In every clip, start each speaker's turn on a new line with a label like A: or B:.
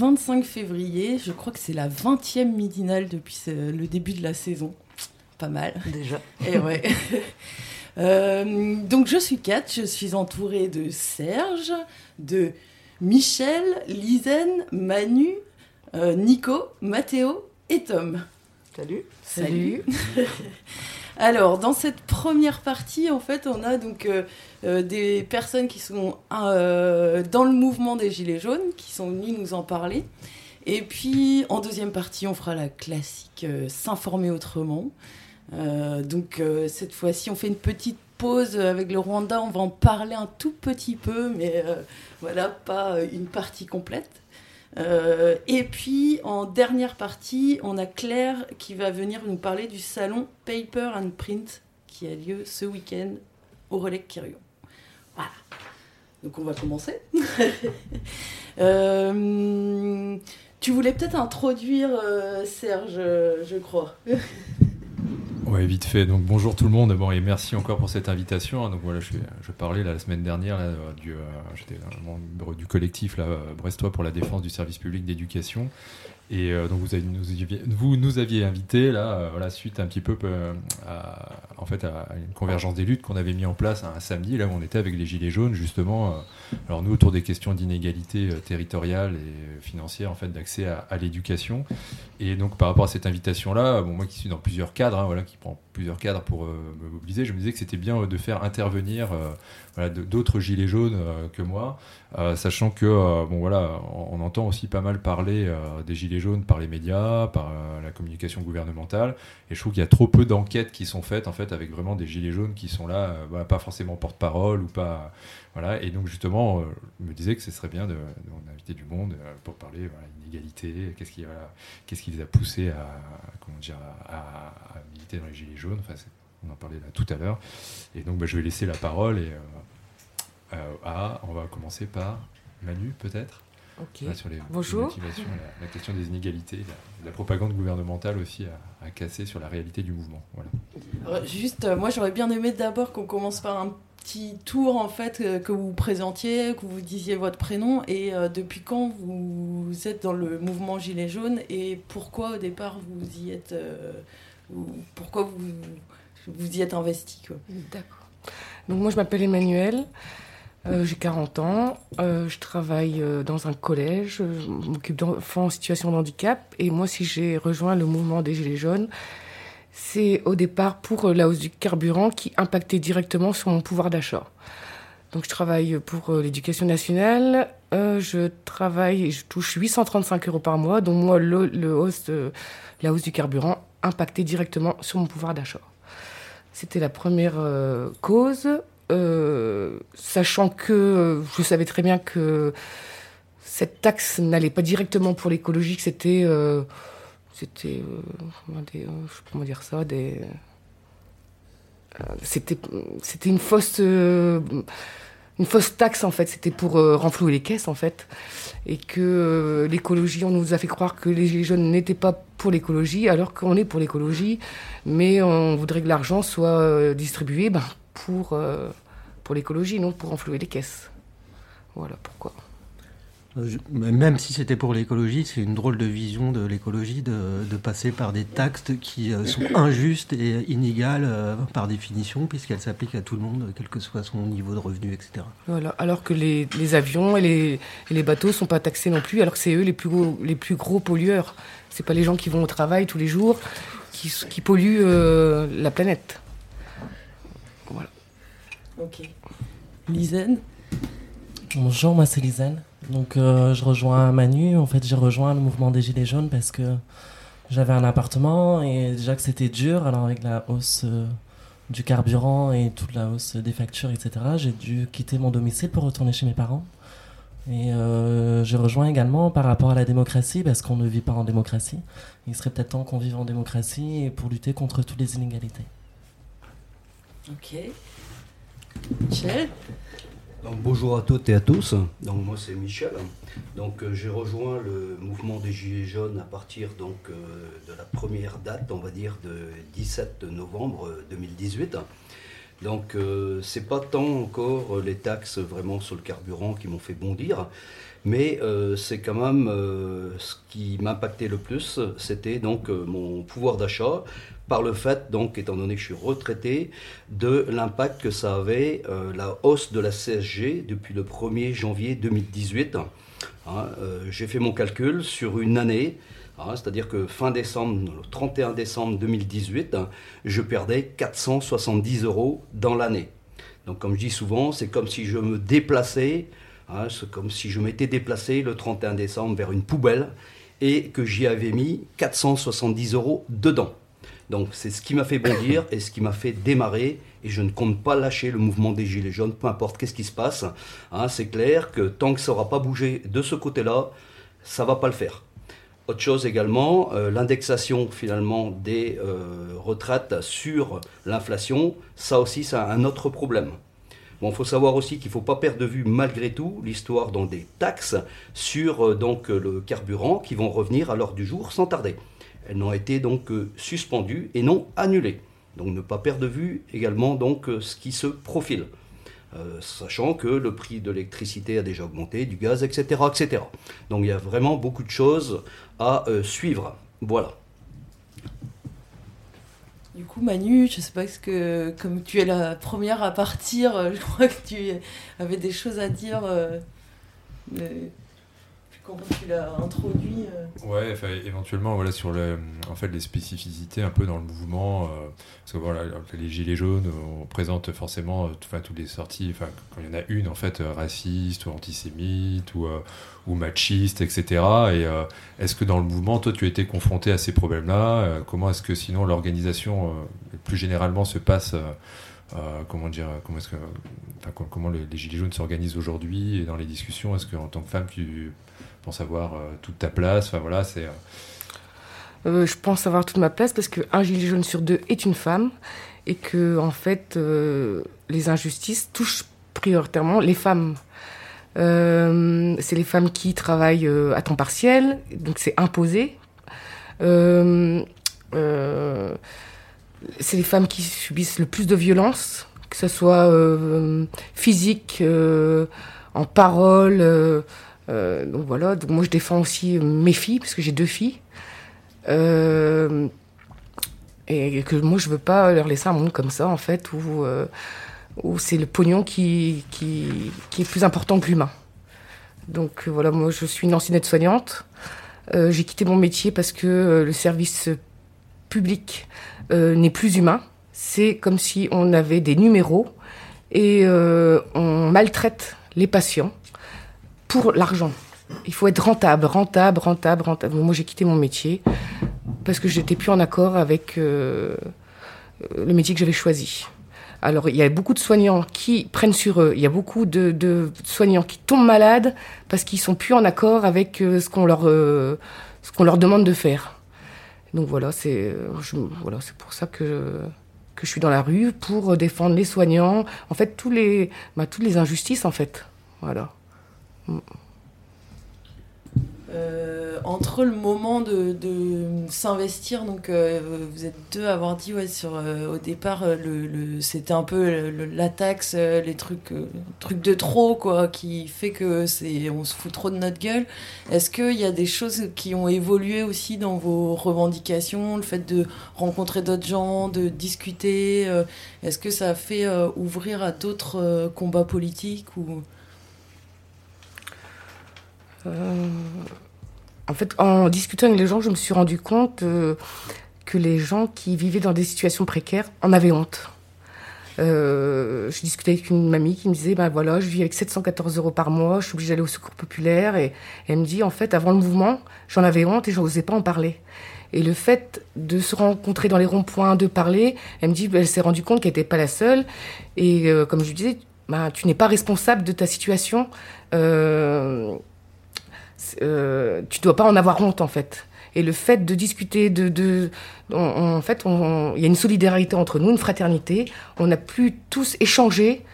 A: 25 février, je crois que c'est la 20e midinale depuis le début de la saison. Pas mal.
B: Déjà.
A: Et ouais. Euh, donc je suis Kat, je suis entourée de Serge, de Michel, Lisen, Manu, euh, Nico, Mathéo et Tom.
B: Salut.
A: Salut. Alors, dans cette première partie, en fait, on a donc euh, des personnes qui sont dans le mouvement des Gilets jaunes, qui sont venues nous en parler. Et puis, en deuxième partie, on fera la classique S'informer autrement. Euh, donc euh, cette fois-ci, on fait une petite pause avec le Rwanda. On va en parler un tout petit peu, mais euh, voilà, pas une partie complète. et puis en dernière partie, on a Claire qui va venir nous parler du salon Paper and Print qui a lieu ce week-end au Relais Kirion. Donc on va commencer. tu voulais peut-être introduire Serge, je crois.
C: Ouais, vite fait. Donc bonjour tout le monde. Et merci encore pour cette invitation. Donc voilà, je, parlais la semaine dernière du, euh, collectif Brestois pour la défense du service public d'éducation. Et euh, donc vous, nous, vous nous aviez invité là, euh, voilà, suite un petit peu à, en fait, à une convergence des luttes qu'on avait mis en place un samedi, là où on était avec les Gilets jaunes, justement. Alors nous, autour des questions d'inégalité territoriale et financière, en fait, d'accès à, l'éducation. Et donc par rapport à cette invitation-là, bon, moi qui suis dans plusieurs cadres, hein, voilà, qui prend plusieurs cadres pour me mobiliser, je me disais que c'était bien de faire intervenir d'autres gilets jaunes que moi, sachant que bon voilà, on, entend aussi pas mal parler des gilets jaunes par les médias, par euh, la communication gouvernementale. Et je trouve qu'il y a trop peu d'enquêtes qui sont faites en fait avec vraiment des gilets jaunes qui sont là, euh, pas forcément porte-parole ou pas. Voilà. Et donc justement, euh, je me disais que ce serait bien de, inviter du monde pour parler voilà, inégalité, qu'est-ce qui, qu'est-ce qui les a poussés à, comment dire, à, militer dans les gilets jaunes. Enfin, on en parlait là tout à l'heure. Et donc bah, je vais laisser la parole et à, on va commencer par Manu peut-être.
B: sur les, Bonjour.
C: la, question des inégalités, la, propagande gouvernementale aussi à, casser sur la réalité du mouvement.
A: Voilà. juste, euh, moi j'aurais bien aimé d'abord qu'on commence par un petit tour en fait euh, que vous présentiez, que vous disiez votre prénom et euh, depuis quand vous êtes dans le mouvement Gilets jaunes et pourquoi au départ vous y êtes, pourquoi vous, vous y êtes investi.
B: D'accord. Donc moi je m'appelle Emmanuel. Euh, j'ai 40 ans, euh, je travaille euh, dans un collège, je m'occupe d'enfants en situation de handicap. Et moi, si j'ai rejoint le mouvement des Gilets jaunes, c'est au départ pour la hausse du carburant qui impactait directement sur mon pouvoir d'achat. Donc je travaille pour l'éducation nationale, je travaille, je touche 835 euros par mois, dont moi le, le hausse la hausse du carburant impactait directement sur mon pouvoir d'achat. C'était la première cause. Euh, sachant que euh, je savais très bien que cette taxe n'allait pas directement pour l'écologie, que c'était, euh, c'était, comment dire ça, des, c'était, c'était une fausse, une fausse taxe en fait. C'était pour renflouer les caisses en fait, et que l'écologie, on nous a fait croire que les jeunes n'étaient pas pour l'écologie, alors qu'on est pour l'écologie, mais on voudrait que l'argent soit distribué ben, pour, euh, pour l'écologie, non pour enflouer les caisses. Voilà pourquoi.
D: Euh, même si c'était pour l'écologie, c'est une drôle de vision de l'écologie de, de, passer par des taxes qui euh, sont injustes et inégales par définition, puisqu'elles s'appliquent à tout le monde, quel que soit son niveau de revenu, etc.
B: Voilà, alors que les, les avions et les, et les bateaux ne sont pas taxés non plus, alors que c'est eux les plus gros, les plus gros pollueurs. C'est pas les gens qui vont au travail tous les jours qui, qui polluent la planète.
A: Ok. Lizen
E: Bonjour, moi c'est Lizen. Donc euh, je rejoins Manu. En fait, j'ai rejoint le mouvement des Gilets jaunes parce que j'avais un appartement et déjà que c'était dur, alors avec la hausse euh, du carburant et toute la hausse des factures, etc., j'ai dû quitter mon domicile pour retourner chez mes parents. Et euh, je rejoins également par rapport à la démocratie, parce qu'on ne vit pas en démocratie. Il serait peut-être temps qu'on vive en démocratie et pour lutter contre toutes les inégalités.
A: Ok. Michel?
F: Donc, bonjour à toutes et à tous. Donc, moi c'est Michel. Donc euh, j'ai rejoint le mouvement des Gilets jaunes à partir donc, euh, de la première date, on va dire, de 17 novembre 2018. Donc euh, c'est pas tant encore les taxes vraiment sur le carburant qui m'ont fait bondir, mais c'est quand même ce qui m'impactait le plus, c'était donc mon pouvoir d'achat par le fait, donc, étant donné que je suis retraité, de l'impact que ça avait, la hausse de la CSG depuis le 1er janvier 2018. Hein, euh, j'ai fait mon calcul sur une année, hein, c'est-à-dire que fin décembre, 31 décembre 2018, je perdais 470 euros dans l'année. Donc comme je dis souvent, c'est comme si je me déplaçais, hein, c'est comme si je m'étais déplacé le 31 décembre vers une poubelle et que j'y avais mis 470 euros dedans. Donc c'est ce qui m'a fait bondir et ce qui m'a fait démarrer. Et je ne compte pas lâcher le mouvement des Gilets jaunes, peu importe qu'est-ce qui se passe. Hein, c'est clair que tant que ça n'aura pas bougé de ce côté-là, ça va pas le faire. Autre chose également, euh, l'indexation finalement des euh, retraites sur l'inflation, ça aussi c'est un autre problème. Bon, il faut savoir aussi qu'il ne faut pas perdre de vue malgré tout l'histoire des taxes sur euh, le carburant qui vont revenir à l'heure du jour sans tarder. Elles n'ont été donc euh, suspendues et non annulées. Donc ne pas perdre de vue également donc euh, ce qui se profile. Euh, sachant que le prix de l'électricité a déjà augmenté, du gaz, etc., etc. Donc il y a vraiment beaucoup de choses à suivre. Voilà.
A: Du coup, Manu, je sais pas ce que, comme tu es la première à partir, je crois que tu avais des choses à dire comment tu l'as introduit
C: euh. Ouais, éventuellement, voilà, sur en fait, les spécificités un peu dans le mouvement. Euh, parce que voilà, les Gilets jaunes, on présente forcément euh, enfin, toutes les sorties, enfin, quand il y en a une, en fait, raciste ou antisémite ou, ou machiste, etc. Et est-ce que dans le mouvement, toi, tu as été confronté à ces problèmes-là Comment est-ce que sinon l'organisation, plus généralement, se passe comment dire, comment est-ce que, comment les, gilets jaunes s'organisent aujourd'hui et dans les discussions, est-ce qu'en tant que femme, tu pense avoir euh, toute ta place? Enfin voilà, c'est. Euh,
B: euh, je pense avoir toute ma place parce qu'un gilet jaune sur deux est une femme et que en fait les injustices touchent prioritairement les femmes. c'est les femmes qui travaillent à temps partiel, donc c'est imposé. c'est les femmes qui subissent le plus de violence, que ce soit physique, en parole. Euh, donc voilà, donc moi je défends aussi mes filles, parce que j'ai deux filles. Euh, et que moi je veux pas leur laisser un monde comme ça, en fait, où, euh, où c'est le pognon qui, qui, qui, est plus important que l'humain. Donc voilà, moi je suis une ancienne aide-soignante. j'ai quitté mon métier parce que le service public n'est plus humain. C'est comme si on avait des numéros et on maltraite les patients pour l'argent. Il faut être rentable, rentable, rentable, rentable. Moi, j'ai quitté mon métier parce que j'étais plus en accord avec euh, le métier que j'avais choisi. Alors, il y a beaucoup de soignants qui prennent sur eux. Il y a beaucoup de, soignants qui tombent malades parce qu'ils sont plus en accord avec euh, ce qu'on leur, euh, ce leur demande de faire. Donc voilà, c'est voilà, c'est pour ça que que je suis dans la rue pour défendre les soignants. En fait, tous les, bah, toutes les injustices, en fait. Voilà.
A: Euh, entre le moment de, s'investir, donc euh, vous êtes deux à avoir dit ouais, sur, euh, au départ le, c'était un peu la taxe, les trucs, trucs de trop quoi, qui fait que c'est on se fout trop de notre gueule. Est-ce qu'il y a des choses qui ont évolué aussi dans vos revendications, le fait de rencontrer d'autres gens, de discuter Est-ce que ça a fait ouvrir à d'autres combats politiques ou
B: en fait, en discutant avec les gens, je me suis rendu compte euh, que les gens qui vivaient dans des situations précaires en avaient honte. Euh, je discutais avec une mamie qui me disait, ben voilà, je vis avec 714 euros par mois, je suis obligée d'aller au secours populaire. Et, elle me dit, en fait, avant le mouvement, j'en avais honte et je n'osais pas en parler. Et le fait de se rencontrer dans les ronds-points, de parler, elle me dit, bah, elle s'est rendue compte qu'elle n'était pas la seule. Et euh, comme je disais, bah, tu n'es pas responsable de ta situation. Euh, euh, tu dois pas en avoir honte en fait. Et le fait de discuter, de, de en fait, il y a une solidarité entre nous, une fraternité. On a pu tous échanger.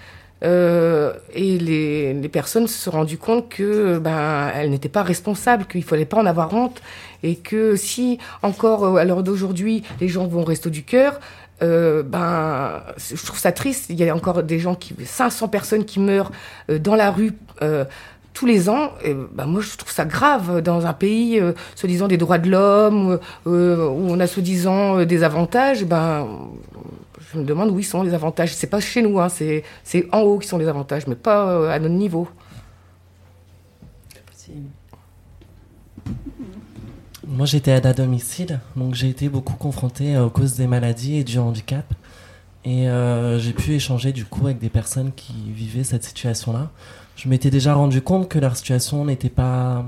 B: Euh, et les, les, personnes se sont rendues compte que ben elles n'étaient pas responsables, qu'il fallait pas en avoir honte, et que si encore euh, à l'heure d'aujourd'hui les gens vont au resto du cœur, euh, ben je trouve ça triste. Il y a encore des gens qui 500 personnes qui meurent dans la rue. Euh, tous les ans, ben moi je trouve ça grave dans un pays euh, soi-disant des droits de l'homme, euh, où on a soi-disant euh, des avantages. Ben, je me demande où ils sont les avantages. C'est pas chez nous, hein, c'est c'est en haut qui sont les avantages, mais pas euh, à notre niveau.
E: Moi j'étais à domicile, donc j'ai été beaucoup confronté aux causes des maladies et du handicap. Et euh, j'ai pu échanger du coup avec des personnes qui vivaient cette situation-là. Je m'étais déjà rendu compte que leur situation n'était pas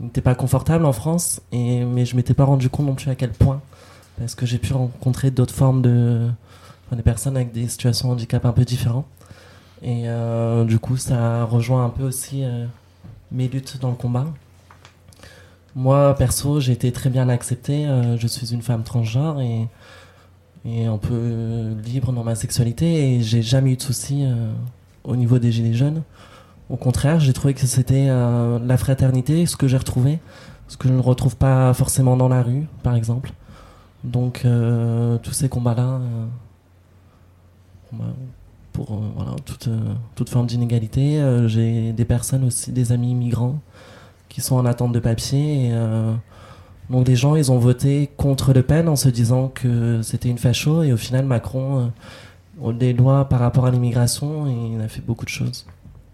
E: n'était pas confortable en France, et mais je m'étais pas rendu compte non plus à quel point, parce que j'ai pu rencontrer d'autres formes de des personnes avec des situations de handicap un peu différentes. Et euh, du coup, ça rejoint un peu aussi euh, mes luttes dans le combat. Moi, perso, j'ai été très bien acceptée. euh, je suis une femme transgenre et, et un peu libre dans ma sexualité et j'ai jamais eu de soucis au niveau des gilets jaunes. Au contraire, j'ai trouvé que c'était euh, la fraternité, ce que j'ai retrouvé, ce que je ne retrouve pas forcément dans la rue, par exemple. Donc, euh, tous ces combats-là, euh, pour voilà, toute, toute forme d'inégalité, j'ai des personnes aussi, des amis migrants, qui sont en attente de papier. Et, donc, les gens, ils ont voté contre Le Pen en se disant que c'était une facho, et au final, Macron, des lois par rapport à l'immigration, il a fait beaucoup de choses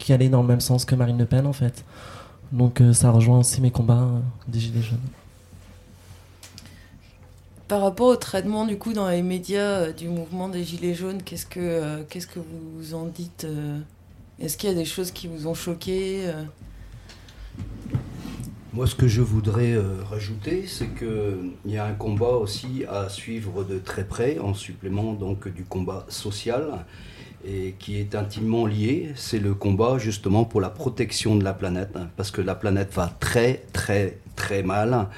E: qui allaient dans le même sens que Marine Le Pen, en fait. Donc, euh, ça rejoint aussi mes combats euh, des Gilets jaunes.
A: Par rapport au traitement du coup dans les médias euh, du mouvement des Gilets jaunes, qu'est-ce que euh, qu'est-ce que vous en dites euh Est-ce qu'il y a des choses qui vous ont choqué euh?
F: Moi, ce que je voudrais euh, rajouter, c'est qu'il y a un combat aussi à suivre de très près, en supplément donc du combat social, et qui est intimement lié. C'est le combat justement pour la protection de la planète, hein, parce que la planète va très très très mal.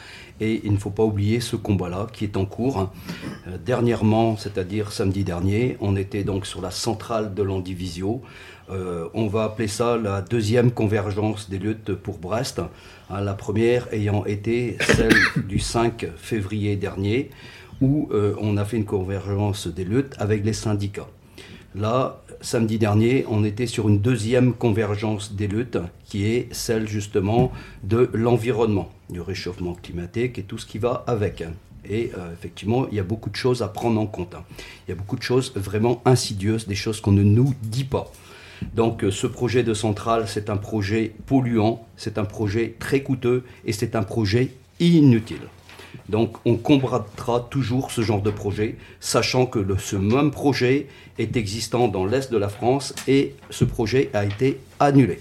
F: Et il ne faut pas oublier ce combat-là qui est en cours. Euh, dernièrement, c'est-à-dire samedi dernier, on était donc sur la centrale de l'Andivisio. Euh, on va appeler ça la deuxième convergence des luttes pour Brest. Hein, la première ayant été celle du 5 février dernier, où euh, on a fait une convergence des luttes avec les syndicats. Là, samedi dernier, on était sur une deuxième convergence des luttes, qui est celle justement de l'environnement, du réchauffement climatique et tout ce qui va avec. Et euh, effectivement, il y a beaucoup de choses à prendre en compte. hein. Il y a beaucoup de choses vraiment insidieuses, des choses qu'on ne nous dit pas. Donc euh, ce projet de centrale, c'est un projet polluant, c'est un projet très coûteux et c'est un projet inutile. Donc on combattra toujours ce genre de projet, sachant que ce même projet est existant dans l'Est de la France et ce projet a été annulé.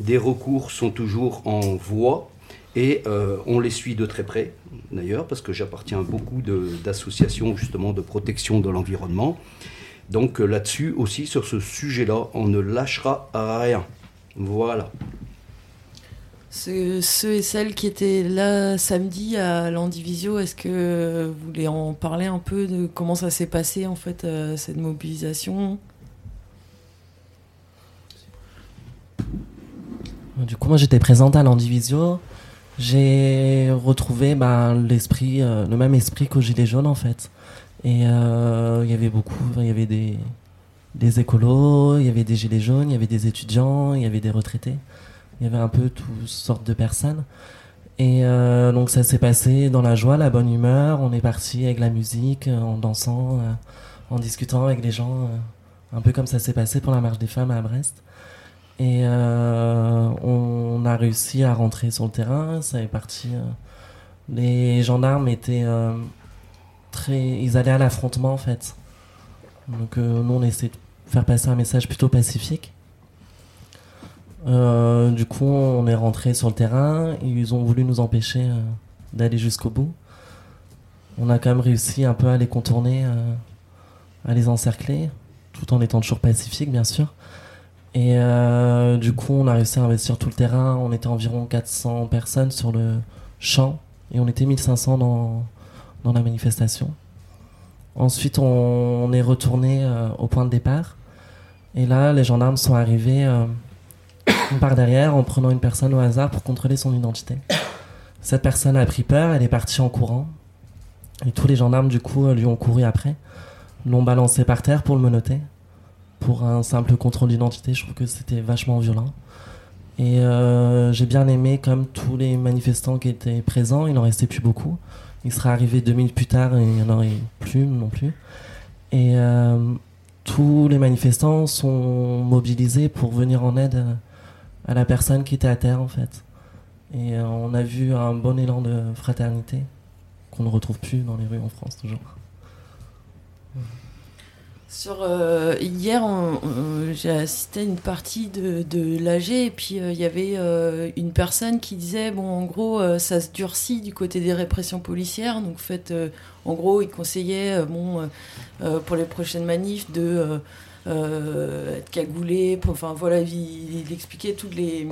F: Des recours sont toujours en voie et euh, on les suit de très près, d'ailleurs, parce que j'appartiens à beaucoup d'associations justement de protection de l'environnement. Donc euh, là-dessus aussi, sur ce sujet-là, on ne lâchera rien. Voilà.
A: Ceux, et celles qui étaient là samedi à l'Andivisio, est-ce que vous voulez en parler un peu de comment ça s'est passé en fait euh, cette mobilisation?
E: Du coup, moi j'étais présente à l'Andivisio. J'ai retrouvé ben, l'esprit, euh, le même esprit qu'au Gilet jaune en fait. Et euh, il y avait beaucoup, il y avait des, des écolos, il y avait des Gilets jaunes, il y avait des étudiants, il y avait des retraités. Il y avait un peu toutes sortes de personnes. Et euh, donc ça s'est passé dans la joie, la bonne humeur. On est parti avec la musique, euh, en dansant, euh, en discutant avec les gens. un peu comme ça s'est passé pour la marche des femmes à Brest. Et on a réussi à rentrer sur le terrain. Ça est parti. les gendarmes étaient très. Ils allaient à l'affrontement en fait. Donc nous on essayait de faire passer un message plutôt pacifique. Euh, du coup on est rentré sur le terrain. Ils ont voulu nous empêcher euh, d'aller jusqu'au bout. on a quand même réussi un peu à les contourner, euh, à les encercler, tout en étant toujours pacifique, bien sûr. Et du coup, on a réussi à investir tout le terrain. On était environ 400 personnes sur le champ et on était 1500 dans, dans la manifestation. Ensuite, on, est retourné au point de départ. Et là, les gendarmes sont arrivés par derrière en prenant une personne au hasard pour contrôler son identité. Cette personne a pris peur, elle est partie en courant. Et tous les gendarmes, du coup, lui ont couru après, l'ont balancé par terre pour le menotter. Pour un simple contrôle d'identité, je trouve que c'était vachement violent. Et euh, j'ai bien aimé, comme tous les manifestants qui étaient présents, il n'en restait plus beaucoup. Il sera arrivé deux minutes plus tard et il n'y en aurait plus non plus. Et euh, tous les manifestants sont mobilisés pour venir en aide à la personne qui était à terre en fait. Et euh, on a vu un bon élan de fraternité qu'on ne retrouve plus dans les rues en France toujours.
A: Sur, euh, hier, j'ai assisté à une partie de, de l'AG et puis euh, il y avait une personne qui disait bon, en gros, ça se durcit du côté des répressions policières. Donc, fait, en gros, il conseillait bon, pour les prochaines manifs de euh, être cagoulé. Enfin voilà, il, expliquait toutes les.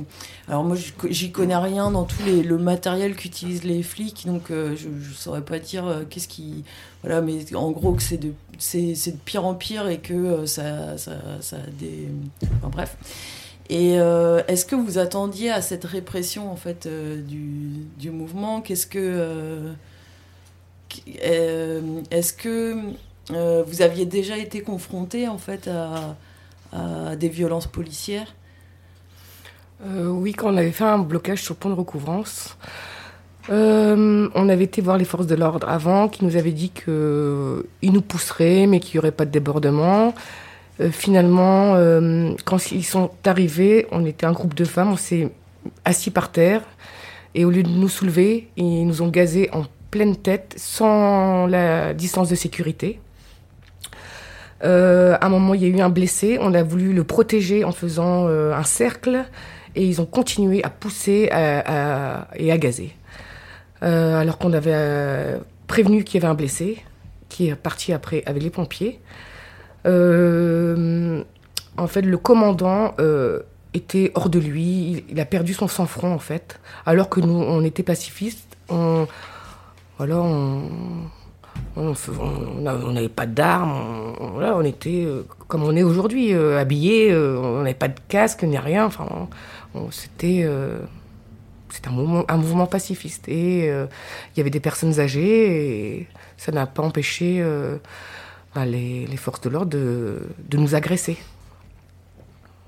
A: Alors moi, j'y connais rien dans tout les, le matériel qu'utilisent les flics, donc euh, je, ne saurais pas dire euh, qu'est-ce qui. Voilà, mais en gros que c'est de, de pire en pire et que ça, ça, ça des. Enfin bref. Et est-ce que vous attendiez à cette répression en fait du, du, mouvement? Qu'est-ce que est-ce que euh, vous aviez déjà été confronté en fait à, des violences policières
B: euh, Oui, quand on avait fait un blocage sur le pont de recouvrance, euh, on avait été voir les forces de l'ordre avant, qui nous avaient dit qu'ils nous pousseraient, mais qu'il n'y aurait pas de débordement. finalement, quand ils sont arrivés, on était un groupe de femmes, on s'est assis par terre, et au lieu de nous soulever, ils nous ont gazés en pleine tête, sans la distance de sécurité. Euh, à un moment, il y a eu un blessé. On a voulu le protéger en faisant euh, un cercle et ils ont continué à pousser et à gazer. Euh, alors qu'on avait prévenu qu'il y avait un blessé qui est parti après avec les pompiers. en fait, le commandant était hors de lui. Il, a perdu son sang-froid en fait. Alors que nous, on était pacifistes. Voilà, on, on n'avait pas d'armes, on, on, était euh, comme on est aujourd'hui, euh, habillés, euh, on n'avait pas de casque ni rien. Enfin, c'était un mouvement, un mouvement pacifiste. Et il y avait des personnes âgées et ça n'a pas empêché bah, les, forces de l'ordre de, nous agresser.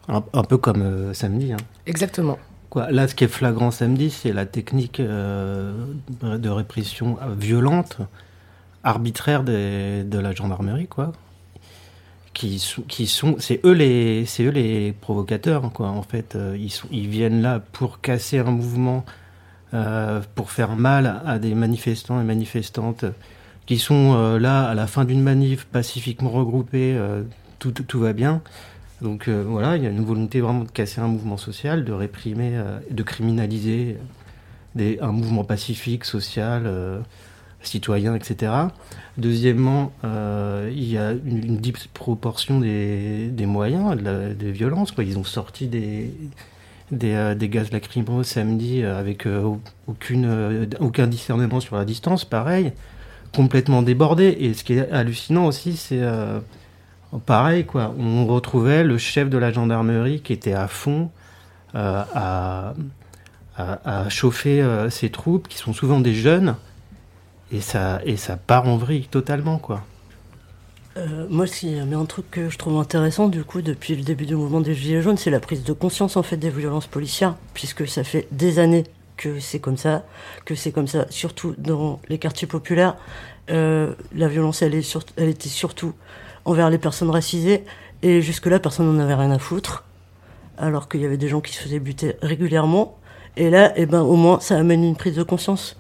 D: Un, peu comme samedi. Hein.
B: Exactement.
D: Quoi, là, ce qui est flagrant samedi, c'est la technique de répression violente arbitraire de la gendarmerie, quoi. Qui, qui sont, c'est eux les, c'est eux les provocateurs, quoi. En fait, euh, ils ils viennent là pour casser un mouvement, euh, pour faire mal à des manifestants et manifestantes qui sont euh, là à la fin d'une manif pacifiquement regroupés, tout, tout, va bien. Donc voilà, il y a une volonté vraiment de casser un mouvement social, de réprimer, de criminaliser des, un mouvement pacifique, social citoyens, etc. Deuxièmement, euh, il y a une, disproportion des, des moyens, des violences. Quoi. Ils ont sorti des, des, euh, gaz lacrymaux samedi euh, avec aucune, aucun discernement sur la distance, pareil, complètement débordé. Et ce qui est hallucinant aussi, c'est pareil, quoi. On retrouvait le chef de la gendarmerie qui était à fond à, à, chauffer ses troupes, qui sont souvent des jeunes et ça, et ça part en vrille totalement, quoi.
G: Euh, moi, s'il y a un truc que je trouve intéressant, du coup, depuis le début du mouvement des Gilets jaunes, c'est la prise de conscience, en fait, des violences policières, puisque ça fait des années que c'est comme ça, que c'est comme ça, surtout dans les quartiers populaires. Euh, la violence, elle, est elle était surtout envers les personnes racisées, et jusque-là, personne n'en avait rien à foutre, alors qu'il y avait des gens qui se faisaient buter régulièrement. Et là, eh ben, au moins, ça amène une prise de conscience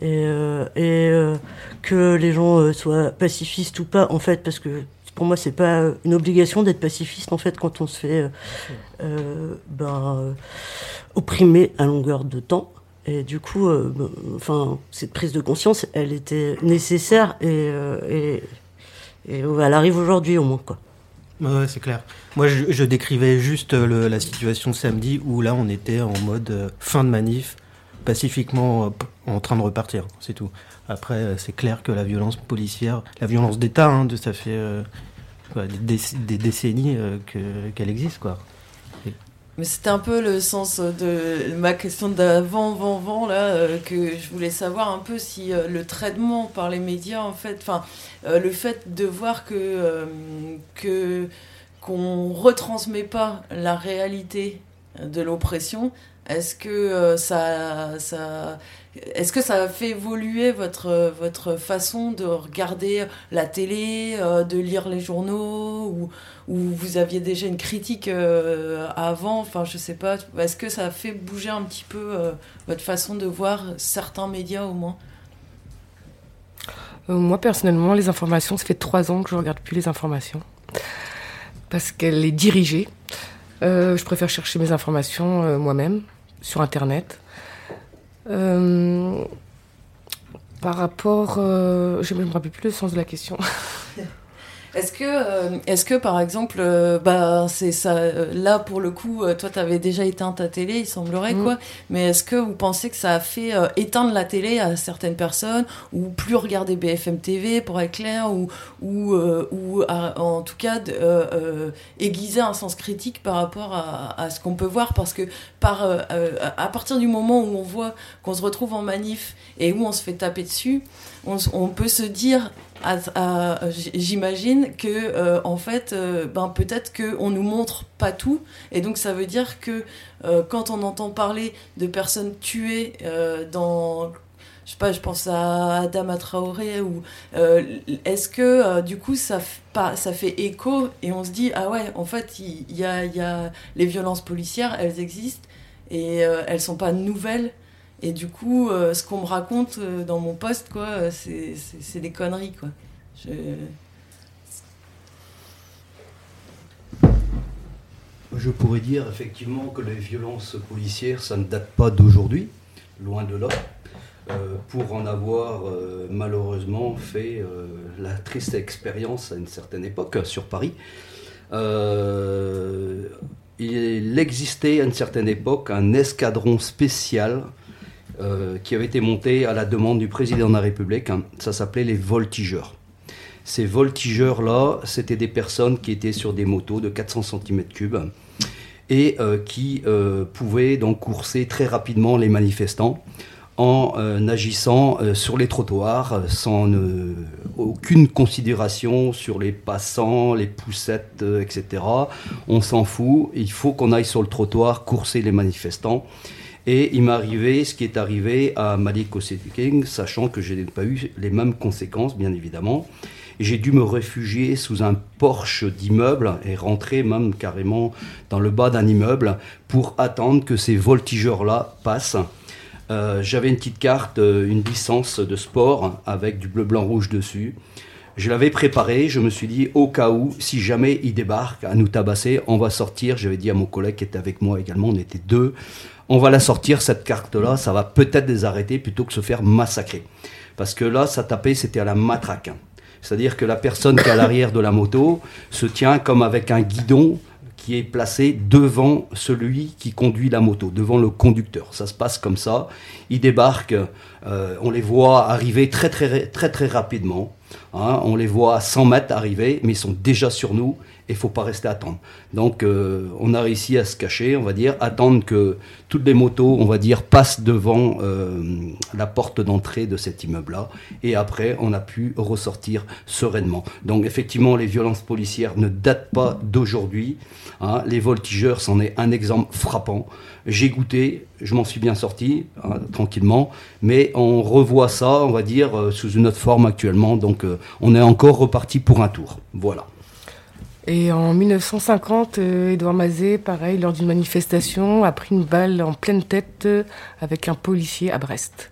G: et, euh, euh, que les gens euh, soient pacifistes ou pas, en fait, parce que pour moi, c'est pas une obligation d'être pacifiste, en fait, quand on se fait ben, opprimer à longueur de temps. Et du coup, euh, bah, enfin, cette prise de conscience, elle était nécessaire et, euh, et, et elle arrive aujourd'hui au moins. Quoi.
D: Ouais, c'est clair. Moi, je, décrivais juste la situation samedi où là, on était en mode euh, fin de manif, pacifiquement euh, en train de repartir. C'est tout. Après, euh, c'est clair que la violence policière, la violence d'État, hein, ça fait euh, des, déc- des décennies que- qu'elle existe, quoi.
A: Mais c'était un peu le sens de ma question d'avant, avant, avant, là, que je voulais savoir un peu si le traitement par les médias, en fait, enfin, le fait de voir que, que qu'on retransmet pas la réalité de l'oppression, est-ce que euh, ça, ça, est-ce que ça a fait évoluer votre votre façon de regarder la télé, euh, de lire les journaux ou ou vous aviez déjà une critique euh, avant, enfin je sais pas, est-ce que ça a fait bouger un petit peu votre façon de voir certains médias au moins?
B: Moi, personnellement, les informations, ça fait trois ans que je regarde plus les informations. Parce qu'elle est dirigée. Je préfère chercher mes informations moi-même, sur Internet. Euh, par rapport... euh, je ne me rappelle plus le sens de la question.
A: Est-ce que, euh, est-ce que par exemple, euh, bah c'est ça, euh, là pour le coup, toi t'avais déjà éteint ta télé, il semblerait
B: Mm.
A: quoi. Mais est-ce que vous pensez que ça a fait éteindre la télé à certaines personnes ou plus regarder BFM TV pour être clair ou ou ou à- en tout cas aiguiser un sens critique par rapport à, à ce qu'on peut voir? Parce que par à partir du moment où on voit qu'on se retrouve en manif et où on se fait taper dessus, on, peut se dire j'imagine que euh, en fait euh, ben peut-être que on nous montre pas tout. Et donc ça veut dire que euh, quand on entend parler de personnes tuées dans je sais pas je pense à Adama Traoré ou est-ce que du coup ça pas ça fait écho et on se dit ah ouais en fait il y, a les violences policières elles existent et elles sont pas nouvelles et du coup, euh, ce qu'on me raconte euh, dans mon poste, quoi, euh, c'est c'est- des conneries, quoi. Je...
F: Pourrais dire effectivement que les violences policières, ça ne date pas d'aujourd'hui, loin de là. Pour en avoir malheureusement fait la triste expérience à une certaine époque sur Paris. Il existait à une certaine époque un escadron spécial euh, qui avait été monté à la demande du président de la République. hein. Ça s'appelait les voltigeurs. Ces voltigeurs-là, c'était des personnes qui étaient sur des motos de 400 cm3 et euh, qui euh, pouvaient donc courser très rapidement les manifestants en agissant sur les trottoirs sans aucune considération sur les passants, les poussettes, etc. On s'en fout, il faut qu'on aille sur le trottoir courser les manifestants. Et il m'est arrivé ce qui est arrivé à Malik King, sachant que je n'ai pas eu les mêmes conséquences, bien évidemment. J'ai dû me réfugier sous un porche d'immeuble et rentrer même carrément dans le bas d'un immeuble pour attendre que ces voltigeurs-là passent. Euh, J'avais une petite carte, euh, une licence de sport avec du bleu, blanc, rouge dessus. Je l'avais préparé, je me suis dit, au cas où, si jamais ils débarquent à nous tabasser, on va sortir. J'avais dit à mon collègue qui était avec moi également, on était deux, on va la sortir, cette carte-là, ça va peut-être les arrêter plutôt que se faire massacrer. Parce que là, ça tapait, c'était à la matraque. C'est-à-dire que la personne qui est à l'arrière de la moto se tient comme avec un guidon qui est placé devant celui qui conduit la moto, devant le conducteur. Ça se passe comme ça. Ils débarquent, euh, on les voit arriver très très très très rapidement. hein. on les voit à 100 mètres arriver, mais ils sont déjà sur nous et il faut pas rester à attendre. Donc euh, on a réussi à se cacher, on va dire, attendre que toutes les motos, on va dire, passent devant euh, la porte d'entrée de cet immeuble-là. Et après, on a pu ressortir sereinement. Donc effectivement, les violences policières ne datent pas d'aujourd'hui. hein. Les voltigeurs, c'en est un exemple frappant. J'ai goûté, je m'en suis bien sorti, hein, tranquillement. Mais on revoit ça, on va dire, euh, sous une autre forme actuellement. Donc on est encore reparti pour un tour. Voilà.
B: Et en 1950, euh, Édouard Mazet, pareil, lors d'une manifestation, a pris une balle en pleine tête euh, avec un policier à Brest.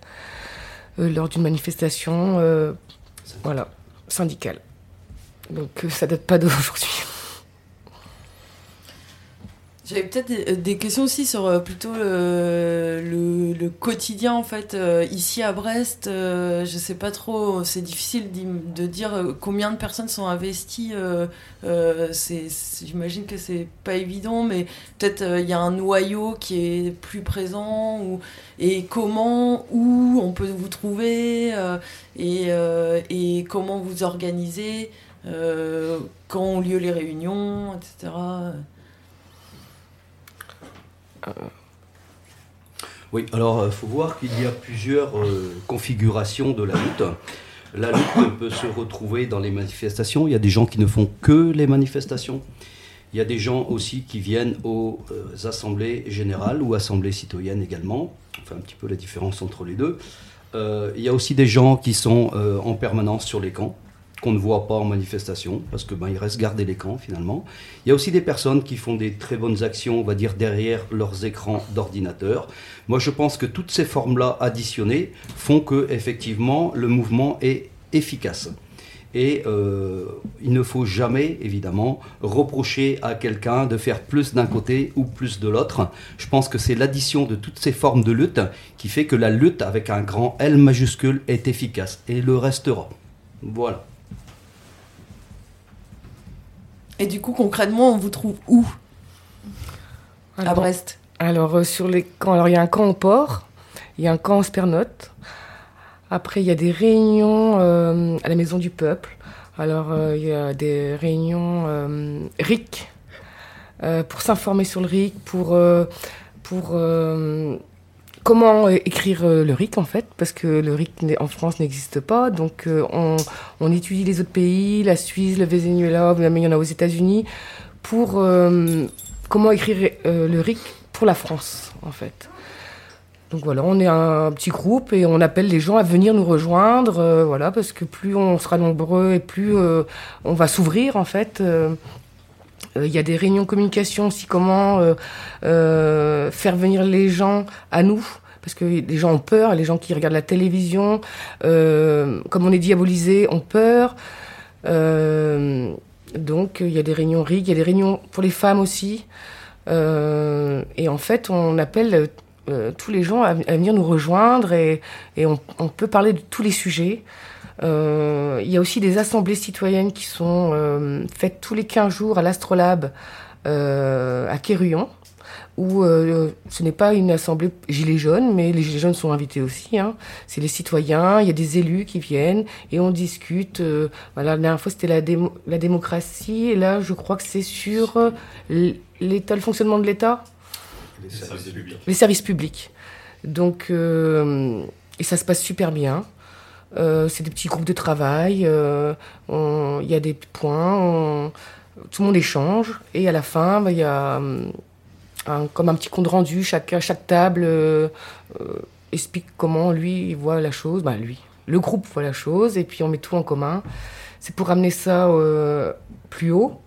B: Euh, lors d'une manifestation, euh, voilà, syndicale. Donc ça date pas d'aujourd'hui.
A: J'avais peut-être des, des questions aussi sur euh, plutôt le, le- le quotidien en fait euh, ici à Brest. euh, je sais pas trop, c'est difficile de dire euh, combien de personnes sont investies. euh, euh, J'imagine que c'est pas évident, mais peut-être euh, il y a un noyau qui est plus présent ou, et comment, où on peut vous trouver euh, et, euh, et comment vous organisez, euh, quand ont lieu les réunions, etc.
F: Oui, alors il faut voir qu'il y a plusieurs euh, configurations de la lutte. La lutte peut se retrouver dans les manifestations. Il y a des gens qui ne font que les manifestations. Il y a des gens aussi qui viennent aux euh, assemblées générales ou assemblées citoyennes également. On fait un petit peu la différence entre les deux. Euh, il y a aussi des gens qui sont euh, en permanence sur les camps, qu'on ne voit pas en manifestation, parce que ben, ils restent garder les camps finalement. Il y a aussi des personnes qui font des très bonnes actions, on va dire, derrière leurs écrans d'ordinateur. Moi, je pense que toutes ces formes-là additionnées font que, effectivement, le mouvement est efficace. Et euh, il ne faut jamais, évidemment, reprocher à quelqu'un de faire plus d'un côté ou plus de l'autre. Je pense que c'est l'addition de toutes ces formes de lutte qui fait que la lutte avec un grand L majuscule est efficace et le restera. Voilà.
A: Et du coup, concrètement, on vous trouve où À Brest
B: Alors, euh, sur les camps, alors il y a un camp au port, il y a un camp en Spernote. Après, il y a des réunions euh, à la Maison du Peuple. Alors, euh, il y a des réunions RIC pour s'informer sur le RIC, pour, pour comment euh, écrire euh, le RIC en fait, parce que le RIC en France n'existe pas. Donc, euh, on, étudie les autres pays, la Suisse, le Venezuela, même il y en a aux États-Unis, pour comment écrire le RIC pour la France en fait. Donc voilà, on est un petit groupe et on appelle les gens à venir nous rejoindre, voilà, parce que plus on sera nombreux et plus on va s'ouvrir en fait. Euh, euh, Il y a des réunions communication aussi, comment euh, euh, faire venir les gens à nous, parce que les gens ont peur, les gens qui regardent la télévision, comme on est diabolisé, ont peur. Donc il y a des réunions RIG, il y a des réunions pour les femmes aussi. Et en fait, on appelle tous les gens à, venir nous rejoindre et, on peut parler de tous les sujets. Euh, il y a aussi des assemblées citoyennes qui sont euh, faites tous les 15 jours à l'Astrolabe euh, à Quéruillon, où euh, ce n'est pas une assemblée gilets jaunes, mais les gilets jaunes sont invités aussi. Hein. C'est les citoyens, il y a des élus qui viennent et on discute. euh, voilà, la dernière fois c'était la, démo- la démocratie et là je crois que c'est sur euh, l'État, le fonctionnement de l'État les services publics. Donc, euh, et ça se passe super bien. Euh, c'est des petits groupes de travail. euh, Il y a des points. tout le monde échange. Et à la fin, bah, il y a un- comme un petit compte rendu. Chaque, chaque table euh, euh, explique comment lui voit la chose. Bah, lui, le groupe voit la chose. Et puis on met tout en commun. C'est pour amener ça euh, plus haut.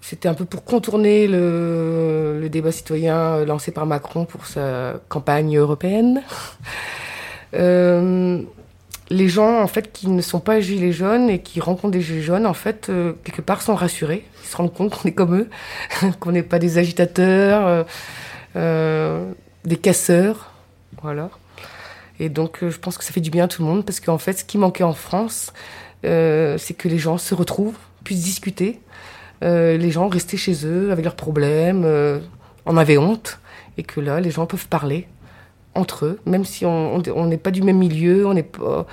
B: C'était un peu pour contourner le, débat citoyen euh, lancé par Macron pour sa campagne européenne. Les gens, en fait, qui ne sont pas gilets jaunes et qui rencontrent des gilets jaunes, en fait, euh, quelque part, sont rassurés. Ils se rendent compte qu'on est comme eux, qu'on n'est pas des agitateurs, euh, euh, des casseurs, voilà. Et donc, euh, je pense que ça fait du bien à tout le monde parce qu'en fait, ce qui manquait en France, euh, c'est que les gens se retrouvent, puissent discuter. Les gens restaient chez eux avec leurs problèmes, en avaient honte, et que là, les gens peuvent parler entre eux, même si on n'est pas du même milieu, on n'est pas,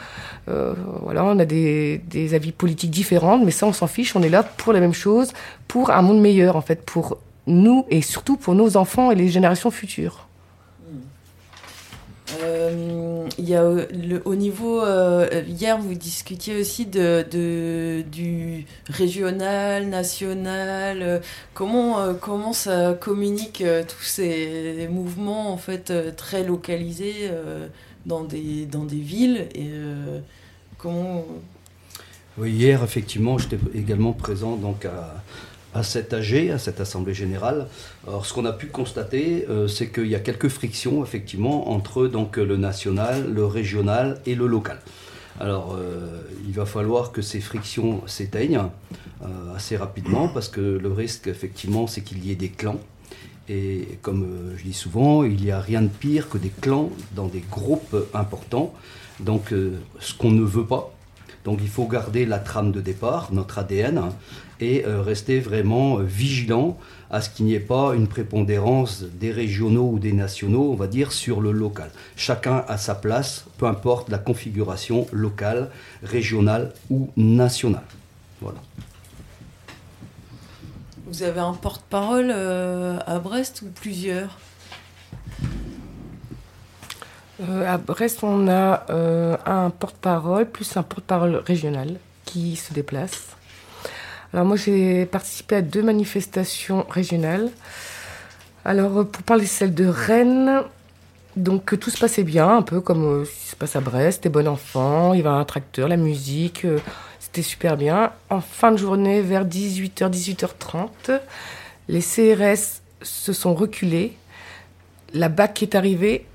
B: euh, voilà, on a des, des avis politiques différents, mais ça, on s'en fiche. On est là pour la même chose, pour un monde meilleur, en fait, pour nous et surtout pour nos enfants et les générations futures.
A: Euh, il y a euh, au niveau euh, hier vous discutiez aussi de, du régional, national. comment comment ça communique tous ces mouvements en fait très localisés dans des dans des villes et comment
F: hier, effectivement, j'étais également présent donc à, à cette AG, à cette Assemblée Générale. Alors, ce qu'on a pu constater, euh, c'est qu'il y a quelques frictions, effectivement, entre donc, le national, le régional et le local. Alors, euh, il va falloir que ces frictions s'éteignent euh, assez rapidement, parce que le risque, effectivement, c'est qu'il y ait des clans. Et comme je dis souvent, il n'y a rien de pire que des clans dans des groupes importants. Donc ce qu'on ne veut pas. Donc il faut garder la trame de départ, notre ADN, hein, et euh, rester vraiment vigilant à ce qu'il n'y ait pas une prépondérance des régionaux ou des nationaux, on va dire, sur le local. Chacun a sa place, peu importe la configuration locale, régionale ou nationale. Voilà.
A: Vous avez un porte-parole euh, à Brest ou plusieurs?
B: Euh, à Brest, on a euh, un porte-parole plus un porte-parole régional qui se déplace. Alors moi, j'ai participé à deux manifestations régionales. Alors euh, pour parler celle de Rennes, donc tout se passait bien, un peu comme euh, ce qui se passe à Brest, des bons enfants, il y avait un tracteur, la musique, euh, c'était super bien. En fin de journée, vers 18h, 18h30, les CRS se sont reculés, la BAC est arrivée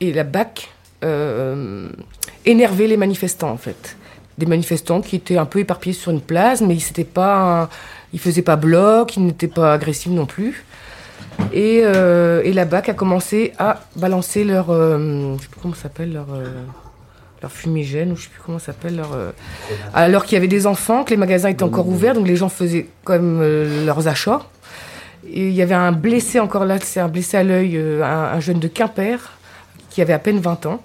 B: et la BAC énervait les manifestants en fait. Des manifestants qui étaient un peu éparpillés sur une place, mais ils pas, ils faisaient pas bloc, ils n'étaient pas agressifs non plus. Et, euh, et la BAC a commencé à balancer leur, euh, je sais plus comment s'appelle leur, euh, leur fumigène ou je sais plus comment s'appelle leur. alors qu'il y avait des enfants, que les magasins étaient encore ouverts, donc les gens faisaient quand même leurs achats. Et il y avait un blessé encore là, c'est un blessé à l'œil, un jeune de Quimper qui avait à peine 20 ans.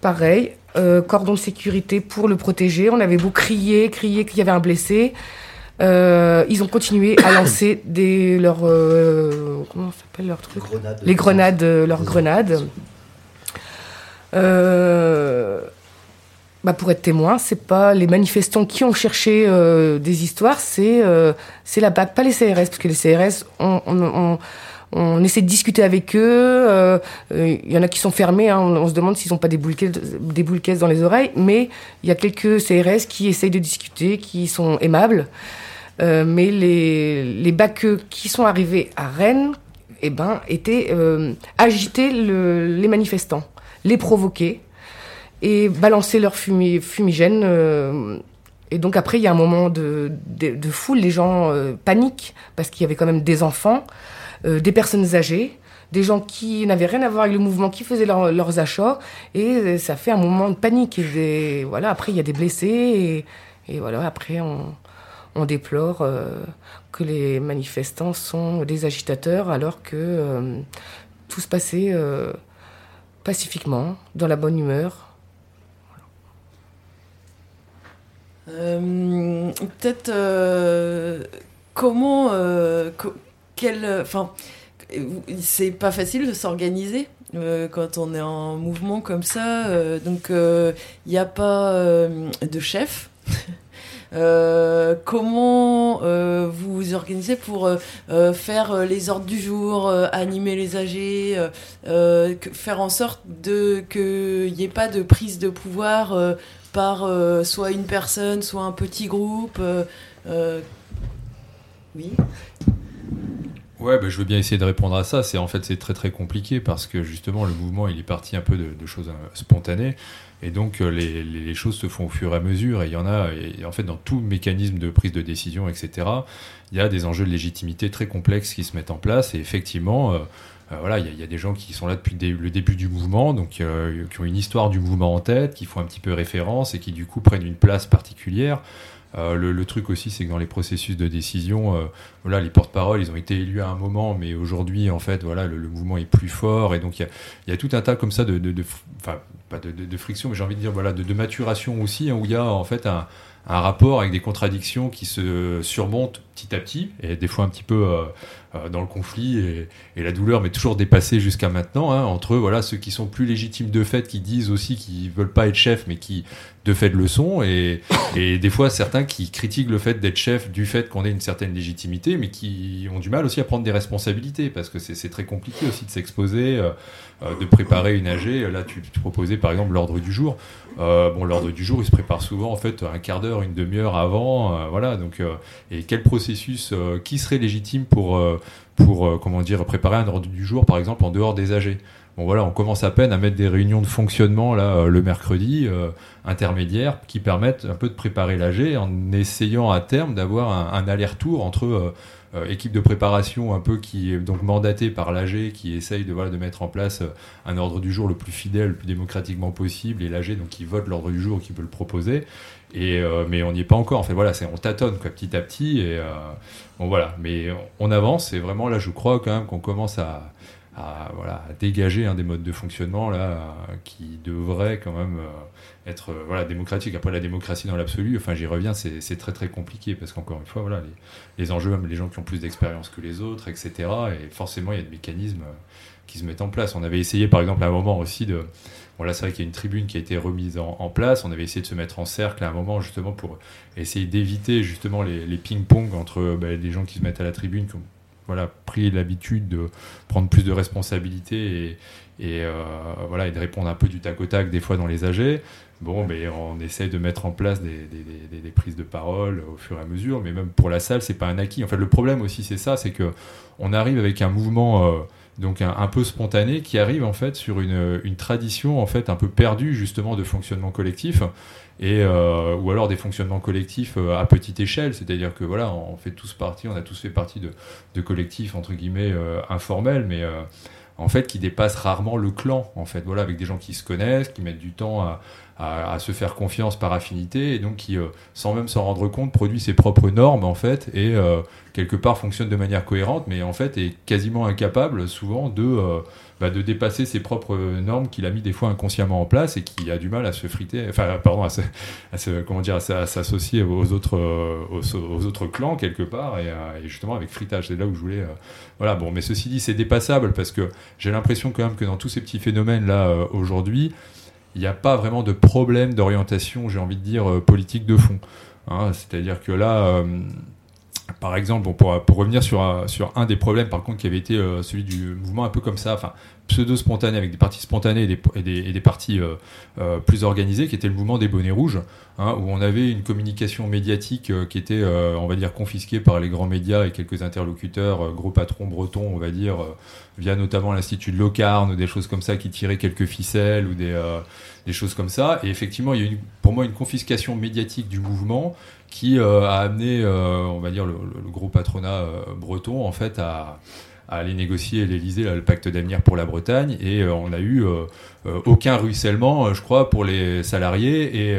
B: Pareil, euh, cordon de sécurité pour le protéger. On avait beau crier, crier qu'il y avait un blessé. Euh, ils ont continué à lancer des leurs euh, comment ça s'appelle leur truc
F: Grenades.
B: les grenades euh, leurs grenades Euh, bah pour être témoin c'est pas les manifestants qui ont cherché euh, des histoires c'est euh, c'est la BAC pas les CRS parce que les CRS on, on, on, on essaie de discuter avec eux. euh, euh, Il y en a qui sont fermés. hein, on, se demande s'ils n'ont pas des boules, des dans les oreilles. Mais il y a quelques CRS qui essayent de discuter, qui sont aimables. Euh, mais les, les qui sont arrivés à Rennes eh ben, étaient euh, agiter le, les manifestants, les provoquer et balancer leur fumi- fumigène. euh, et donc après, il y a un moment de, foule, les gens euh, paniquent parce qu'il y avait quand même des enfants, euh, des personnes âgées, des gens qui n'avaient rien à voir avec le mouvement, qui faisaient leur- leurs achats, et euh, ça fait un moment de panique. Et voilà, après, il y a des blessés, et, voilà, après, on, déplore euh, que les manifestants sont des agitateurs alors que tout se passait pacifiquement, dans la bonne humeur.
A: Peut-être comment, co- quel, enfin, c'est pas facile de s'organiser euh, quand on est en mouvement comme ça. euh, donc il n'y a pas euh, de chef. Euh, comment euh, vous vous organisez pour euh, euh, faire euh, les ordres du jour, euh, animer les âgés, euh, euh, faire en sorte de qu'il n'y ait pas de prise de pouvoir euh, par euh, soit une personne, soit un petit groupe. euh, euh, Oui.
C: Ouais, bah, je veux bien essayer de répondre à ça. C'est en fait c'est très très compliqué parce que justement le mouvement il est parti un peu de, choses euh, spontanées et donc euh, les, choses se font au fur et à mesure et il y en a et en fait dans tout mécanisme de prise de décision etc. Il y a des enjeux de légitimité très complexes qui se mettent en place et effectivement euh, euh, voilà il y, a- des gens qui sont là depuis le dé- le début du mouvement donc qui ont une histoire du mouvement en tête, qui font un petit peu référence et qui du coup prennent une place particulière. Euh, le, truc aussi, c'est que dans les processus de décision, euh, voilà, les porte-paroles, ils ont été élus à un moment, mais aujourd'hui, en fait, voilà, le, mouvement est plus fort, et donc il y a, tout un tas comme ça de, de, friction, mais j'ai envie de dire, voilà, de, maturation aussi, hein, où il y a en fait un, rapport avec des contradictions qui se surmontent petit à petit, et des fois un petit peu euh, dans le conflit et, la douleur, mais toujours dépassée jusqu'à maintenant, hein, entre voilà, ceux qui sont plus légitimes de fait, qui disent aussi qu'ils veulent pas être chefs, mais qui de fait le sont, et, des fois certains qui critiquent le fait d'être chef du fait qu'on ait une certaine légitimité, mais qui ont du mal aussi à prendre des responsabilités, parce que c'est très compliqué aussi de s'exposer, euh, euh, de préparer une AG. Là, tu, proposais par exemple l'ordre du jour. Euh, bon, l'ordre du jour, il se prépare souvent en fait un quart d'heure, une demi-heure avant, voilà. Donc, et quel processus, qui serait légitime pour, pour comment dire, préparer un ordre du jour, par exemple, en dehors des AG bon voilà, on commence à peine à mettre des réunions de fonctionnement là le mercredi intermédiaires qui permettent un peu de préparer l'AG en essayant à terme d'avoir un, aller-retour entre équipe de préparation un peu qui est donc mandatée par l'AG qui essaye de, voilà, de mettre en place un ordre du jour le plus fidèle, le plus démocratiquement possible et l'AG donc qui vote l'ordre du jour qui peut le proposer. Et, mais on n'y est pas encore. En fait voilà on tâtonne quoi, petit à petit et bon voilà. Mais on avance et vraiment là je crois quand même qu'on commence à, voilà, dégager des modes de fonctionnement là qui devrait quand même euh, être euh, voilà démocratique. Après la démocratie dans l'absolu, enfin j'y reviens, c'est très très compliqué parce qu'encore une fois voilà les, enjeux, même les gens qui ont plus d'expérience que les autres, etc. Et forcément il y a des mécanismes euh, qui se mettent en place. On avait essayé par exemple à un moment aussi de Bon, là, c'est vrai qu'il y a une tribune qui a été remise en, place. On avait essayé de se mettre en cercle à un moment, justement, pour essayer d'éviter justement les, ping-pong entre bah, les gens qui se mettent à la tribune, voilà, pris l'habitude de prendre plus de responsabilités et, euh, voilà, et de répondre un peu du tac au tac des fois dans les AG. Bon, mais on essaie de mettre en place des, des, prises de parole au fur et à mesure, mais même pour la salle, c'est pas un acquis. En fait, le problème aussi, c'est ça, c'est que on arrive avec un mouvement euh, donc un, peu spontané qui arrive en fait sur une, une, tradition en fait un peu perdue justement de fonctionnement collectif et euh, ou alors des fonctionnements collectifs euh, à petite échelle, c'est-à-dire que voilà, on fait tous partie, on a tous fait partie de, de collectifs entre guillemets euh, informels, mais en fait qui dépassent rarement le clan, en fait, voilà, avec des gens qui se connaissent, qui mettent du temps à, à, se faire confiance par affinité et donc qui, sans même s'en rendre compte, produit ses propres normes en fait et quelque part fonctionne de manière cohérente, mais en fait est quasiment incapable souvent de bah, de dépasser ses propres normes qu'il a mis des fois inconsciemment en place et qui a du mal à se friter, enfin pardon, à se, comment dire, à s'associer aux autres aux, autres clans quelque part et, justement avec fritage. C'est là où je voulais, euh, voilà. Bon, mais ceci dit, c'est dépassable parce que j'ai l'impression quand même que dans tous ces petits phénomènes là euh, aujourd'hui, il n'y a pas vraiment de problème d'orientation, j'ai envie de dire euh, politique de fond. Hein. C'est-à-dire que là par exemple, pour, pour, revenir sur sur un des problèmes, par contre, qui avait été euh, celui du mouvement un peu comme ça, enfin, pseudo-spontané, avec des partis spontanés et des, et des, partis euh, euh, plus organisés, qui était le mouvement des bonnets rouges, hein, où on avait une communication médiatique qui était, on va dire, confisquée par les grands médias et quelques interlocuteurs, gros patrons bretons, on va dire, via notamment l'Institut de Locarne, ou des choses comme ça, qui tiraient quelques ficelles, ou des, des choses comme ça. Et effectivement, il y a eu pour moi une confiscation médiatique du mouvement qui euh, a amené, euh, on va dire, le, gros patronat euh, breton, en fait, à, aller négocier l'Elysée, le pacte d'avenir pour la Bretagne, et on a eu aucun ruissellement, je crois, pour les salariés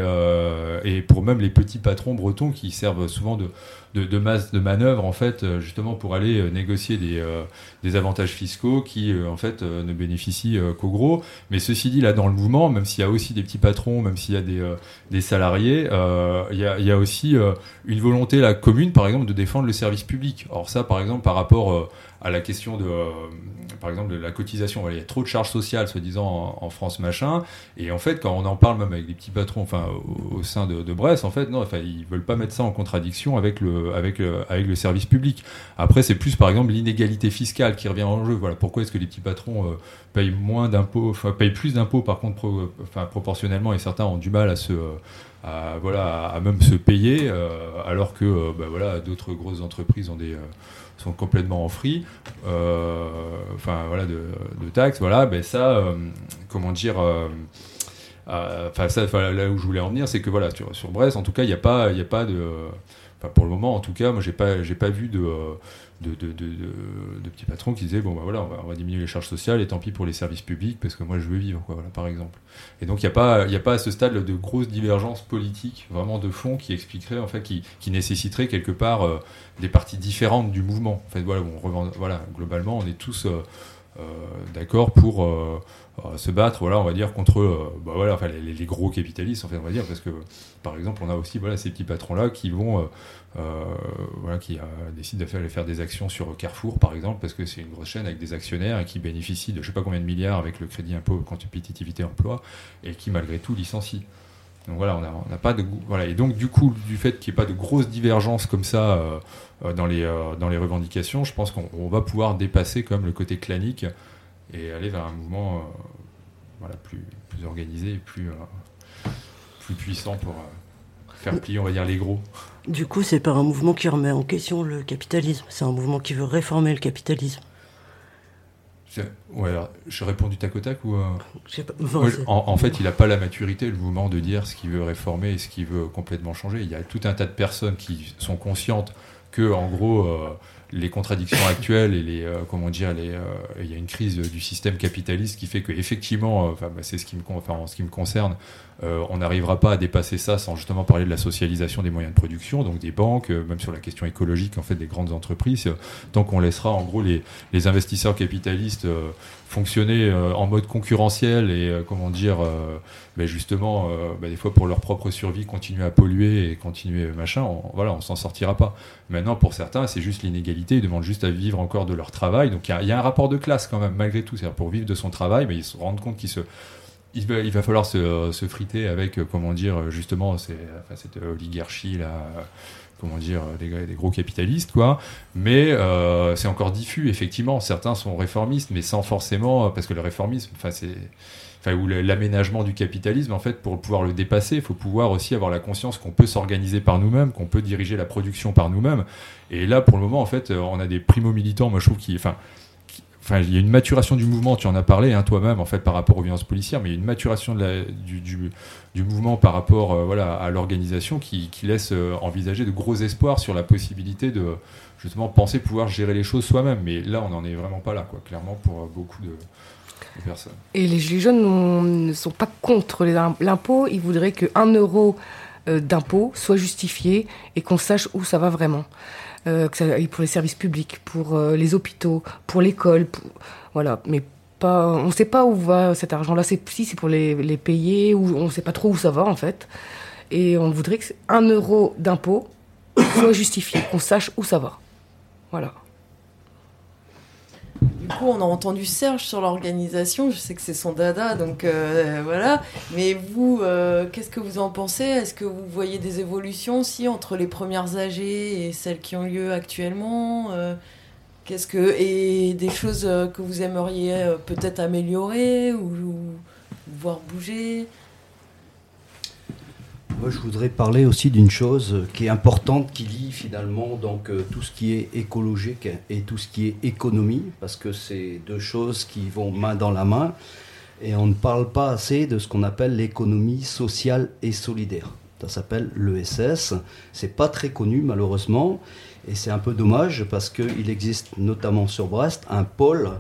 C: et pour même les petits patrons bretons qui servent souvent de, de, masse de manœuvre en fait euh, justement pour aller euh, négocier des, euh, des avantages fiscaux qui en fait ne bénéficient qu'aux gros. Mais ceci dit là dans le mouvement, même s'il y a aussi des petits patrons, même s'il y a des, des salariés, il, y a, y a aussi une volonté la commune par exemple de défendre le service public. Or ça par exemple par rapport à la question de, par exemple, de la cotisation. il y a trop de charges sociales, soi-disant, en, France, machin. Et en fait, quand on en parle même avec les petits patrons, enfin, au, sein de, Brest, en fait, non, enfin, ils veulent pas mettre ça en contradiction avec le, avec le, avec le service public. Après, c'est plus, par exemple, l'inégalité fiscale qui revient en jeu. Voilà, pourquoi est-ce que les petits patrons euh, payent moins d'impôts, enfin, payent plus d'impôts, par contre, enfin, proportionnellement, et certains ont du mal à se, à, voilà, à même se payer, euh, alors que, bah, voilà, d'autres grosses entreprises ont des sont complètement en free, euh, voilà, de, taxes, voilà, ben ça, euh, comment dire, euh, enfin ça, là où je voulais en venir, c'est que voilà, sur, sur Brest, en tout cas, il n'y a pas, il a pas de, pour le moment, en tout cas, moi j'ai pas, j'ai pas vu de de, de, de, petits patrons qui disaient bon bah voilà on va, diminuer les charges sociales et tant pis pour les services publics parce que moi je veux vivre quoi voilà par exemple. Et donc il n'y a pas il a pas à ce stade de grosses divergences politiques vraiment de fond qui expliquerait en fait qui, qui nécessiterait quelque part euh, des parties différentes du mouvement. En fait voilà voilà globalement on est tous euh, euh, d'accord pour se battre voilà on va dire contre bah, voilà enfin les, gros capitalistes en fait on va dire parce que par exemple on a aussi voilà ces petits patrons là qui vont euh, voilà, qui décide de faire, faire des actions sur Carrefour, par exemple, parce que c'est une grosse chaîne avec des actionnaires et qui bénéficie de je sais pas combien de milliards avec le crédit impôt compétitivité emploi et qui malgré tout licencie. Donc voilà, on n'a pas de voilà et donc du coup du fait qu'il n'y ait pas de grosses divergences comme ça euh, euh, dans les dans les revendications, je pense qu'on va pouvoir dépasser comme le côté clanique et aller vers un mouvement voilà plus plus organisé et plus plus puissant pour faire plier on va dire les gros.
G: Du coup, c'est pas un mouvement qui remet en question le capitalisme, c'est un mouvement qui veut réformer le capitalisme.
C: Ouais, alors, je réponds du tac au tac ou. euh,
G: pas. Enfin,
C: en, en fait, il n'a pas la maturité, le mouvement, de dire ce qu'il veut réformer et ce qu'il veut complètement changer. Il y a tout un tas de personnes qui sont conscientes que, en gros, euh, les contradictions actuelles et les, euh, comment dire, les, euh, il y a une crise du système capitaliste qui fait que, effectivement, euh, enfin, bah, c'est ce qui me, enfin, en ce qui me concerne, euh, on n'arrivera pas à dépasser ça sans justement parler de la socialisation des moyens de production, donc des banques, même sur la question écologique, en fait, des grandes entreprises. tant qu'on laissera, en gros, les, les investisseurs capitalistes fonctionner euh, en mode concurrentiel et euh, comment dire euh, ben justement ben des fois pour leur propre survie continuer à polluer et continuer machin on, voilà on s'en sortira pas. Maintenant pour certains c'est juste l'inégalité. Ils demandent juste à vivre encore de leur travail. Donc il y a- un rapport de classe quand même malgré tout. C'est pour vivre de son travail mais ils se rendent compte qu'ils se il va, falloir se, friter avec, comment dire, justement, cette oligarchie là, comment dire, des, gros capitalistes, quoi. Mais euh, c'est encore diffus, effectivement. Certains sont réformistes, mais sans forcément, euh, parce que le réformisme, enfin, c'est, enfin, ou l'aménagement du capitalisme, en fait, pour pouvoir le dépasser, il faut pouvoir aussi avoir la conscience qu'on peut s'organiser par nous-mêmes, qu'on peut diriger la production par nous-mêmes. Et là, pour le moment, en fait, euh, on a des primo-militants, moi, je trouve, qui, enfin, Il y a une maturation du mouvement, tu en as parlé hein, toi-même en fait par rapport aux violences policières, mais il y a une maturation du, mouvement par rapport euh, à l'organisation qui, laisse euh, envisager de gros espoirs sur la possibilité de justement penser pouvoir gérer les choses soi-même. Mais là, on n'en est vraiment pas là, quoi, clairement, pour euh, beaucoup de, personnes.
B: Et les Gilets jaunes ne sont pas contre l'impôt. Ils voudraient que 1 euro d'impôt soit justifié et qu'on sache où ça va vraiment. Euh, pour les services publics, pour euh, les hôpitaux, pour l'école. Voilà. Mais pas, on ne sait pas où va cet argent-là. C'est, si c'est pour les, les payer, ou on ne sait pas trop où ça va en fait. Et on voudrait que 1 euro d'impôt soit justifié, qu'on sache où ça va. Voilà.
A: Du coup, on a entendu Serge sur l'organisation. Je sais que c'est son dada, donc euh, voilà. Mais vous, euh, qu'est-ce que vous en pensez? Est-ce que vous voyez des évolutions aussi entre les premières AG et celles qui ont lieu actuellement Euh, Qu'est-ce que et des choses que vous aimeriez peut-être améliorer ou voir bouger?
F: Moi, je voudrais parler aussi d'une chose qui est importante, qui lie finalement donc euh, tout ce qui est écologique et tout ce qui est économie, parce que c'est deux choses qui vont main dans la main, et on ne parle pas assez de ce qu'on appelle l'économie sociale et solidaire. Ça s'appelle l'ESS. C'est pas très connu malheureusement, et c'est un peu dommage parce qu'il existe notamment sur Brest un pôle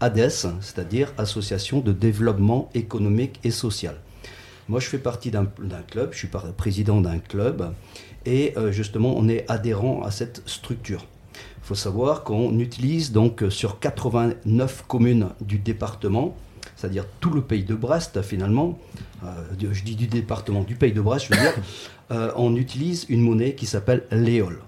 F: ADES, c'est-à-dire Association de développement économique et social. Moi, je fais partie d'un club, je suis président d'un club, et euh, justement, on est adhérent à cette structure. Il faut savoir qu'on utilise donc euh, sur 89 communes du département, c'est-à-dire tout le pays de Brest finalement, euh, je dis du département, du pays de Brest, je veux dire, on utilise une monnaie qui s'appelle l'éole.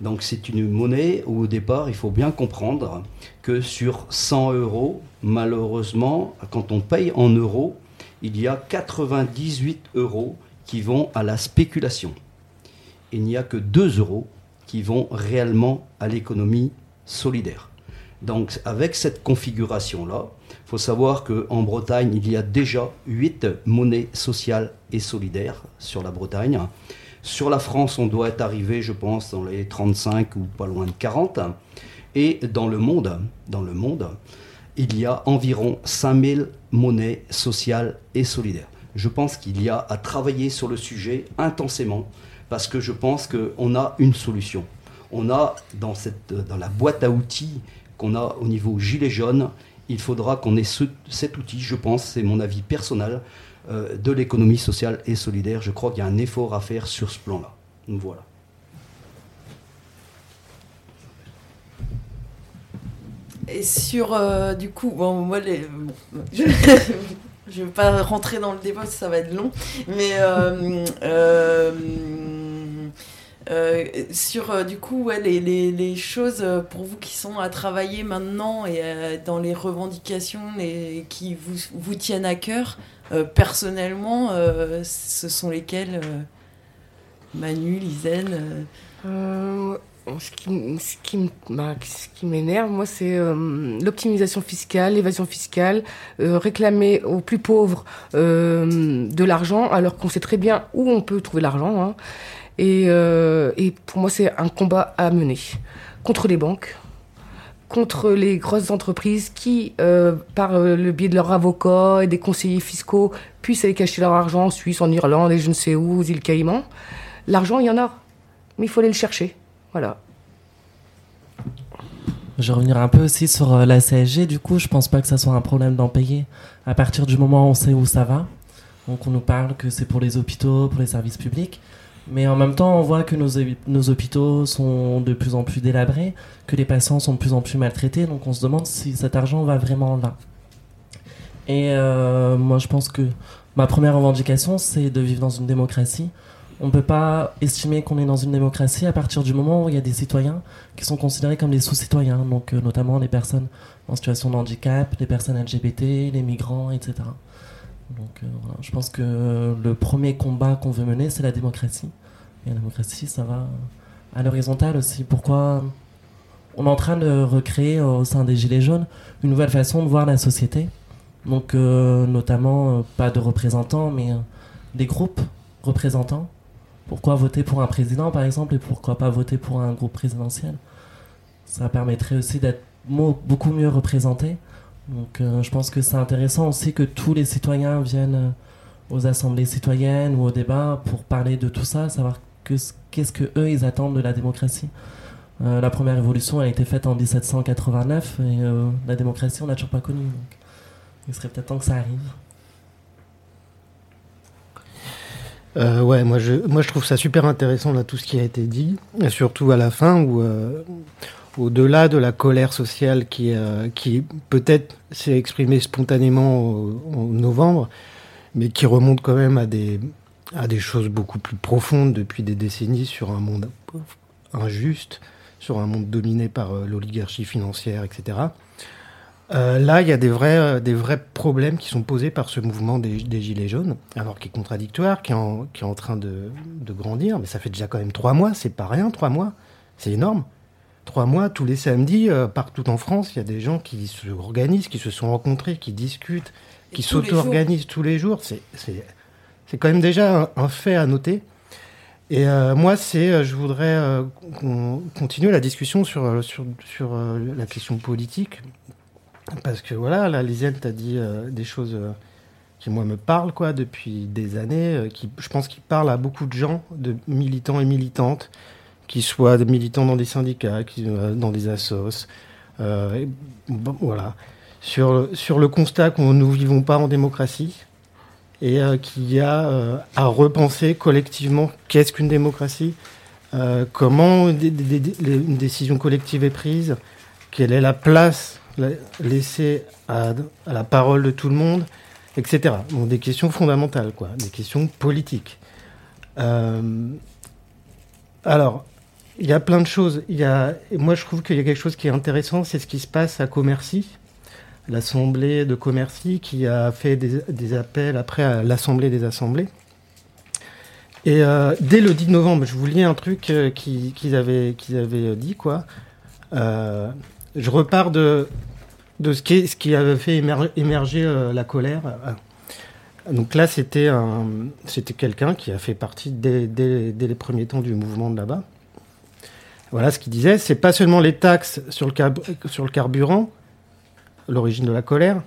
F: Donc c'est une monnaie où au départ, il faut bien comprendre que sur 100 euros, malheureusement, quand on paye en euros, il y a 98 euros qui vont à la spéculation. Il n'y a que 2 euros qui vont réellement à l'économie solidaire. Donc avec cette configuration-là, il faut savoir qu'en Bretagne, il y a déjà 8 monnaies sociales et solidaires sur la Bretagne. Sur la France, on doit être arrivé, je pense, dans les 35 ou pas loin de 40. Et dans le monde, dans le monde, il y a environ 5000 monnaies sociales et solidaires. Je pense qu'il y a à travailler sur le sujet intensément parce que je pense qu'on a une solution. On a dans, cette, dans la boîte à outils qu'on a au niveau gilet jaune, il faudra qu'on ait ce- cet outil, je pense, c'est mon avis personnel, euh, de l'économie sociale et solidaire. Je crois qu'il y a un effort à faire sur ce plan-là. Voilà.
A: Et sur, euh, du coup, bon, moi, les, bon, je je vais pas rentrer dans le débat, ça va être long, mais euh, euh, euh, sur, euh, du coup, ouais, les, les, les choses pour vous qui sont à travailler maintenant et euh, dans les revendications et qui vous, vous tiennent à cœur, euh, personnellement, euh, ce sont lesquelles euh, Manu, euh,
B: Euh, bah, ce qui m'énerve, moi, c'est euh, l'optimisation fiscale, l'évasion fiscale, euh, réclamer aux plus pauvres euh, de l'argent, alors qu'on sait très bien où on peut trouver l'argent. hein. Et, et pour moi, c'est un combat à mener contre les banques, contre les grosses entreprises qui, par le biais de leurs avocats et des conseillers fiscaux, puissent aller cacher leur argent en Suisse, en Irlande et je ne sais où, aux îles Caïmans. L'argent, il y en a, mais il faut aller le chercher. Voilà.
E: Je vais revenir un peu aussi sur euh, la CSG. Du coup, je pense pas que ça soit un problème d'en payer. À partir du moment où on sait où ça va, donc on nous parle que c'est pour les hôpitaux, pour les services publics. Mais en même temps, on voit que nos, nos hôpitaux sont de plus en plus délabrés, que les patients sont de plus en plus maltraités. Donc on se demande si cet argent va vraiment là. Et euh, moi, je pense que ma première revendication, c'est de vivre dans une démocratie. On ne peut pas estimer qu'on est dans une démocratie à partir du moment où il y a des citoyens qui sont considérés comme des sous-citoyens, donc euh, notamment les personnes en situation de handicap, les personnes LGBT, les migrants, etc. Donc euh, je pense que le premier combat qu'on veut mener, c'est la démocratie. Et la démocratie, ça va à l'horizontale aussi. Pourquoi on est en train de recréer au sein des Gilets jaunes une nouvelle façon de voir la société? Donc euh, notamment, pas de représentants, mais des groupes représentants. Pourquoi voter pour un président, par exemple, et pourquoi pas voter pour un groupe présidentiel? Ça permettrait aussi d'être beaucoup mieux représentés donc euh, je pense que c'est intéressant aussi que tous les citoyens viennent euh, aux assemblées citoyennes ou au débat pour parler de tout ça, savoir qu'est-ce que eux ils attendent de la démocratie. Euh, la première révolution a été faite en 1789 et la démocratie on n'a toujours pas connu. Donc il serait peut-être temps que ça arrive.
D: Ouais, moi je, moi je trouve ça super intéressant là tout ce qui a été dit, et surtout à la fin où au-delà de la colère sociale qui, euh, peut-être s'est exprimée spontanément en novembre, mais qui remonte quand même à des, à des choses beaucoup plus profondes depuis des décennies sur un monde injuste, sur un monde dominé par euh, l'oligarchie financière, etc. Euh, là, il y a des vrais, des vrais problèmes qui sont posés par ce mouvement des, Gilets jaunes, alors qui est contradictoire, qui est en, qui est en train de, de grandir, mais ça fait déjà quand même trois mois, c'est pas rien, trois mois, c'est énorme trois mois, tous les samedis, euh, partout en France, il y a des gens qui se organisent, qui se sont rencontrés, qui discutent, qui s'auto-organisent tous les jours. C'est quand même déjà un, fait à noter. Et euh, moi, c'est, euh, je voudrais continuer la discussion sur, sur, sur la question politique. Parce que voilà, là, Lisiane, tu as dit des choses qui, moi, me parlent quoi, depuis des années, qui, je pense qu'ils parlent à beaucoup de gens, de militants et militantes, qu'ils soient des militants dans des syndicats, euh, dans des assos. Euh, voilà. Sur, le constat qu'on nous vivons pas en démocratie et euh, qu'il y a à repenser collectivement qu'est-ce qu'une démocratie, comment une décision collective est prise, quelle est la place laissée à, la parole de tout le monde, etc. Bon, des questions fondamentales, quoi, des questions politiques. alors, il y a plein de choses. Il y a, moi, je trouve qu'il y a quelque chose qui est intéressant, c'est ce qui se passe à Commercy, l'Assemblée de Commercy, qui a fait des, appels après à l'Assemblée des Assemblées. Et euh, dès le 10 novembre, je vous lis un truc euh, qu'ils avaient, avaient dit, quoi. Euh, je repars de, ce, qui, avait fait émerger, la colère. Donc là, c'était quelqu'un qui a fait partie dès, dès, les premiers temps du mouvement de là-bas. Voilà ce qu'il disait. C'est pas seulement les taxes sur le, sur le carburant, l'origine de la colère.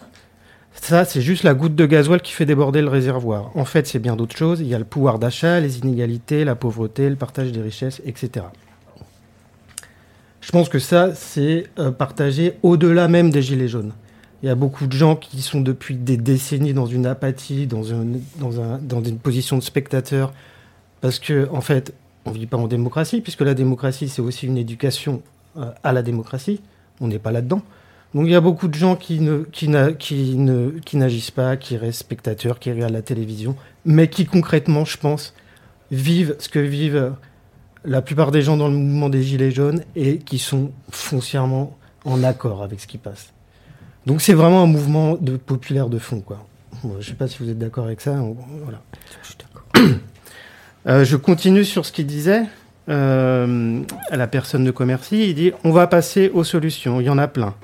D: Ça, c'est juste la goutte de gasoil qui fait déborder le réservoir. En fait, c'est bien d'autres choses. Il y a le pouvoir d'achat, les inégalités, la pauvreté, le partage des richesses, etc. Je pense que ça, c'est euh, partagé au-delà même des Gilets jaunes. Il y a beaucoup de gens qui sont depuis des décennies dans une apathie, dans, dans, un, dans une position de spectateur, parce que, en fait, on ne vit pas en démocratie, puisque la démocratie, c'est aussi une éducation euh, à la démocratie. On n'est pas là-dedans. Donc il y a beaucoup de gens qui n'agissent pas, qui restent spectateurs, qui regardent la télévision, mais qui concrètement, je pense, vivent ce que vivent la plupart des gens dans le mouvement des Gilets jaunes et qui sont foncièrement en accord avec ce qui passe. Donc c'est vraiment un mouvement de populaire de fond, quoi. je ne sais pas si vous êtes d'accord avec ça. Euh, je continue sur ce qu'il disait euh, à la personne de Commercy. Il dit on va passer aux solutions. Il y en a plein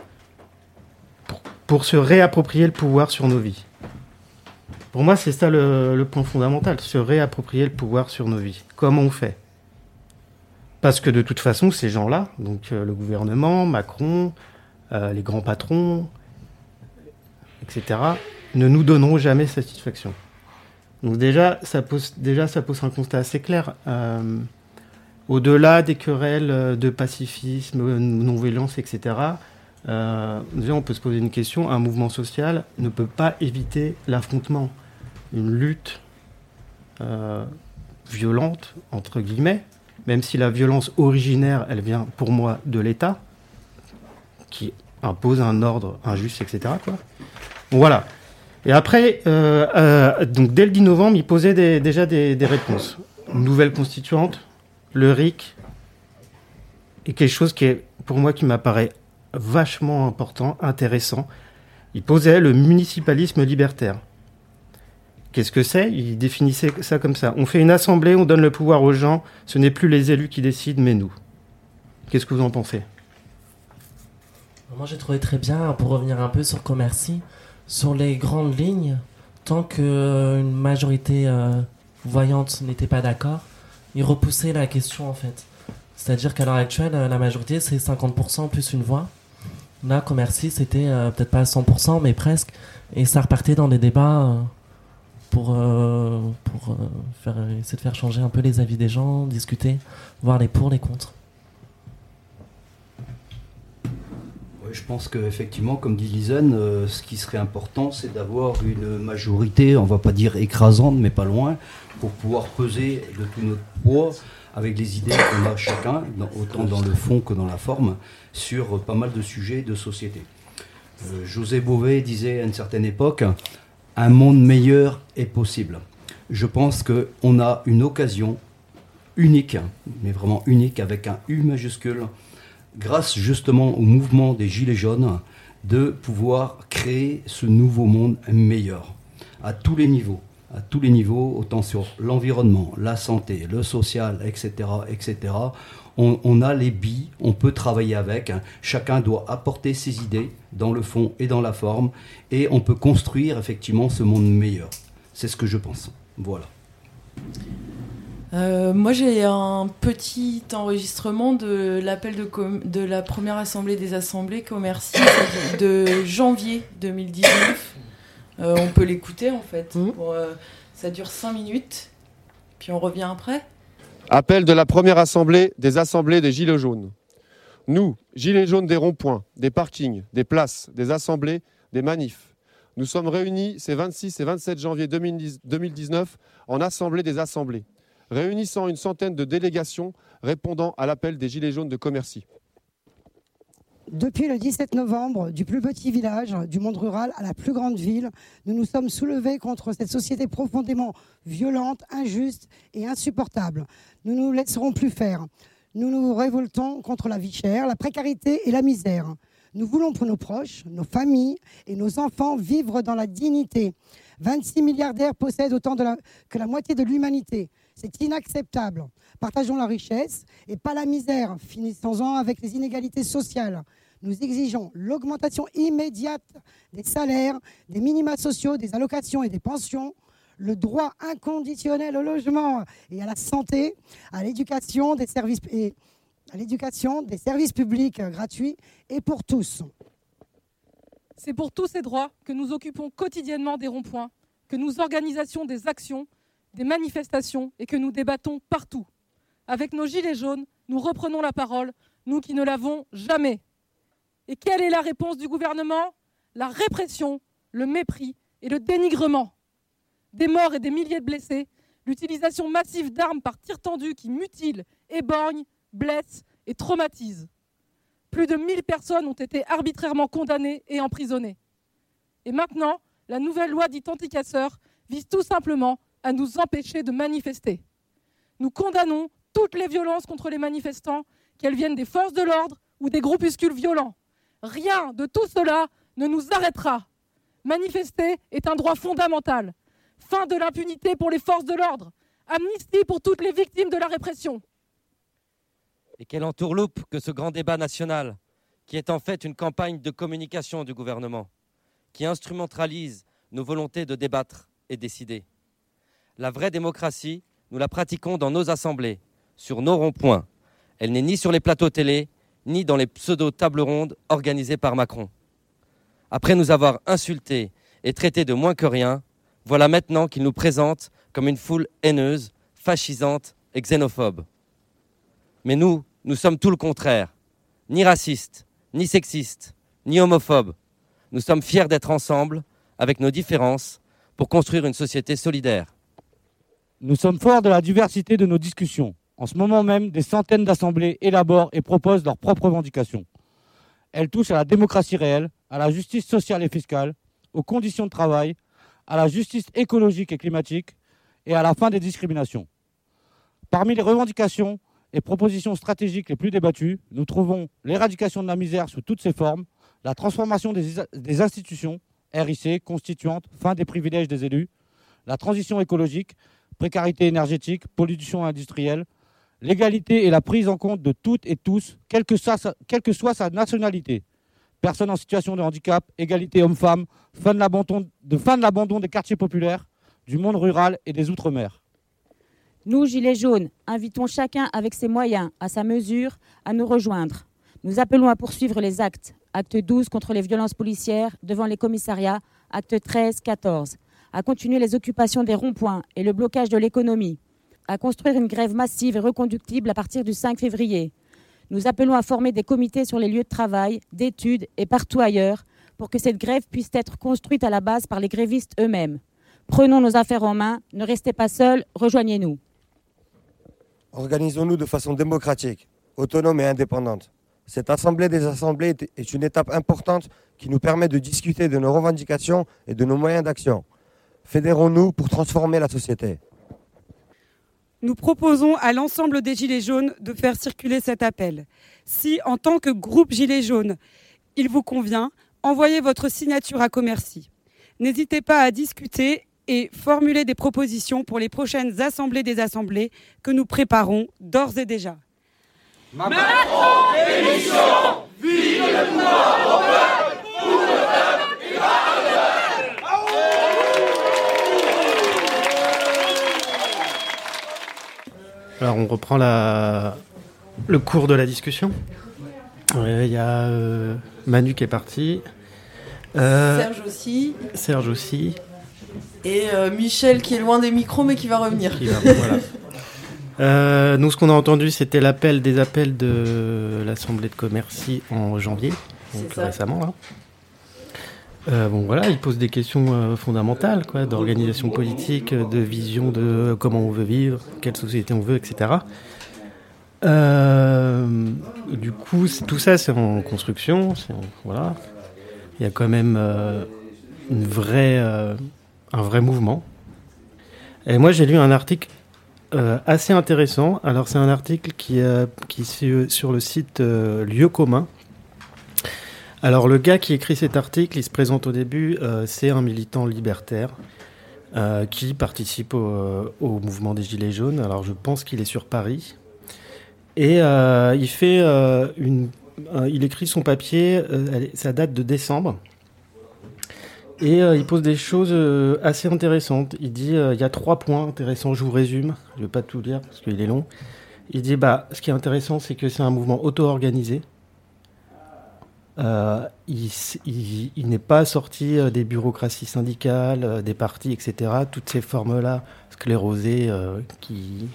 D: pour, se réapproprier le pouvoir sur nos vies. Pour moi, c'est ça le, point fondamental se réapproprier le pouvoir sur nos vies. Comment on fait? Parce que de toute façon, ces gens-là, donc euh, le gouvernement, Macron, les grands patrons, etc., ne nous donneront jamais satisfaction. Donc déjà, ça pose, un constat assez clair. Au-delà des querelles de pacifisme, non-violence, etc., euh, déjà, on peut se poser une question. Un mouvement social ne peut pas éviter l'affrontement. Une lutte euh, violente, entre guillemets, même si la violence originaire, elle vient pour moi de l'État, qui impose un ordre injuste, etc. Voilà. Et après, euh, donc dès le 10 novembre, il posait déjà des, réponses. Nouvelle constituante, le RIC, et quelque chose qui est, pour moi, qui m'apparaît vachement important, intéressant. Il posait le municipalisme libertaire. Qu'est-ce que c'est? Il définissait ça comme ça. On fait une assemblée, on donne le pouvoir aux gens, ce n'est plus les élus qui décident, mais nous. Qu'est-ce que vous en pensez?
E: Moi j'ai trouvé très bien, pour revenir un peu sur Commercy, sur les grandes lignes, tant qu'une majorité euh, voyante n'était pas d'accord, il repoussait la question en fait. C'est-à-dire qu'à l'heure actuelle, la majorité c'est 50% plus une voix. Là, Commercy, c'était euh, peut-être pas à 100%, mais presque. Et ça repartait dans des débats euh, pour, euh, pour faire, essayer de faire changer un peu les avis des gens, discuter, voir les pour, les contre.
F: je pense qu'effectivement, comme dit Lisanne, ce qui serait important, c'est d'avoir une majorité, on va pas dire écrasante, mais pas loin, pour pouvoir peser de tout notre poids avec les idées qu'on a chacun, autant dans le fond que dans la forme, sur pas mal de sujets de société. Euh, José Bové disait à une certaine époque, un monde meilleur est possible. Je pense qu'on a une occasion unique, mais vraiment unique, avec un U majuscule, grâce justement au mouvement des Gilets jaunes, de pouvoir créer ce nouveau monde meilleur, à tous les niveaux à tous les niveaux, autant sur l'environnement, la santé, le social, etc., etc. On, a les billes, on peut travailler avec. Hein. Chacun doit apporter ses idées dans le fond et dans la forme, et on peut construire effectivement ce monde meilleur. C'est ce que je pense. Voilà.
A: Euh, moi, j'ai un petit enregistrement de l'appel de, de, la première assemblée des assemblées commerciales de janvier 2019. Euh, on peut l'écouter en fait. Mmh. Euh, ça dure 5 minutes, puis on revient après.
H: Appel de la première assemblée des assemblées des Gilets jaunes. Nous, Gilets jaunes des ronds-points, des parkings, des places, des assemblées, des manifs, nous sommes réunis ces 26 et 27 janvier 2019 en assemblée des assemblées, réunissant une centaine de délégations répondant à l'appel des Gilets jaunes de Commercy.
I: Depuis le 17 novembre, du plus petit village du monde rural à la plus grande ville, nous nous sommes soulevés contre cette société profondément violente, injuste et insupportable. Nous ne nous laisserons plus faire. Nous nous révoltons contre la vie chère, la précarité et la misère. Nous voulons pour nos proches, nos familles et nos enfants vivre dans la dignité. 26 milliardaires possèdent autant que la moitié de l'humanité. C'est inacceptable. Partageons la richesse et pas la misère. Finissons-en avec les inégalités sociales. Nous exigeons l'augmentation immédiate des salaires, des minima sociaux, des allocations et des pensions, le droit inconditionnel au logement et à la santé, à l'éducation, des services et à l'éducation, des services publics gratuits et pour tous.
J: C'est pour tous ces droits que nous occupons quotidiennement des ronds-points, que nous organisons des actions, des manifestations et que nous débattons partout. Avec nos gilets jaunes, nous reprenons la parole, nous qui ne l'avons jamais. Et quelle est la réponse du gouvernement? La répression, le mépris et le dénigrement. Des morts et des milliers de blessés, l'utilisation massive d'armes par tir tendu qui mutilent, éborgnent, blessent et traumatisent. Plus de 1000 personnes ont été arbitrairement condamnées et emprisonnées. Et maintenant, la nouvelle loi dite anticasseur vise tout simplement à nous empêcher de manifester. Nous condamnons toutes les violences contre les manifestants, qu'elles viennent des forces de l'ordre ou des groupuscules violents. Rien de tout cela ne nous arrêtera. Manifester est un droit fondamental. Fin de l'impunité pour les forces de l'ordre. Amnistie pour toutes les victimes de la répression.
K: Et quelle entourloupe que ce grand débat national, qui est en fait une campagne de communication du gouvernement, qui instrumentalise nos volontés de débattre et décider. La vraie démocratie, nous la pratiquons dans nos assemblées, sur nos ronds-points. Elle n'est ni sur les plateaux télé, ni dans les pseudo-tables rondes organisées par Macron. Après nous avoir insultés et traités de moins que rien, voilà maintenant qu'il nous présente comme une foule haineuse, fascisante et xénophobe. Mais nous, nous sommes tout le contraire. Ni racistes, ni sexistes, ni homophobes. Nous sommes fiers d'être ensemble, avec nos différences, pour construire une société solidaire.
L: Nous sommes forts de la diversité de nos discussions. En ce moment même, des centaines d'assemblées élaborent et proposent leurs propres revendications. Elles touchent à la démocratie réelle, à la justice sociale et fiscale, aux conditions de travail, à la justice écologique et climatique et à la fin des discriminations. Parmi les revendications et propositions stratégiques les plus débattues, nous trouvons l'éradication de la misère sous toutes ses formes, la transformation des, institutions, RIC, constituantes, fin des privilèges des élus, la transition écologique, précarité énergétique, pollution industrielle, l'égalité et la prise en compte de toutes et tous, quelle que, soit sa, nationalité. Personnes en situation de handicap, égalité homme-femme, fin de, fin de l'abandon des quartiers populaires, du monde rural et des outre-mer.
M: Nous, Gilets jaunes, invitons chacun avec ses moyens, à sa mesure, à nous rejoindre. Nous appelons à poursuivre les actes. Acte 12 contre les violences policières devant les commissariats, acte 13, 14. À continuer les occupations des ronds-points et le blocage de l'économie. À construire une grève massive et reconductible à partir du 5 février. Nous appelons à former des comités sur les lieux de travail, d'études et partout ailleurs pour que cette grève puisse être construite à la base par les grévistes eux-mêmes. Prenons nos affaires en main, ne restez pas seuls, rejoignez-nous.
N: Organisons-nous de façon démocratique, autonome et indépendante. Cette Assemblée des Assemblées est une étape importante qui nous permet de discuter de nos revendications et de nos moyens d'action. Fédérons-nous pour transformer la société.
O: Nous proposons à l'ensemble des Gilets jaunes de faire circuler cet appel. Si, en tant que groupe Gilets jaunes, il vous convient, envoyez votre signature à Commercy. N'hésitez pas à discuter et formuler des propositions pour les prochaines assemblées des assemblées que nous préparons d'ores et déjà.
P: Macron Vive
D: Alors on reprend la... le cours de la discussion. Il y a euh, Manu qui est parti.
A: Euh, Serge aussi.
D: Serge aussi.
A: Et euh, Michel qui est loin des micros mais qui va revenir.
D: Qui va, voilà. Nous, ce qu'on a entendu, c'était l'appel des appels de l'Assemblée de Commercy en janvier, donc récemment. Là. Euh, bon, voilà, il pose des questions euh, fondamentales, quoi, d'organisation politique, de vision de comment on veut vivre, quelle société on veut, etc. Euh, du coup, tout ça, c'est en construction. Voilà, il y a quand même un vrai mouvement. Et moi, j'ai lu un article assez intéressant. Alors, c'est un article qui, est sur le site euh, Lieu commun. Alors, le gars qui écrit cet article, il se présente au début, c'est un militant libertaire qui participe au, au, mouvement des Gilets jaunes. Alors, je pense qu'il est sur Paris. Et il fait une. il écrit son papier, ça date de décembre. Et euh, il pose des choses euh, assez intéressantes. Il dit euh, il y a trois points intéressants. Je vous résume. Je ne vais pas tout lire parce qu'il est long. Il dit bah ce qui est intéressant, c'est que c'est un mouvement auto-organisé. Il, il, n'est pas sorti des bureaucraties syndicales, des partis, etc. Toutes ces formes-là sclérosées qui,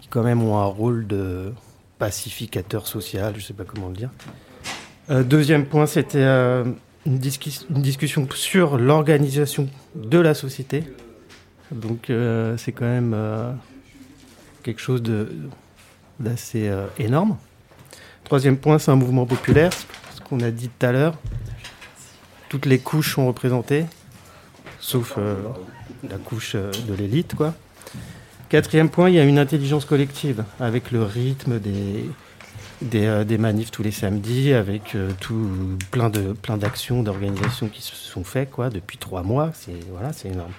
D: qui quand même ont un rôle de pacificateur social, je ne sais pas comment le dire. deuxième point, c'était une, une discussion sur l'organisation de la société. Donc euh, c'est quand même euh, quelque chose d'assez euh, énorme. Troisième point, c'est un mouvement populaire, ce qu'on a dit tout à l'heure. Toutes les couches sont représentées, sauf euh, la couche euh, de l'élite. quoi. Quatrième point, il y a une intelligence collective avec le rythme des, des, euh, des, manifs tous les samedis avec tout plein de plein d'actions d'organisations qui se sont faites quoi depuis trois mois c'est voilà c'est énorme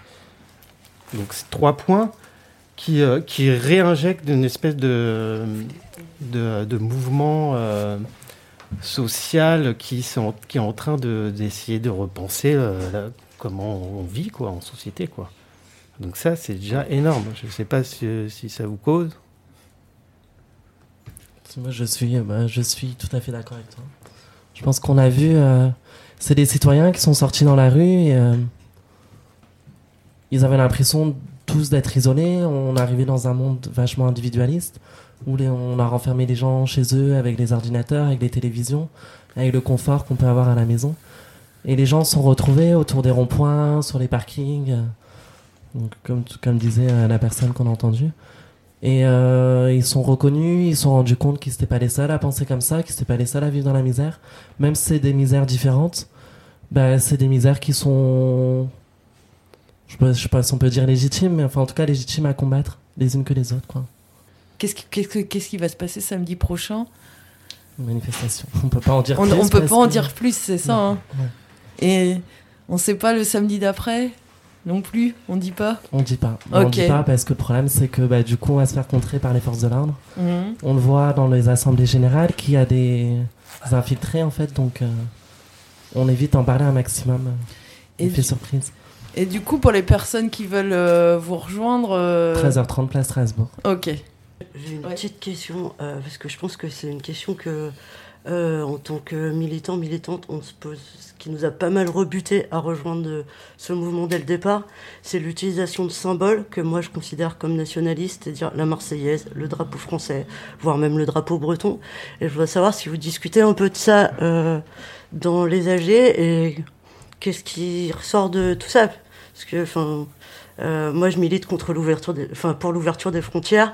D: donc c'est trois points qui euh, qui réinjectent une espèce de de, mouvement euh, social qui est en train de d'essayer de repenser euh, comment on vit quoi en société quoi. Donc ça c'est déjà énorme. Je ne sais pas si, ça vous cause.
E: Moi, je suis, bah, je suis tout à fait d'accord avec toi. Je pense qu'on a vu, c'est des citoyens qui sont sortis dans la rue et ils avaient l'impression tous d'être isolés. On arrivé dans un monde vachement individualiste où on a renfermé les gens chez eux avec les ordinateurs, avec les télévisions, avec le confort qu'on peut avoir à la maison. Et les gens sont retrouvés autour des ronds-points, sur les parkings, comme, disait euh, la personne qu'on a entendue. Et euh, ils sont reconnus, ils sont rendus compte qu'ils n'étaient pas les seuls à penser comme ça, qu'ils n'étaient pas les seuls à vivre dans la misère. Même si c'est des misères différentes, bah, c'est des misères qui sont, je ne sais pas si on peut dire légitimes, mais enfin en tout cas légitimes à combattre les unes que les autres. Quoi.
A: Qu'est-ce qui, qu'est-ce que- qu'est-ce qui va se passer samedi prochain?
E: Une manifestation. On peut pas en dire
A: On
E: plus.
A: on peut pas en dire plus, c'est ça.
E: Non,
A: hein.
E: ouais.
A: Et on sait pas le samedi d'après non plus, on dit pas?
E: On dit pas. On
A: Ok.
E: dit pas parce que le problème c'est que bah, du coup on va se faire contrer par les forces de l'ordre.
A: Mhm.
E: On le voit dans les assemblées générales qu'il y a des infiltrés en fait, donc euh, on évite d'en parler un maximum.
A: Et
E: Effet surprise.
A: Et du coup, pour les personnes qui veulent euh, vous rejoindre. euh,
E: 13h30 place Strasbourg.
A: Ok.
G: J'ai une petite question, euh, parce que je pense que c'est une question que, euh, en tant que militant, militante, on se pose, ce qui nous a pas mal rebuté à rejoindre euh, ce mouvement dès le départ, c'est l'utilisation de symboles que moi je considère comme nationalistes, c'est-à-dire la Marseillaise, le drapeau français, voire même le drapeau breton. Et je voudrais savoir si vous discutez un peu de ça euh, dans les AG et qu'est-ce qui ressort de tout ça? Parce que, enfin, euh, moi je milite contre l'ouverture, enfin pour l'ouverture des frontières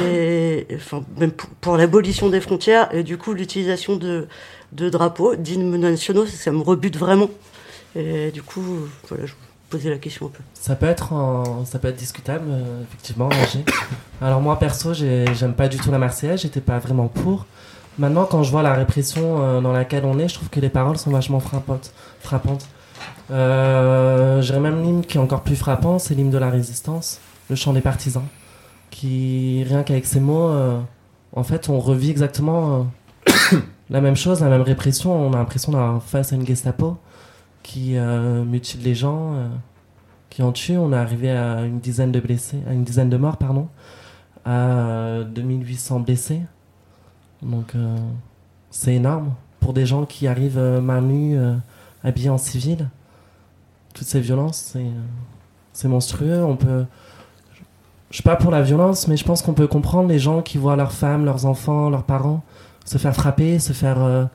G: et enfin même pour, l'abolition des frontières et du coup l'utilisation de, de drapeaux d'hymnes nationaux ça me rebute vraiment et du coup voilà je vous posais la question un peu
E: Ça peut être, ça peut être discutable, euh, effectivement. Alors moi, perso, j'ai- j'aime pas du tout la Marseillaise, j'étais pas vraiment pour. Maintenant, quand je vois la répression euh, dans laquelle on est, je trouve que les paroles sont vachement frappantes. frappantes. Euh, J'irais même l'hymne qui est encore plus frappant, c'est l'hymne de la résistance, le chant des partisans, qui, rien qu'avec ces mots, euh, en fait, on revit exactement euh, la même chose, la même répression. On a l'impression d'avoir face à une Gestapo qui euh, mutile les gens, qui en tue. On est arrivé à une dizaine de blessés, à une dizaine de morts, pardon, à euh, 2800 blessés. Donc euh, c'est énorme pour des gens qui arrivent euh, main euh, habillés en civil. Toutes ces violences, c'est euh, monstrueux. On peut, suis pas pour la violence, mais je pense qu'on peut comprendre les gens qui voient leurs femmes, leurs enfants, leurs parents se faire frapper, se faire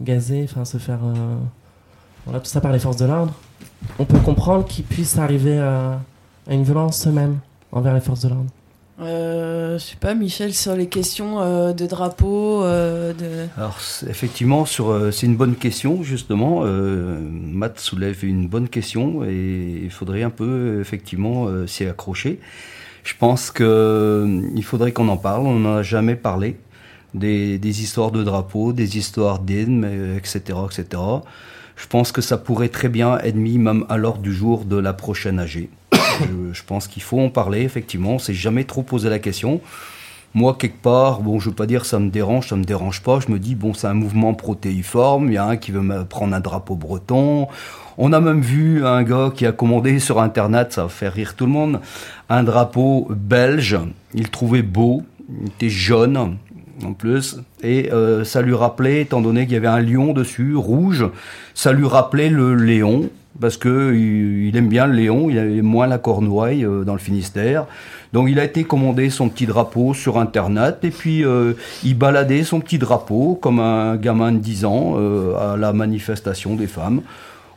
E: gazer, enfin se faire voilà, tout ça par les forces de l'ordre, on peut comprendre qu'ils puissent arriver à une violence eux-mêmes envers les forces de l'ordre.
A: Euh, je sais pas, Michel, sur les questions euh, de drapeau, euh, de.
F: Alors effectivement, sur, euh, c'est une bonne question justement. Euh, Matt soulève une bonne question et il faudrait un peu effectivement s'y accrocher. Je pense que euh, il faudrait qu'on en parle. On n'en a jamais parlé des, des histoires de drapeaux, des histoires d'hymnes, etc., etc. Je pense que ça pourrait très bien être mis même à l'ordre du jour de la prochaine AG. Je, pense qu'il faut en parler effectivement. On s'est jamais trop posé la question. Moi, quelque part, bon, je veux pas dire ça me dérange, ça me dérange pas. Je me dis, bon, c'est un mouvement protéiforme. Il y a un qui veut me prendre un drapeau breton. On a même vu un gars qui a commandé sur Internet, ça va faire rire tout le monde, un drapeau belge. Il trouvait beau. Il était jaune, en plus. Et euh, ça lui rappelait, étant donné qu'il y avait un lion dessus, rouge, ça lui rappelait le léon. Parce que il, aime bien le léon, il aime moins la cornouaille euh, dans le Finistère. Donc il a été commandé son petit drapeau sur Internet et puis euh, il baladait son petit drapeau comme un gamin de 10 ans euh, à la manifestation des femmes.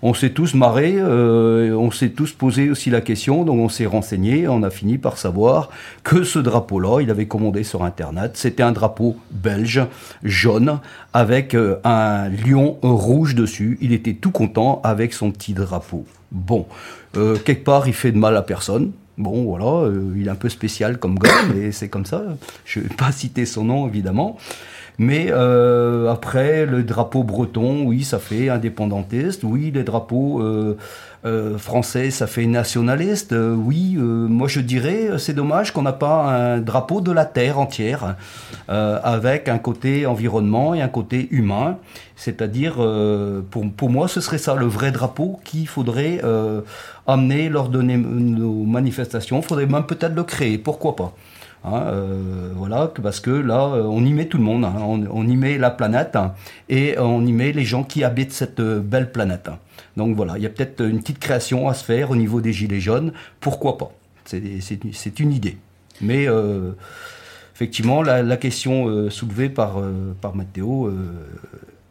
F: On s'est tous marrés, euh, on s'est tous posé aussi la question, donc on s'est renseigné, on a fini par savoir que ce drapeau-là, il avait commandé sur Internet, c'était un drapeau belge, jaune, avec euh, un lion rouge dessus. Il était tout content avec son petit drapeau. Bon, euh, quelque part, il fait de mal à personne. Bon, voilà, euh, il est un peu spécial comme gars, mais c'est comme ça. Je ne vais pas citer son nom, évidemment. Mais euh, après, le drapeau breton, oui, ça fait indépendantiste. Oui, les drapeaux euh, euh, français, ça fait nationaliste. Euh, oui, euh, moi je dirais, c'est dommage qu'on n'a pas un drapeau de la terre entière, avec un côté environnement et un côté humain. C'est-à-dire, pour, pour moi, ce serait ça le vrai drapeau qu'il faudrait amener lors de nos manifestations. Il faudrait même peut-être le créer, pourquoi pas? Hein, euh, voilà, parce que là, euh, on y met tout le monde, hein. on, y met la planète hein, et on y met les gens qui habitent cette euh, belle planète. Donc voilà, il y a peut-être une petite création à se faire au niveau des gilets jaunes, pourquoi pas C'est une idée. Mais effectivement, la, question soulevée par, par Matteo,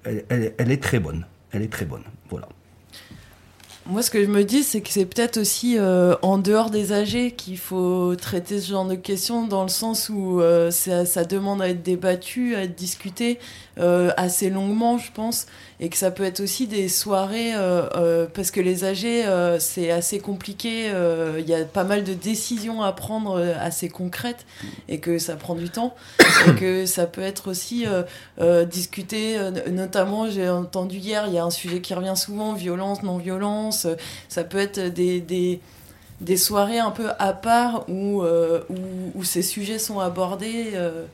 F: elle, elle- elle est très bonne. Elle est très bonne. Voilà.
A: Moi, ce que je me dis, c'est que c'est peut-être aussi euh, en dehors des âgés qu'il faut traiter ce genre de questions, dans le sens où euh, ça, ça demande à être débattu, à être discuté euh, assez longuement, je pense, et que ça peut être aussi des soirées, euh, euh, parce que les âgés, euh, c'est assez compliqué, il y a pas mal de décisions à prendre assez concrètes, et que ça prend du temps, et que ça peut être aussi discuté, notamment, j'ai entendu hier, il y a un sujet qui revient souvent, violence, non-violence, euh, ça peut être des, soirées un peu à part où, euh, ces sujets sont abordés euh,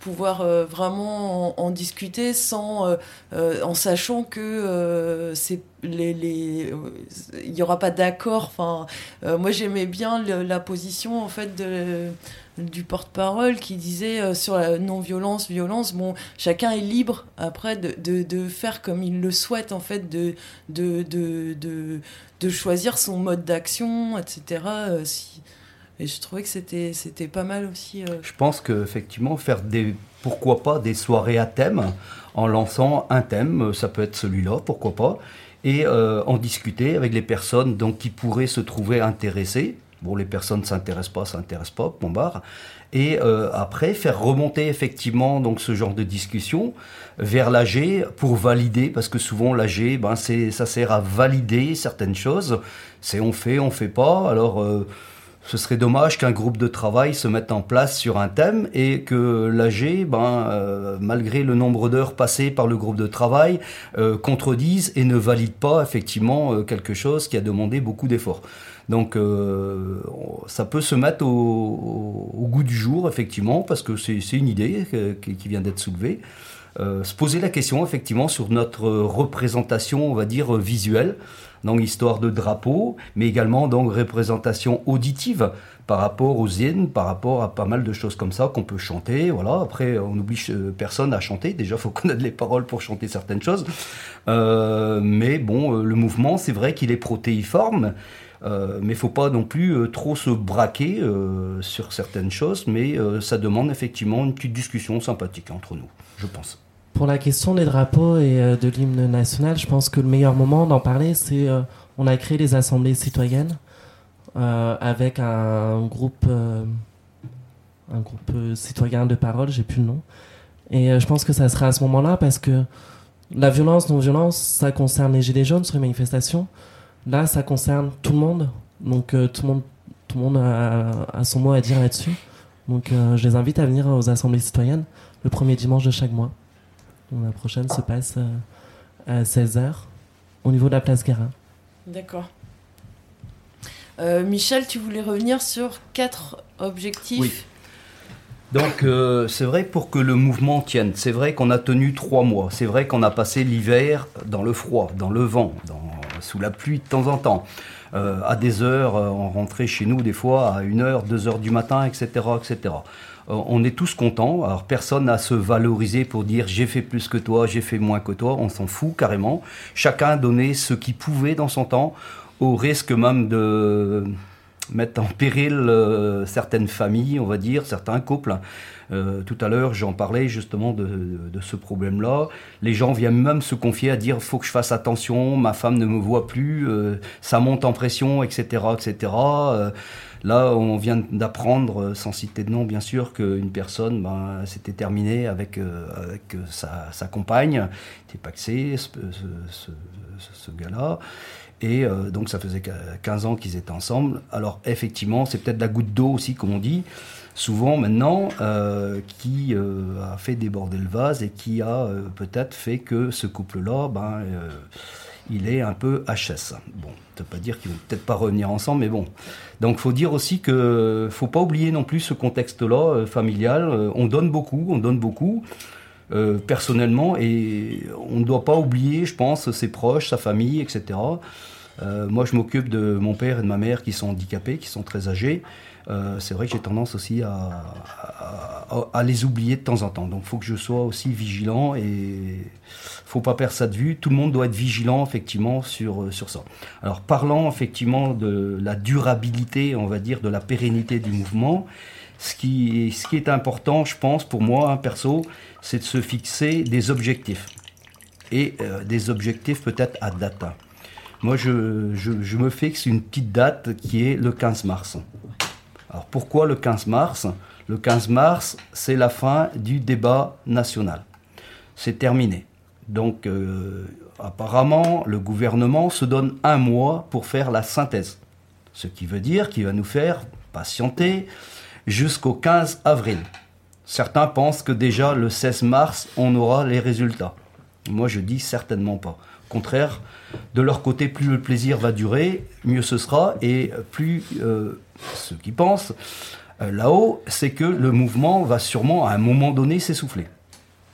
A: pouvoir euh, vraiment en, discuter sans, euh, euh, en sachant que c'est les, les, il n'y aura pas d'accord. Enfin, moi j'aimais bien la position en fait de du porte-parole qui disait sur la non-violence, violence, bon, chacun est libre après de, de, faire comme il le souhaite, en fait, de, de, de, de, choisir son mode d'action, etc. Et je trouvais que c'était c'était pas mal aussi. euh.
F: Je pense qu'effectivement, faire des, pourquoi pas, des soirées à thème, en lançant un thème, euh, ça peut être celui-là, pourquoi pas, et euh, en discuter avec les personnes donc, qui pourraient se trouver intéressées. Bon, les personnes ne s'intéressent pas, s'intéressent pas, bon barre. Et après, faire remonter effectivement donc ce genre de discussion vers l'AG pour valider, parce que souvent l'AG, ben, c'est, ça sert à valider certaines choses. C'est on fait, on fait pas. Alors, ce serait dommage qu'un groupe de travail se mette en place sur un thème et que l'AG, ben, euh, malgré le nombre d'heures passées par le groupe de travail, euh, contredise et ne valide pas effectivement euh, quelque chose qui a demandé beaucoup d'efforts. Donc on- ça peut se mettre au, goût du jour, effectivement, parce que c'est une idée qui vient d'être soulevée. Euh, se poser la question, effectivement, sur notre représentation, on va dire, visuelle, dans l'histoire de drapeau, mais également dans représentation auditive par rapport aux hymnes, par rapport à pas mal de choses comme ça qu'on peut chanter. Voilà. Après, on n'oblige euh, personne à chanter. Déjà, faut connaître les paroles pour chanter certaines choses. Euh, mais bon, euh, le mouvement, c'est vrai qu'il est protéiforme. Euh, mais faut pas non plus euh, trop se braquer euh, sur certaines choses, mais ça demande effectivement une petite discussion sympathique entre nous, je pense.
E: Pour la question des drapeaux et de l'hymne national, je pense que le meilleur moment d'en parler, c'est on a créé les assemblées citoyennes avec un groupe, un groupe citoyen de parole, j'ai plus le nom. Et je pense que ça sera à ce moment-là parce que la violence, non-violence, ça concerne les gilets jaunes sur les manifestations. Là, ça concerne tout le monde. Donc euh, tout le monde, tout le monde a, a son mot à dire là-dessus. Donc euh, je les invite à venir aux assemblées citoyennes le premier dimanche de chaque mois. Donc, la prochaine se passe euh, à 16h au niveau de la place Guérin.
A: D'accord. Euh, Michel, tu voulais revenir sur quatre objectifs.
F: Oui. Donc euh, c'est vrai pour que le mouvement tienne, c'est vrai qu'on a tenu trois mois, c'est vrai qu'on a passé l'hiver dans le froid, dans le vent, dans, sous la pluie de temps en temps, euh, à des heures, euh, on rentrait chez nous des fois à 1h, 2h du matin, etc. etc. Euh, on est tous contents, alors personne n'a à se valoriser pour dire j'ai fait plus que toi, j'ai fait moins que toi, on s'en fout carrément. Chacun donné ce qu'il pouvait dans son temps, au risque même de mettre en péril certaines familles, on va dire, certains couples. Euh, tout à l'heure, j'en parlais justement de, de- ce problème-là. Les gens viennent même se confier à dire faut que je fasse attention, ma femme ne me voit plus, euh, ça monte en pression, etc., etc. Là, on vient d'apprendre, euh, sans citer de nom bien sûr, qu'une personne ben, s'était terminée avec, euh, euh, sa, compagne, était paxé, ce, ce, ce- ce gars-là. Et donc ça faisait qu- 15 ans qu'ils étaient ensemble. Alors effectivement, c'est peut-être la goutte d'eau aussi, comme on dit, souvent maintenant, qui a fait déborder le vase et qui a peut-être fait que ce couple-là, ben, il est un peu HS. Bon, ça veut pas dire qu'ils vont peut-être pas revenir ensemble, mais bon. Donc faut dire aussi que faut pas oublier non plus ce contexte-là euh, familial. Euh, on donne beaucoup, on donne beaucoup. euh, personnellement et on ne doit pas oublier, je pense, ses proches, sa famille, etc. Moi, je m'occupe de mon père et de ma mère qui sont handicapés, qui sont très âgés. Euh, c'est vrai que j'ai tendance aussi à, les oublier de temps en temps. Donc, il faut que je sois aussi vigilant et faut pas perdre ça de vue. Tout le monde doit être vigilant, effectivement, sur, euh, sur ça. Alors, parlant effectivement de la durabilité, on va dire, de la pérennité du mouvement, ce qui, ce qui est important, je pense, pour moi, hein, perso, c'est de se fixer des objectifs. Et euh, des objectifs peut-être à date. Moi, je- je me fixe une petite date qui est le 15 mars. Alors pourquoi le 15 mars? Le 15 mars, c'est la fin du débat national. C'est terminé. Donc euh, apparemment, le gouvernement se donne un mois pour faire la synthèse. Ce qui veut dire qu'il va nous faire patienter jusqu'au 15 avril. Certains pensent que déjà le 16 mars, on aura les résultats. Moi, je dis certainement pas. Au contraire, de leur côté, plus le plaisir va durer, mieux ce sera. Et plus euh, ceux qui pensent euh, là-haut, c'est que le mouvement va sûrement à un moment donné s'essouffler.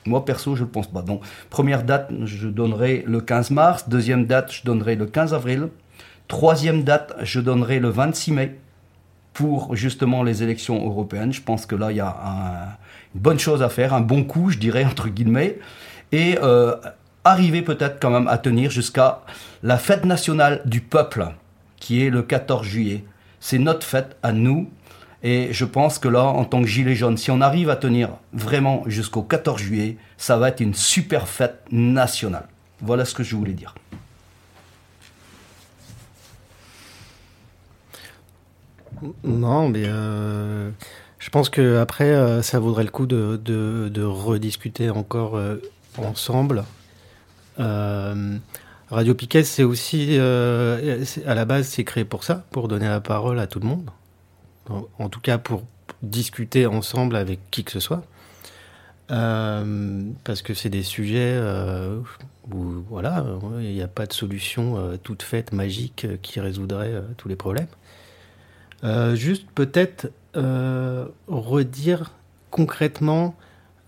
F: Moi, perso, je ne pense pas. Donc, première date, je donnerai le 15 mars. Deuxième date, je donnerai le 15 avril. Troisième date, je donnerai le 26 mai pour justement les élections européennes. Je pense que là, il y a un- une bonne chose à faire, un bon coup, je dirais, entre guillemets. Et euh, arriver peut-être quand même à tenir jusqu'à la fête nationale du peuple, qui est le 14 juillet. C'est notre fête à nous. Et je pense que là, en tant que gilet jaune, si on arrive à tenir vraiment jusqu'au 14 juillet, ça va être une super fête nationale. Voilà ce que je voulais dire.
D: Non, mais euh, je pense que après, euh, ça vaudrait le coup de, rediscuter encore euh, ensemble. Radio Piquet, c'est aussi, euh, à la base, c'est créé pour ça, pour donner la parole à tout le monde. En, tout cas, pour discuter ensemble avec qui que ce soit. Euh, parce que c'est des sujets euh, où, voilà, il n'y a pas de solution toute faite, magique, qui résoudrait tous les problèmes. Juste peut-être redire concrètement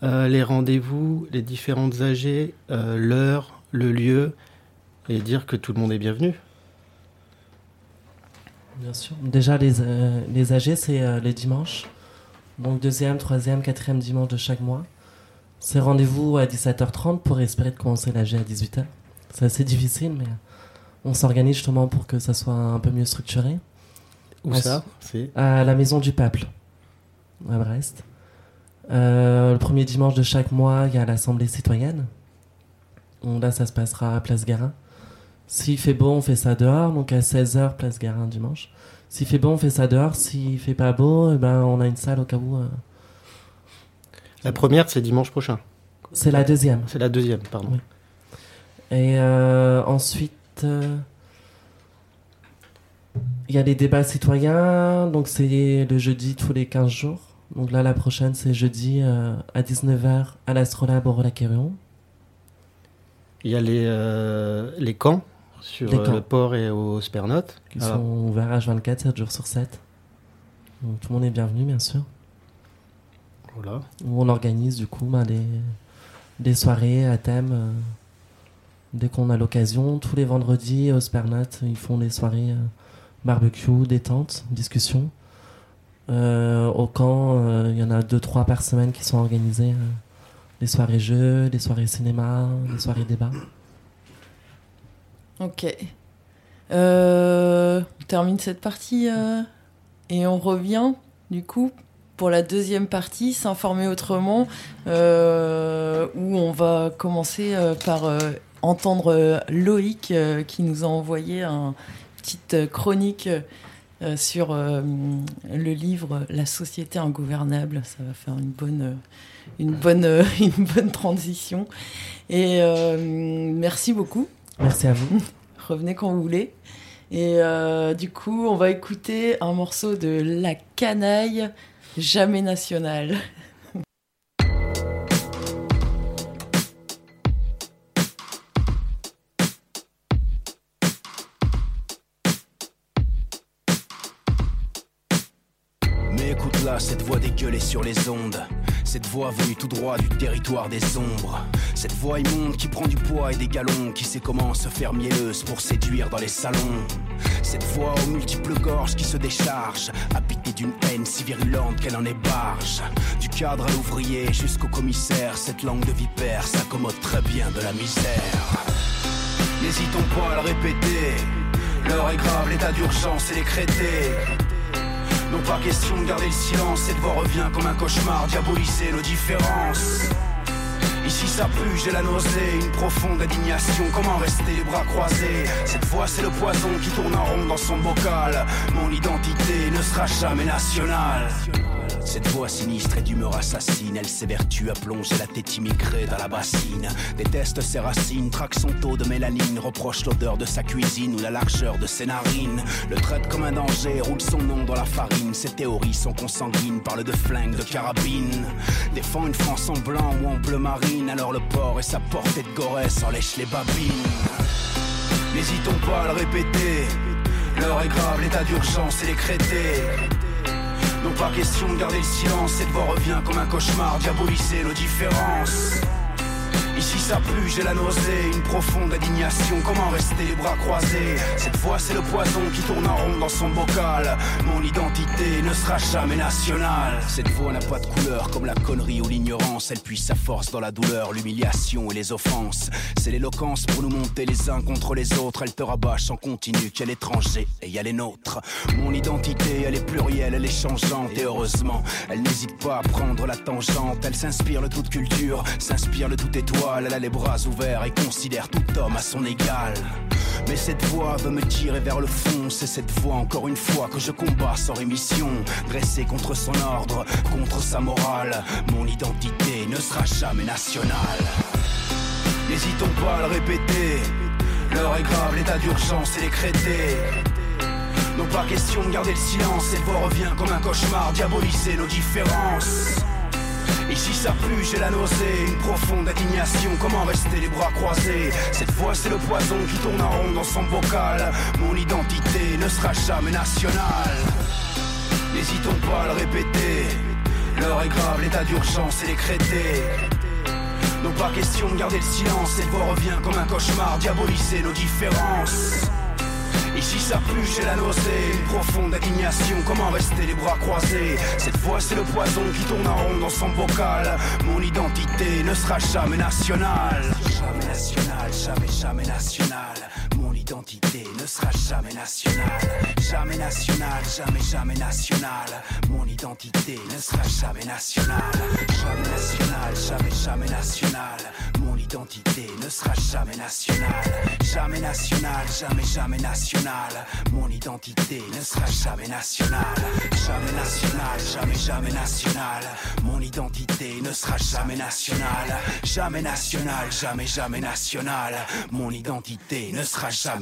D: les rendez-vous, les différentes AG, l'heure, le lieu, et dire que tout le monde est bienvenu.
E: Bien sûr. Déjà, les, euh, les AG, c'est euh, les dimanches. Donc, deuxième, troisième, quatrième dimanche de chaque mois. C'est rendez-vous à 17h30 pour espérer de commencer l'AG à 18h. C'est assez difficile, mais on s'organise justement pour que ça soit un peu mieux structuré.
D: Où ça C'est
E: À la Maison du Peuple, à Brest. Euh, le premier dimanche de chaque mois, il y a l'Assemblée citoyenne. Donc là, ça se passera à Place Garin. S'il fait beau, on fait ça dehors, donc à 16h, Place Garin dimanche. S'il fait beau, on fait ça dehors. S'il fait pas beau, eh ben, on a une salle au cas où. euh,
D: La première, c'est dimanche prochain.
E: C'est la deuxième.
D: C'est la deuxième, pardon.
E: Oui. Et euh, ensuite, euh, il y a les débats citoyens. Donc, c'est le jeudi tous les 15 jours. Donc là, la prochaine, c'est jeudi à 19h à l'Astrolabe au Relac-Quérion.
D: Il y a les, les camps sur euh, le port et au Spernote.
E: Qui
D: Alors,
E: sont ouverts H24, 7 jours sur 7. Donc, tout le monde est bienvenu, bien sûr.
D: Voilà.
E: Où on organise, du coup, ben, des, des soirées à thème. euh, dès qu'on a l'occasion, tous les vendredis au Spernote, ils font des soirées euh, barbecue, détente, discussion. Euh, au camp, il y en a deux, trois par semaine qui sont organisées. des soirées jeux, des soirées cinéma, des soirées débat.
A: Ok. Euh, on termine cette partie euh, et on revient du coup pour la deuxième partie, s'informer autrement, euh, où on va commencer par entendre Loïc qui nous a envoyé un petite chronique sur le livre La société ingouvernable. Ça va faire une bonne, une bonne, une bonne transition. Et merci beaucoup.
E: Merci à vous.
A: Revenez quand vous voulez. Et euh, du coup, on va écouter un morceau de La Canaille, Jamais National.
Q: Mais écoute là, cette voix dégueulée sur les ondes. Cette voix venue tout droit du territoire des ombres. Cette voix immonde qui prend du poids et des galons, qui sait comment se faire mielleuse pour séduire dans les salons. Cette voix aux multiples gorges qui se décharge, habitée d'une haine si virulente qu'elle en est barge. Du cadre à l'ouvrier jusqu'au commissaire, cette langue de vipère s'accommode très bien de la misère. N'hésitons pas à le répéter, l'heure est grave, l'état d'urgence est décrété. Non pas question de garder le silence, cette voix revient comme un cauchemar, diaboliser nos différences. Ici ça pue, j'ai la nausée, une profonde indignation. Comment rester les bras croisés? Cette voix c'est le poison qui tourne en rond dans son bocal. Mon identité ne sera jamais nationale. Cette voix sinistre et d'humeur assassine, elle s'évertue à plonger la tête immigrée dans la bassine. Déteste ses racines, traque son taux de mélanine, reproche l'odeur de sa cuisine ou la largeur de ses narines. Le traite comme un danger, roule son nom dans la farine. Ses théories sont consanguines, parle de flingue, de carabine. Défend une France en blanc ou en bleu marine, alors le port et sa portée de Gorès en lèche les babines. N'hésitons pas à le répéter, l'heure est grave, l'état d'urgence est décrété. Non pas question de garder le silence, cette voix revient comme un cauchemar, diaboliser nos différences. Ici ça pue, j'ai la nausée, une profonde indignation. Comment rester les bras croisés? Cette voix c'est le poison qui tourne en rond dans son bocal. Mon identité ne sera jamais nationale. Cette voix n'a pas de couleur comme la connerie ou l'ignorance. Elle puise sa force dans la douleur, l'humiliation et les offenses. C'est l'éloquence pour nous monter les uns contre les autres. Elle te rabâche en continu qu'elle est étranger et y a les nôtres. Mon identité, elle est plurielle, elle est changeante et heureusement, elle n'hésite pas à prendre la tangente. Elle s'inspire de toute culture, s'inspire de toute étoile. Elle a les bras ouverts et considère tout homme à son égal. Mais cette voix veut me tirer vers le fond. C'est cette voix, encore une fois, que je combats sans rémission. Dressé contre son ordre, contre sa morale. Mon identité ne sera jamais nationale. N'hésitons pas à le répéter. L'heure est grave, l'état d'urgence est décrété. Non pas question de garder le silence, cette voix revient comme un cauchemar, diaboliser nos différences. Ici ça pue, j'ai la nausée, une profonde indignation. Comment rester les bras croisés? Cette voix c'est le poison qui tourne en rond dans son bocal. Mon identité ne sera jamais nationale. N'hésitons pas à le répéter. L'heure est grave, l'état d'urgence est décrété. Non pas question de garder le silence, cette voix revient comme un cauchemar, diaboliser nos différences. Ici ça pue, j'ai la nausée, une profonde indignation. Comment rester les bras croisés? Cette voix c'est le poison qui tourne en rond dans son bocal. Mon identité ne sera jamais nationale. Jamais nationale, jamais, jamais nationale. Mon identité ne sera jamais nationale. Jamais nationale, jamais, jamais nationale. Mon identité ne sera jamais nationale. Jamais nationale, jamais, jamais nationale. Mon identité ne sera jamais nationale. Jamais nationale, jamais, jamais nationale. Mon identité ne sera jamais nationale. Jamais nationale, jamais, jamais nationale. Mon identité ne sera jamais nationale. Jamais nationale, jamais, jamais nationale. Mon identité ne sera jamais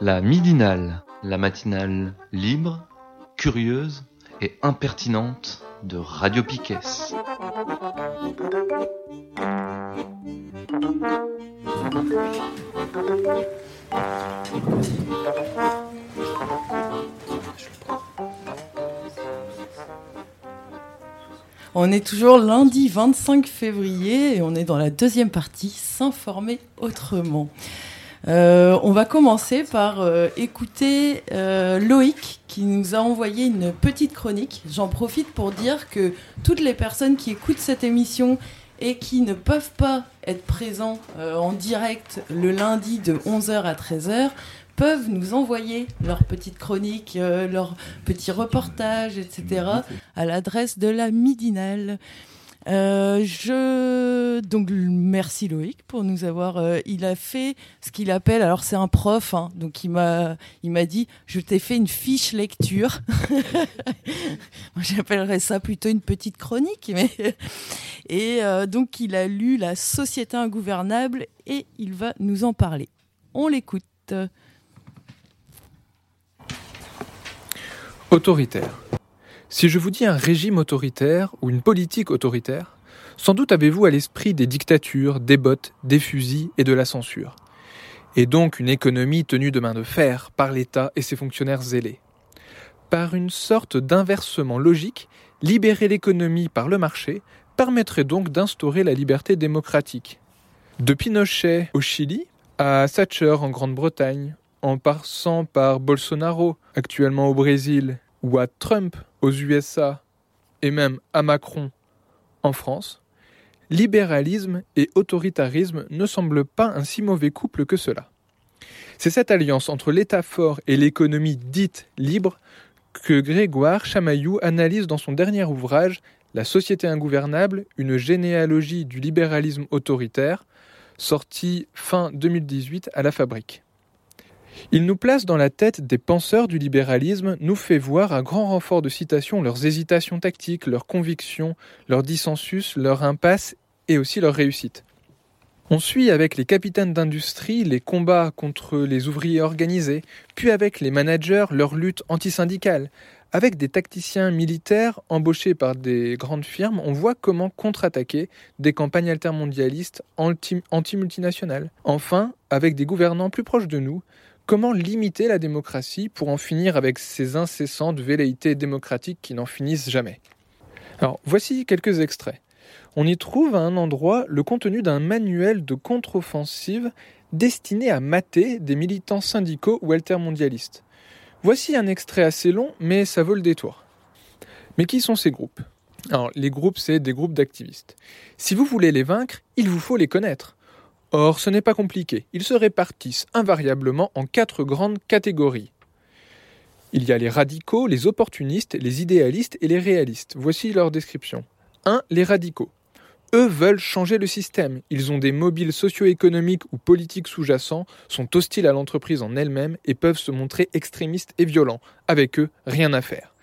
R: La midinale, la matinale libre, curieuse et impertinente de Radio Piquet.
A: On est toujours lundi 25 février et on est dans la deuxième partie, s'informer autrement. Euh, on va commencer par euh, écouter euh, Loïc qui nous a envoyé une petite chronique. J'en profite pour dire que toutes les personnes qui écoutent cette émission et qui ne peuvent pas être présents en direct le lundi de 11h à 13h peuvent nous envoyer leurs petites chroniques, leurs petits reportages, etc. à l'adresse de la Midinale. Euh, je donc merci Loïc pour nous avoir. euh, il a fait ce qu'il appelle. Alors c'est un prof, hein, donc il m'a il m'a dit je t'ai fait une fiche lecture. Moi j'appellerais ça plutôt une petite chronique, mais et euh, donc il a lu La Société ingouvernable et il va nous en parler. On l'écoute.
S: Autoritaire. Si je vous dis un régime autoritaire ou une politique autoritaire, sans doute avez-vous à l'esprit des dictatures, des bottes, des fusils et de la censure. Et donc une économie tenue de main de fer par l'État et ses fonctionnaires zélés. Par une sorte d'inversement logique, libérer l'économie par le marché permettrait donc d'instaurer la liberté démocratique. De Pinochet au Chili à Thatcher en Grande-Bretagne, en passant par Bolsonaro actuellement au Brésil, ou à Trump aux USA, et même à Macron en France, libéralisme et autoritarisme ne semblent pas un si mauvais couple que cela. C'est cette alliance entre l'État fort et l'économie dite libre que Grégoire Chamaillou analyse dans son dernier ouvrage La société ingouvernable, une généalogie du libéralisme autoritaire, sorti fin 2018 à la Fabrique. Il nous place dans la tête des penseurs du libéralisme, nous fait voir à grand renfort de citations leurs hésitations tactiques, leurs convictions, leurs dissensus, leurs impasses et aussi leurs réussites. On suit avec les capitaines d'industrie les combats contre les ouvriers organisés, puis avec les managers leur lutte antisyndicale. Avec des tacticiens militaires embauchés par des grandes firmes, on voit comment contre-attaquer des campagnes altermondialistes anti-multinationales. Enfin, avec des gouvernants plus proches de nous, comment limiter la démocratie pour en finir avec ces incessantes velléités démocratiques qui n'en finissent jamais? Alors, voici quelques extraits. On y trouve à un endroit le contenu d'un manuel de contre-offensive destiné à mater des militants syndicaux ou altermondialistes. Voici un extrait assez long, mais ça vaut le détour. Mais qui sont ces groupes? Alors, les groupes, c'est des groupes d'activistes. Si vous voulez les vaincre, il vous faut les connaître. Or, ce n'est pas compliqué. Ils se répartissent invariablement en quatre grandes catégories. Il y a les radicaux, les opportunistes, les idéalistes et les réalistes. Voici leur description. 1. Les radicaux. Eux veulent changer le système. Ils ont des mobiles socio-économiques ou politiques sous-jacents, sont hostiles à l'entreprise en elle-même et peuvent se montrer extrémistes et violents. Avec eux, rien à faire.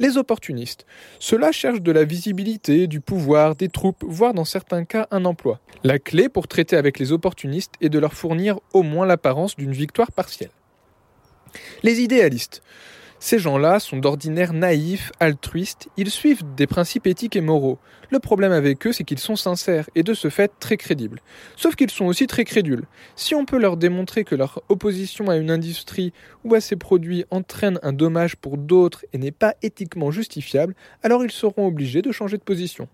S: Les opportunistes. Ceux-là cherchent de la visibilité, du pouvoir, des troupes, voire dans certains cas un emploi. La clé pour traiter avec les opportunistes est de leur fournir au moins l'apparence d'une victoire partielle. Les idéalistes. Ces gens-là sont d'ordinaire naïfs, altruistes, ils suivent des principes éthiques et moraux. Le problème avec eux, c'est qu'ils sont sincères et de ce fait très crédibles. Sauf qu'ils sont aussi très crédules. Si on peut leur démontrer que leur opposition à une industrie ou à ses produits entraîne un dommage pour d'autres et n'est pas éthiquement justifiable, alors ils seront obligés de changer de position.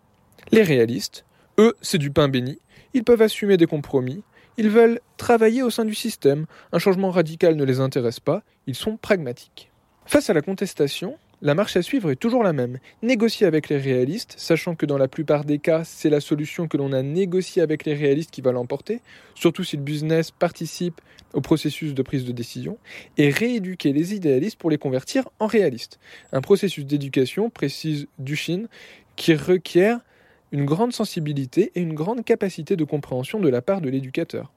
S: Les réalistes, eux, c'est du pain béni, ils peuvent assumer des compromis, ils veulent travailler au sein du système, un changement radical ne les intéresse pas, ils sont pragmatiques. Face à la contestation, la marche à suivre est toujours la même. Négocier avec les réalistes, sachant que dans la plupart des cas, c'est la solution que l'on a négociée avec les réalistes qui va l'emporter, surtout si le business participe au processus de prise de décision, et rééduquer les idéalistes pour les convertir en réalistes. Un processus d'éducation, précise Duchine, qui requiert une grande sensibilité et une grande capacité de compréhension de la part de l'éducateur.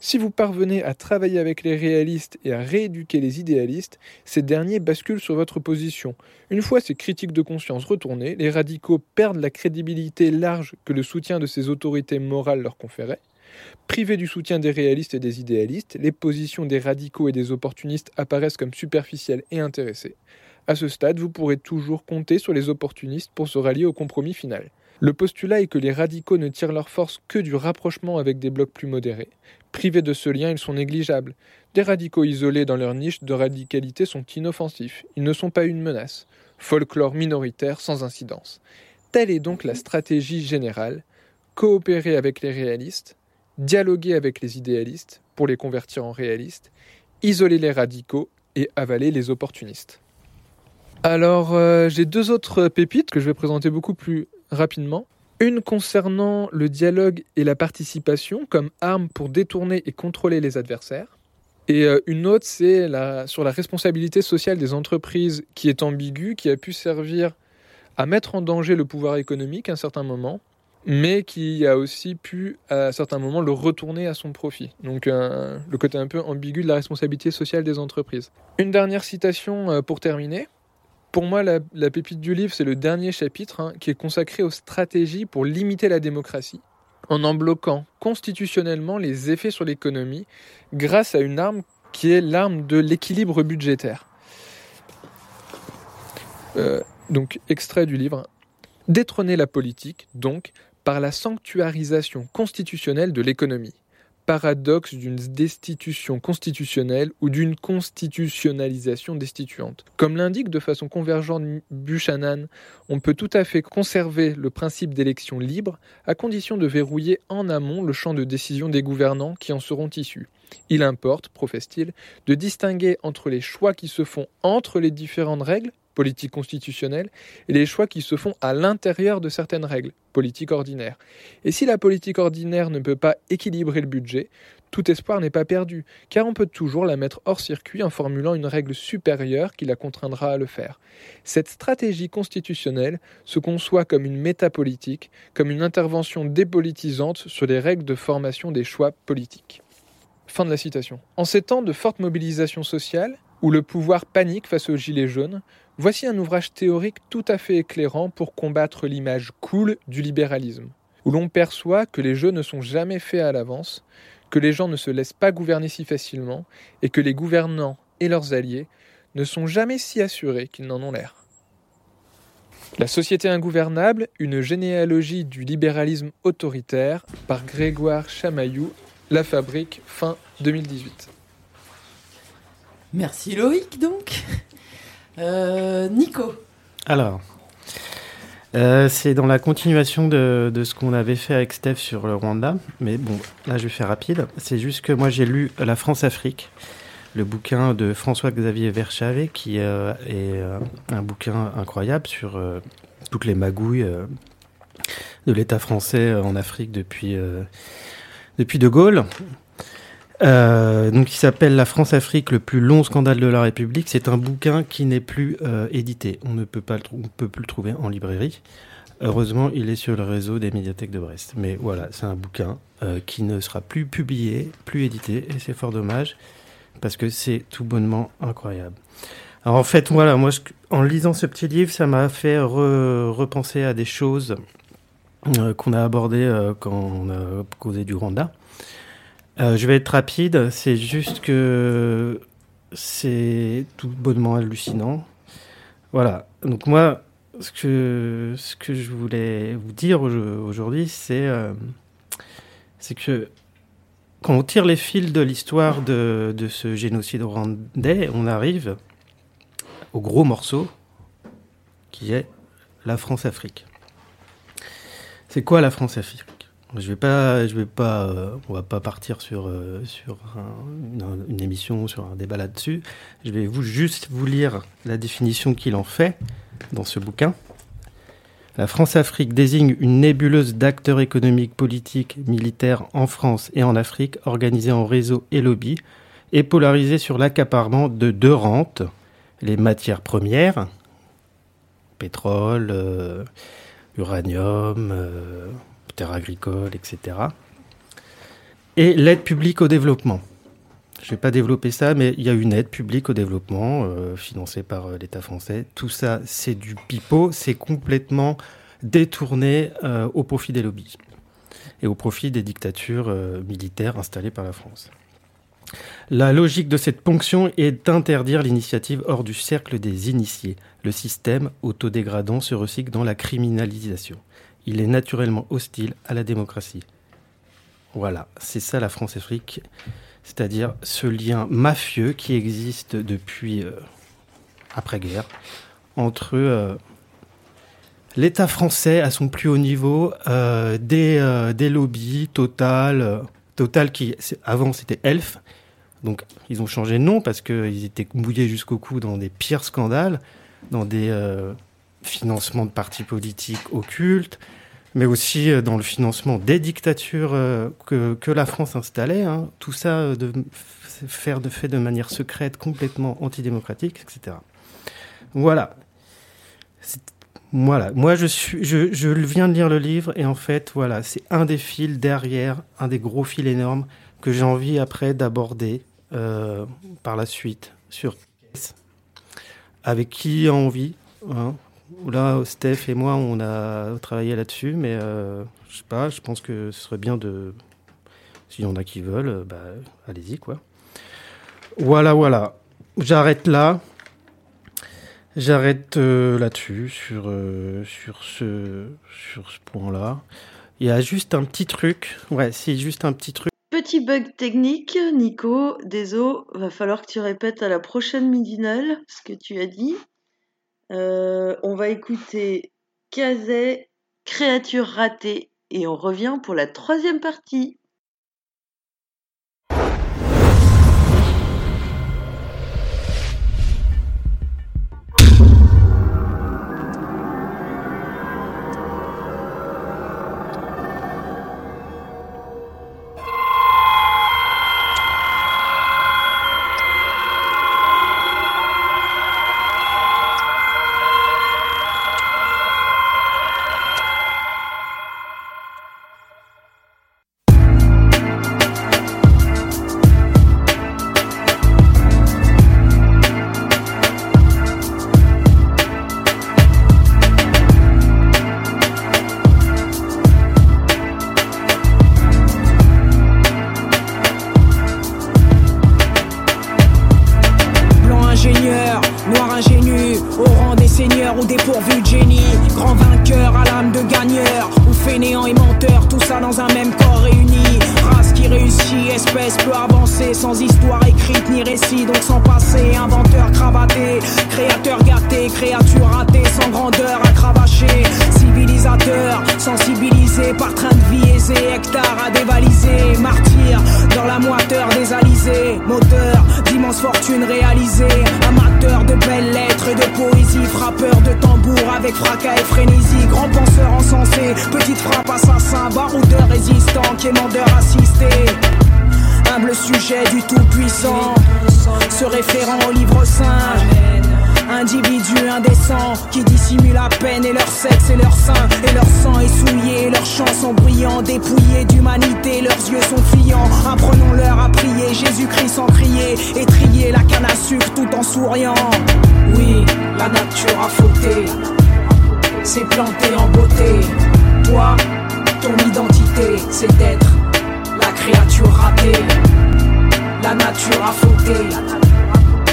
S: Si vous parvenez à travailler avec les réalistes et à rééduquer les idéalistes, ces derniers basculent sur votre position. Une fois ces critiques de conscience retournées, les radicaux perdent la crédibilité large que le soutien de ces autorités morales leur conférait. Privés du soutien des réalistes et des idéalistes, les positions des radicaux et des opportunistes apparaissent comme superficielles et intéressées. À ce stade, vous pourrez toujours compter sur les opportunistes pour se rallier au compromis final. Le postulat est que les radicaux ne tirent leur force que du rapprochement avec des blocs plus modérés. Privés de ce lien, ils sont négligeables. Des radicaux isolés dans leur niche de radicalité sont inoffensifs. Ils ne sont pas une menace. Folklore minoritaire sans incidence. Telle est donc la stratégie générale. Coopérer avec les réalistes, dialoguer avec les idéalistes pour les convertir en réalistes, isoler les radicaux et avaler les opportunistes. Alors, euh, j'ai deux autres pépites que je vais présenter beaucoup plus rapidement. Une concernant le dialogue et la participation comme arme pour détourner et contrôler les adversaires. Et euh, une autre, c'est sur la responsabilité sociale des entreprises qui est ambiguë, qui a pu servir à mettre en danger le pouvoir économique à un certain moment, mais qui a aussi pu à certains moments le retourner à son profit. Donc euh, le côté un peu ambigu de la responsabilité sociale des entreprises. Une dernière citation euh, pour terminer. Pour moi, la, pépite du livre, c'est le dernier chapitre hein, qui est consacré aux stratégies pour limiter la démocratie, en en bloquant constitutionnellement les effets sur l'économie grâce à une arme qui est l'arme de l'équilibre budgétaire. Euh, donc, extrait du livre. Détrôner la politique, donc, par la sanctuarisation constitutionnelle de l'économie. Paradoxe d'une destitution constitutionnelle ou d'une constitutionnalisation destituante. Comme l'indique de façon convergente Buchanan, on peut tout à fait conserver le principe d'élection libre à condition de verrouiller en amont le champ de décision des gouvernants qui en seront issus. Il importe, professe-t-il, de distinguer entre les choix qui se font entre les différentes règles politique constitutionnelle et les choix qui se font à l'intérieur de certaines règles, politique ordinaire. Et si la politique ordinaire ne peut pas équilibrer le budget, tout espoir n'est pas perdu, car on peut toujours la mettre hors circuit en formulant une règle supérieure qui la contraindra à le faire. Cette stratégie constitutionnelle se conçoit comme une métapolitique, comme une intervention dépolitisante sur les règles de formation des choix politiques. Fin de la citation. En ces temps de forte mobilisation sociale, où le pouvoir panique face aux gilets jaunes, voici un ouvrage théorique tout à fait éclairant pour combattre l'image cool du libéralisme, où l'on perçoit que les jeux ne sont jamais faits à l'avance, que les gens ne se laissent pas gouverner si facilement, et que les gouvernants et leurs alliés ne sont jamais si assurés qu'ils n'en ont l'air. La société ingouvernable, une généalogie du libéralisme autoritaire par Grégoire Chamaillou, La Fabrique, fin 2018.
A: Merci Loïc donc. Euh, Nico.
D: Alors, euh, c'est dans la continuation de, ce qu'on avait fait avec Steph sur le Rwanda, mais bon, là je vais faire rapide. C'est juste que moi j'ai lu La France-Afrique, le bouquin de François-Xavier Verschavé, qui euh, est un bouquin incroyable sur toutes les magouilles de l'État français en Afrique depuis De Gaulle. Euh, donc, il s'appelle La France-Afrique, le plus long scandale de la République. C'est un bouquin qui n'est plus euh, édité. On ne peut pas, le on peut plus le trouver en librairie. Heureusement, il est sur le réseau des médiathèques de Brest. Mais voilà, c'est un bouquin euh, qui ne sera plus publié, plus édité, et c'est fort dommage parce que c'est tout bonnement incroyable. Alors en fait, voilà, moi, en lisant ce petit livre, ça m'a fait re- repenser à des choses euh, qu'on a abordées euh, quand on a causé du Rwanda. Euh, je vais être rapide, c'est juste que c'est tout bonnement hallucinant. Voilà, donc moi, ce que, ce que je voulais vous dire au- aujourd'hui, c'est euh, c'est que quand on tire les fils de l'histoire de, de ce génocide rwandais, on arrive au gros morceau qui est la France-Afrique. C'est quoi la France-Afrique? Je vais pas, je vais pas, euh, va pas partir sur euh, sur un- une, émission, sur un débat là-dessus. Je vais vous juste vous lire la définition qu'il en fait dans ce bouquin. La France-Afrique désigne une nébuleuse d'acteurs économiques, politiques, militaires en France et en Afrique, organisés en réseau et lobby, et polarisés sur l'accaparement de deux rentes, les matières premières, pétrole, euh, uranium, terres agricoles, etc. Et l'aide publique au développement. Je ne vais pas développer ça, mais il y a une aide publique au développement euh, financée par euh, l'État français. Tout ça, c'est du pipeau, c'est complètement détourné euh, au profit des lobbies et au profit des dictatures militaires installées par la France. La logique de cette ponction est d'interdire l'initiative hors du cercle des initiés. Le système autodégradant se recycle dans la criminalisation. Il est naturellement hostile à la démocratie. Voilà, c'est ça la France-Afrique, c'est-à-dire ce lien mafieux qui existe depuis euh, après-guerre entre euh, l'État français à son plus haut niveau, euh, des, des lobbies, Total, Total qui avant c'était Elf, donc ils ont changé de nom parce qu'ils étaient mouillés jusqu'au cou dans des pires scandales, dans des financements de partis politiques occultes, mais aussi euh, dans le financement des dictatures euh, que, la France installait. hein. Tout ça euh, de, faire de fait de manière secrète, complètement antidémocratique, etc. Voilà. Moi, je, suis, viens de lire le livre et en fait, voilà, c'est un des fils derrière, un des gros fils énormes que j'ai envie après d'aborder par la suite sur avec qui a envie. hein. Là, Steph et moi, on a travaillé là-dessus, mais euh, je sais pas, je pense que ce serait bien de. S'il y en a qui veulent, euh, bah, allez-y, quoi. Voilà, voilà. J'arrête là.
T: J'arrête euh, là-dessus, sur, sur ce, sur ce point-là. Il y a juste un petit truc. Ouais, c'est juste un petit truc.
U: Petit bug technique, Nico, désolé, va falloir que tu répètes à la prochaine midinale ce que tu as dit. Euh, on va écouter Kazé, créature ratée, et on revient pour la troisième partie.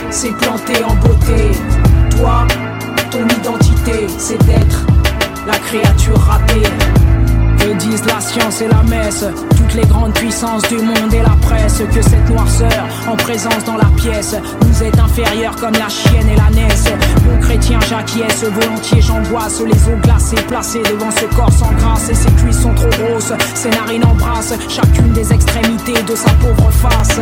V: S'est plantée en beauté. Toi, ton identité, c'est d'être la créature ratée. Que disent la science et la messe, toutes les grandes puissances du monde et la presse, que cette noirceur en présence dans la pièce nous est inférieure comme la chienne et la naisse. Bon chrétien, j'acquiesce, volontiers j'angoisse, les eaux glacées placées devant ce corps sans grâce, et ses cuisses sont trop grosses, ses narines embrassent chacune des extrémités de sa pauvre face.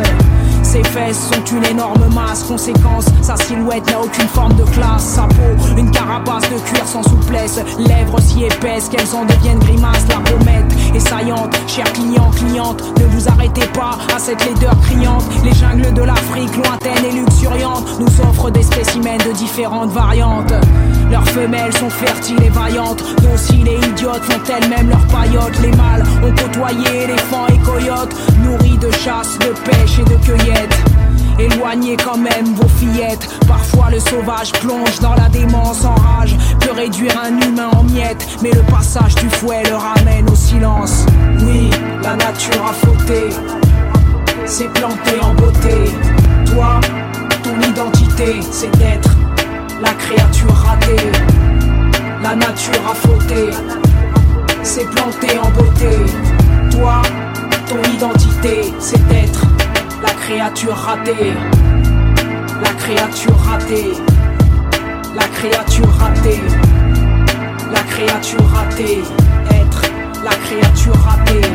V: Ses fesses sont une énorme masse, conséquence, sa silhouette n'a aucune forme de classe. Sa peau, une carapace de cuir sans souplesse, lèvres si épaisses qu'elles en deviennent grimaces. La pommette est saillante, cher client, cliente, ne vous arrêtez pas à cette laideur criante. Les jungles de l'Afrique, lointaines et luxuriantes, nous offrent des spécimens de différentes variantes. Leurs femelles sont fertiles et vaillantes, dociles et idiotes font elles-mêmes leurs paillotes. Les mâles ont côtoyé éléphants et coyotes, nourris de chasse, de pêche et de cueillette. Éloignez quand même vos fillettes. Parfois le sauvage plonge dans la démence en rage. Peut réduire un humain en miettes? Mais le passage du fouet le ramène au silence. Oui, la nature a fauté. S'est plantée en beauté. Toi, ton identité, c'est d'être la créature ratée. La nature a fauté. S'est plantée en beauté. Toi, ton identité, c'est d'être la créature ratée, la créature ratée, la créature ratée, la créature ratée, être la créature ratée.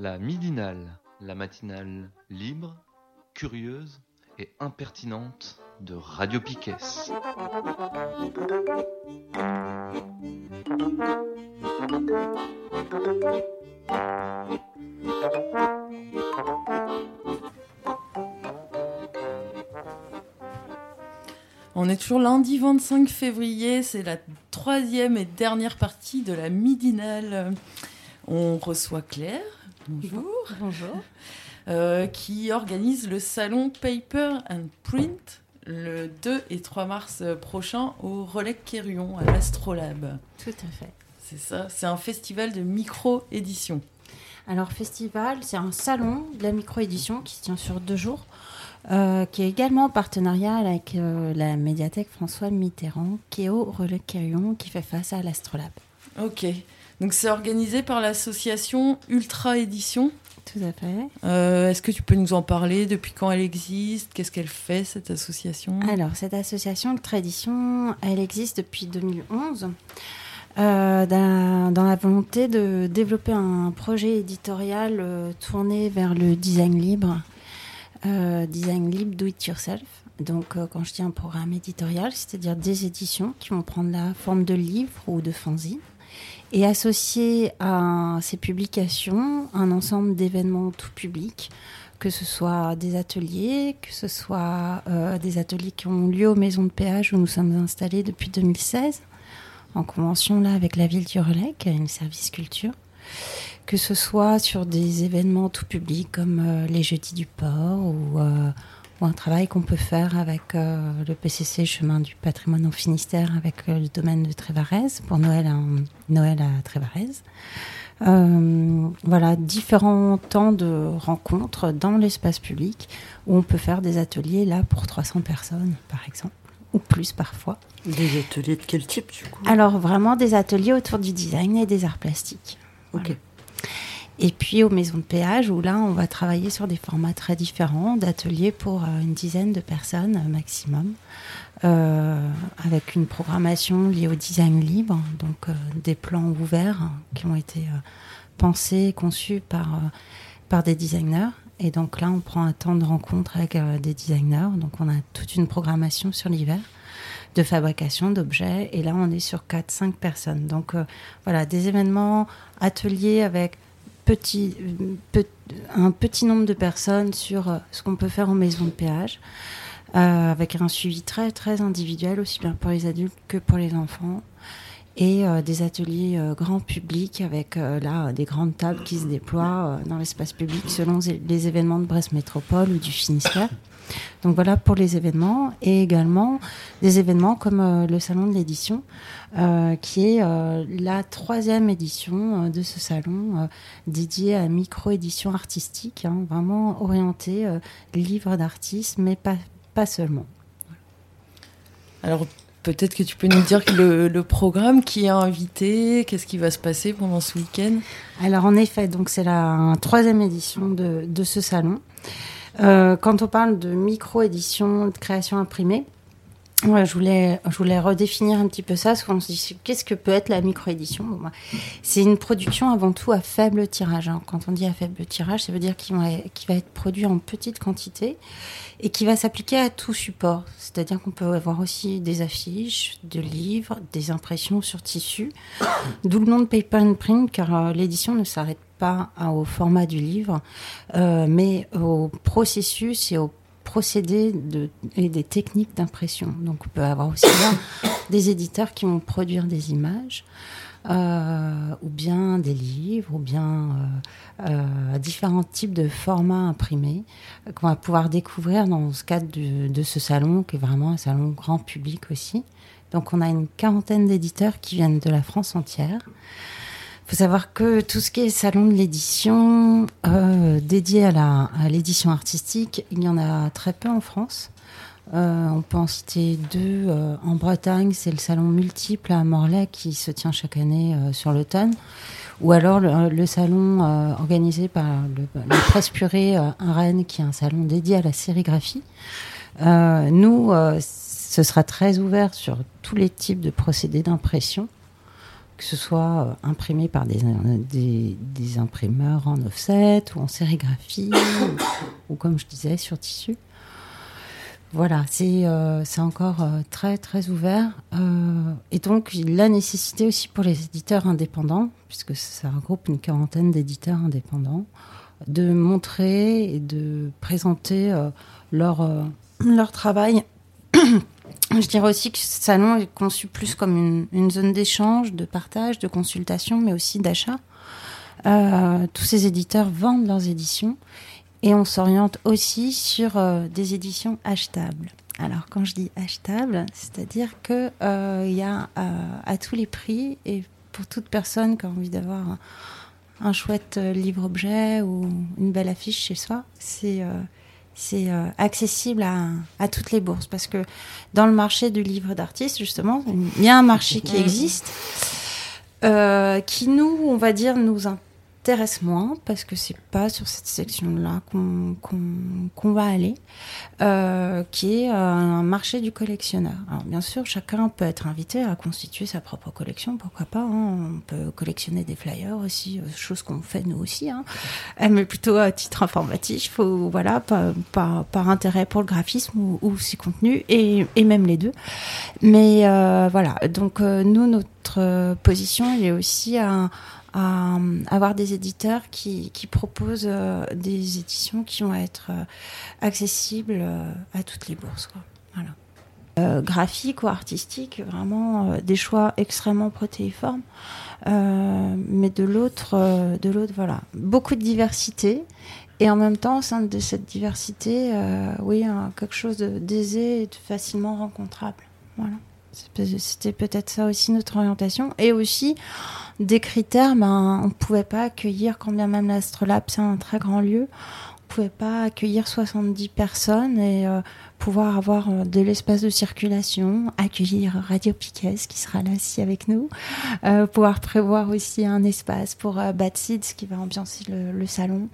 R: La midinale, la matinale libre, curieuse et impertinente de Radio Piquet.
A: On est toujours lundi 25 février, c'est la troisième et dernière partie de la midinale. On reçoit Claire, bonjour.
W: Bonjour.
A: Euh, qui organise le salon Paper and Print le 2 et 3 mars prochain au Relais Quérion à l'Astrolabe.
W: Tout à fait.
A: C'est ça, c'est un festival de micro-édition.
W: Alors, festival, c'est un salon de la micro-édition qui se tient sur deux jours, euh, qui est également en partenariat avec euh, la médiathèque François Mitterrand, qui est au Relais Quérion, qui fait face à l'Astrolabe.
A: Ok, donc c'est organisé par l'association Ultra Édition.
W: Tout à fait.
A: Euh, Est-ce que tu peux nous en parler? Depuis quand elle existe? Qu'est-ce qu'elle fait, cette association?
W: Alors, cette association Ultra Édition, elle existe depuis 2011. Euh, dans, dans la volonté de développer un projet éditorial euh, tourné vers le design libre, euh, design libre do it yourself. Donc, quand je dis un programme éditorial, c'est-à-dire des éditions qui vont prendre la forme de livres ou de fanzines et associer à ces publications un ensemble d'événements tout public, que ce soit des ateliers, que ce soit euh, des ateliers qui ont lieu aux maisons de péage où nous sommes installés depuis 2016, en convention là avec la ville du Relais, qui a une service culture, que ce soit sur des événements tout public comme euh, les jeudis du port ou, euh, ou un travail qu'on peut faire avec euh, le PCC Chemin du patrimoine en Finistère avec euh, le domaine de Trévarez pour Noël, à Trévarez. Euh, voilà, différents temps de rencontres dans l'espace public où on peut faire des ateliers là pour 300 personnes par exemple, ou plus parfois.
G: Des ateliers de quel type du coup?
W: Alors vraiment des ateliers autour du design et des arts plastiques.
G: Ok.
W: Et puis aux maisons de péage où là on va travailler sur des formats très différents d'ateliers pour euh, une dizaine de personnes euh, maximum, euh, avec une programmation liée au design libre, donc des plans ouverts hein, qui ont été pensés conçus par, par des designers. Et donc là on prend un temps de rencontre avec des designers, donc on a toute une programmation sur l'hiver de fabrication d'objets. Et là, on est sur 4-5 personnes. Donc voilà, des événements, ateliers avec petit, pe- un petit nombre de personnes sur euh, ce qu'on peut faire en maison de péage, euh, avec un suivi très très individuel, aussi bien pour les adultes que pour les enfants. Et euh, des ateliers grand public avec là des grandes tables qui se déploient dans l'espace public selon les événements de Brest Métropole ou du Finistère. Donc voilà pour les événements et également des événements comme euh, le salon de l'édition euh, qui est euh, la troisième édition de ce salon dédié à micro-édition artistique, hein, vraiment orienté livre d'artistes mais pas, pas seulement.
A: Alors peut-être que tu peux nous dire le programme qui est invité, qu'est-ce qui va se passer pendant ce week-end?
W: Alors en effet, donc c'est la troisième édition de, de ce salon. Euh, quand on parle de micro-édition, de création imprimée, ouais, je, voulais, je voulais redéfinir un petit peu ça, parce qu'on se dit qu'est-ce que peut être la micro-édition? Bah, C'est une production avant tout à faible tirage. hein. Quand on dit à faible tirage, ça veut dire qu'il va, va être produit en petite quantité et qui va s'appliquer à tout support. C'est-à-dire qu'on peut avoir aussi des affiches, des livres, des impressions sur tissu. D'où le nom de Paper and Print, car euh, l'édition ne s'arrête pas au format du livre, euh, mais au processus et au procédé et des techniques d'impression. Donc on peut avoir aussi bien des éditeurs qui vont produire des images, euh, ou bien des livres, ou bien euh, différents types de formats imprimés qu'on va pouvoir découvrir dans ce cadre de ce salon, qui est vraiment un salon grand public aussi. Donc on a une quarantaine d'éditeurs qui viennent de la France entière. Faut savoir que tout ce qui est salon de l'édition euh, dédié à la- à l'édition artistique, il y en a très peu en France. Euh, on peut en citer deux. euh, en Bretagne, c'est le salon multiple à Morlaix qui se tient chaque année euh, sur l'automne. Ou alors le, salon euh, organisé par le, le Presse Purée à Rennes, qui est un salon dédié à la sérigraphie. Nous, ce sera très ouvert sur tous les types de procédés d'impression. Que ce soit euh, imprimé par des, des, imprimeurs en offset ou en sérigraphie ou, comme je disais sur tissu. Voilà, c'est euh, encore euh, très très ouvert. Euh, et donc la nécessité aussi pour les éditeurs indépendants, puisque ça regroupe une quarantaine d'éditeurs indépendants, de montrer et de présenter euh, leur, euh, leur travail. Je dirais aussi que ce salon est conçu plus comme une, zone d'échange, de partage, de consultation, mais aussi d'achat. Euh, tous ces éditeurs vendent leurs éditions et on s'oriente aussi sur euh, des éditions achetables. Alors quand je dis achetable, c'est-à-dire que euh, y a à tous les prix et pour toute personne qui a envie d'avoir un, chouette livre-objet ou une belle affiche chez soi, c'est c'est euh, accessible à, à toutes les bourses. Parce que dans le marché du livre d'artiste justement, il y a un marché qui existe euh, qui nous, on va dire, nous intéresse moins parce que c'est pas sur cette section-là qu'on qu'on va aller, euh, qui est euh, un marché du collectionneur. Alors bien sûr, chacun peut être invité à constituer sa propre collection, pourquoi pas. hein. On peut collectionner des flyers aussi, euh, chose qu'on fait nous aussi, hein. Mais plutôt à titre informatif, faut, voilà, par, par, intérêt pour le graphisme ou, ou ses contenus et, et même les deux. Mais voilà, donc nous, notre position, elle est aussi à à euh, avoir des éditeurs qui, proposent euh, des éditions qui vont être euh, accessibles à toutes les bourses. Quoi. Voilà. Graphique ou artistique, vraiment des choix extrêmement protéiformes. Mais de l'autre, de voilà, beaucoup de diversité. Et en même temps, au sein de cette diversité, oui, quelque chose d'aisé et de facilement rencontrable. Voilà. C'était peut-être ça aussi notre orientation. Et aussi, des critères, ben, on ne pouvait pas accueillir, quand bien même l'Astrolabe, c'est un très grand lieu, on ne pouvait pas accueillir 70 personnes et euh, pouvoir avoir euh, de l'espace de circulation, accueillir Radio Piquet, qui sera là aussi avec nous, euh, pouvoir prévoir aussi un espace pour Bad Seeds, qui va ambiancer le, le salon,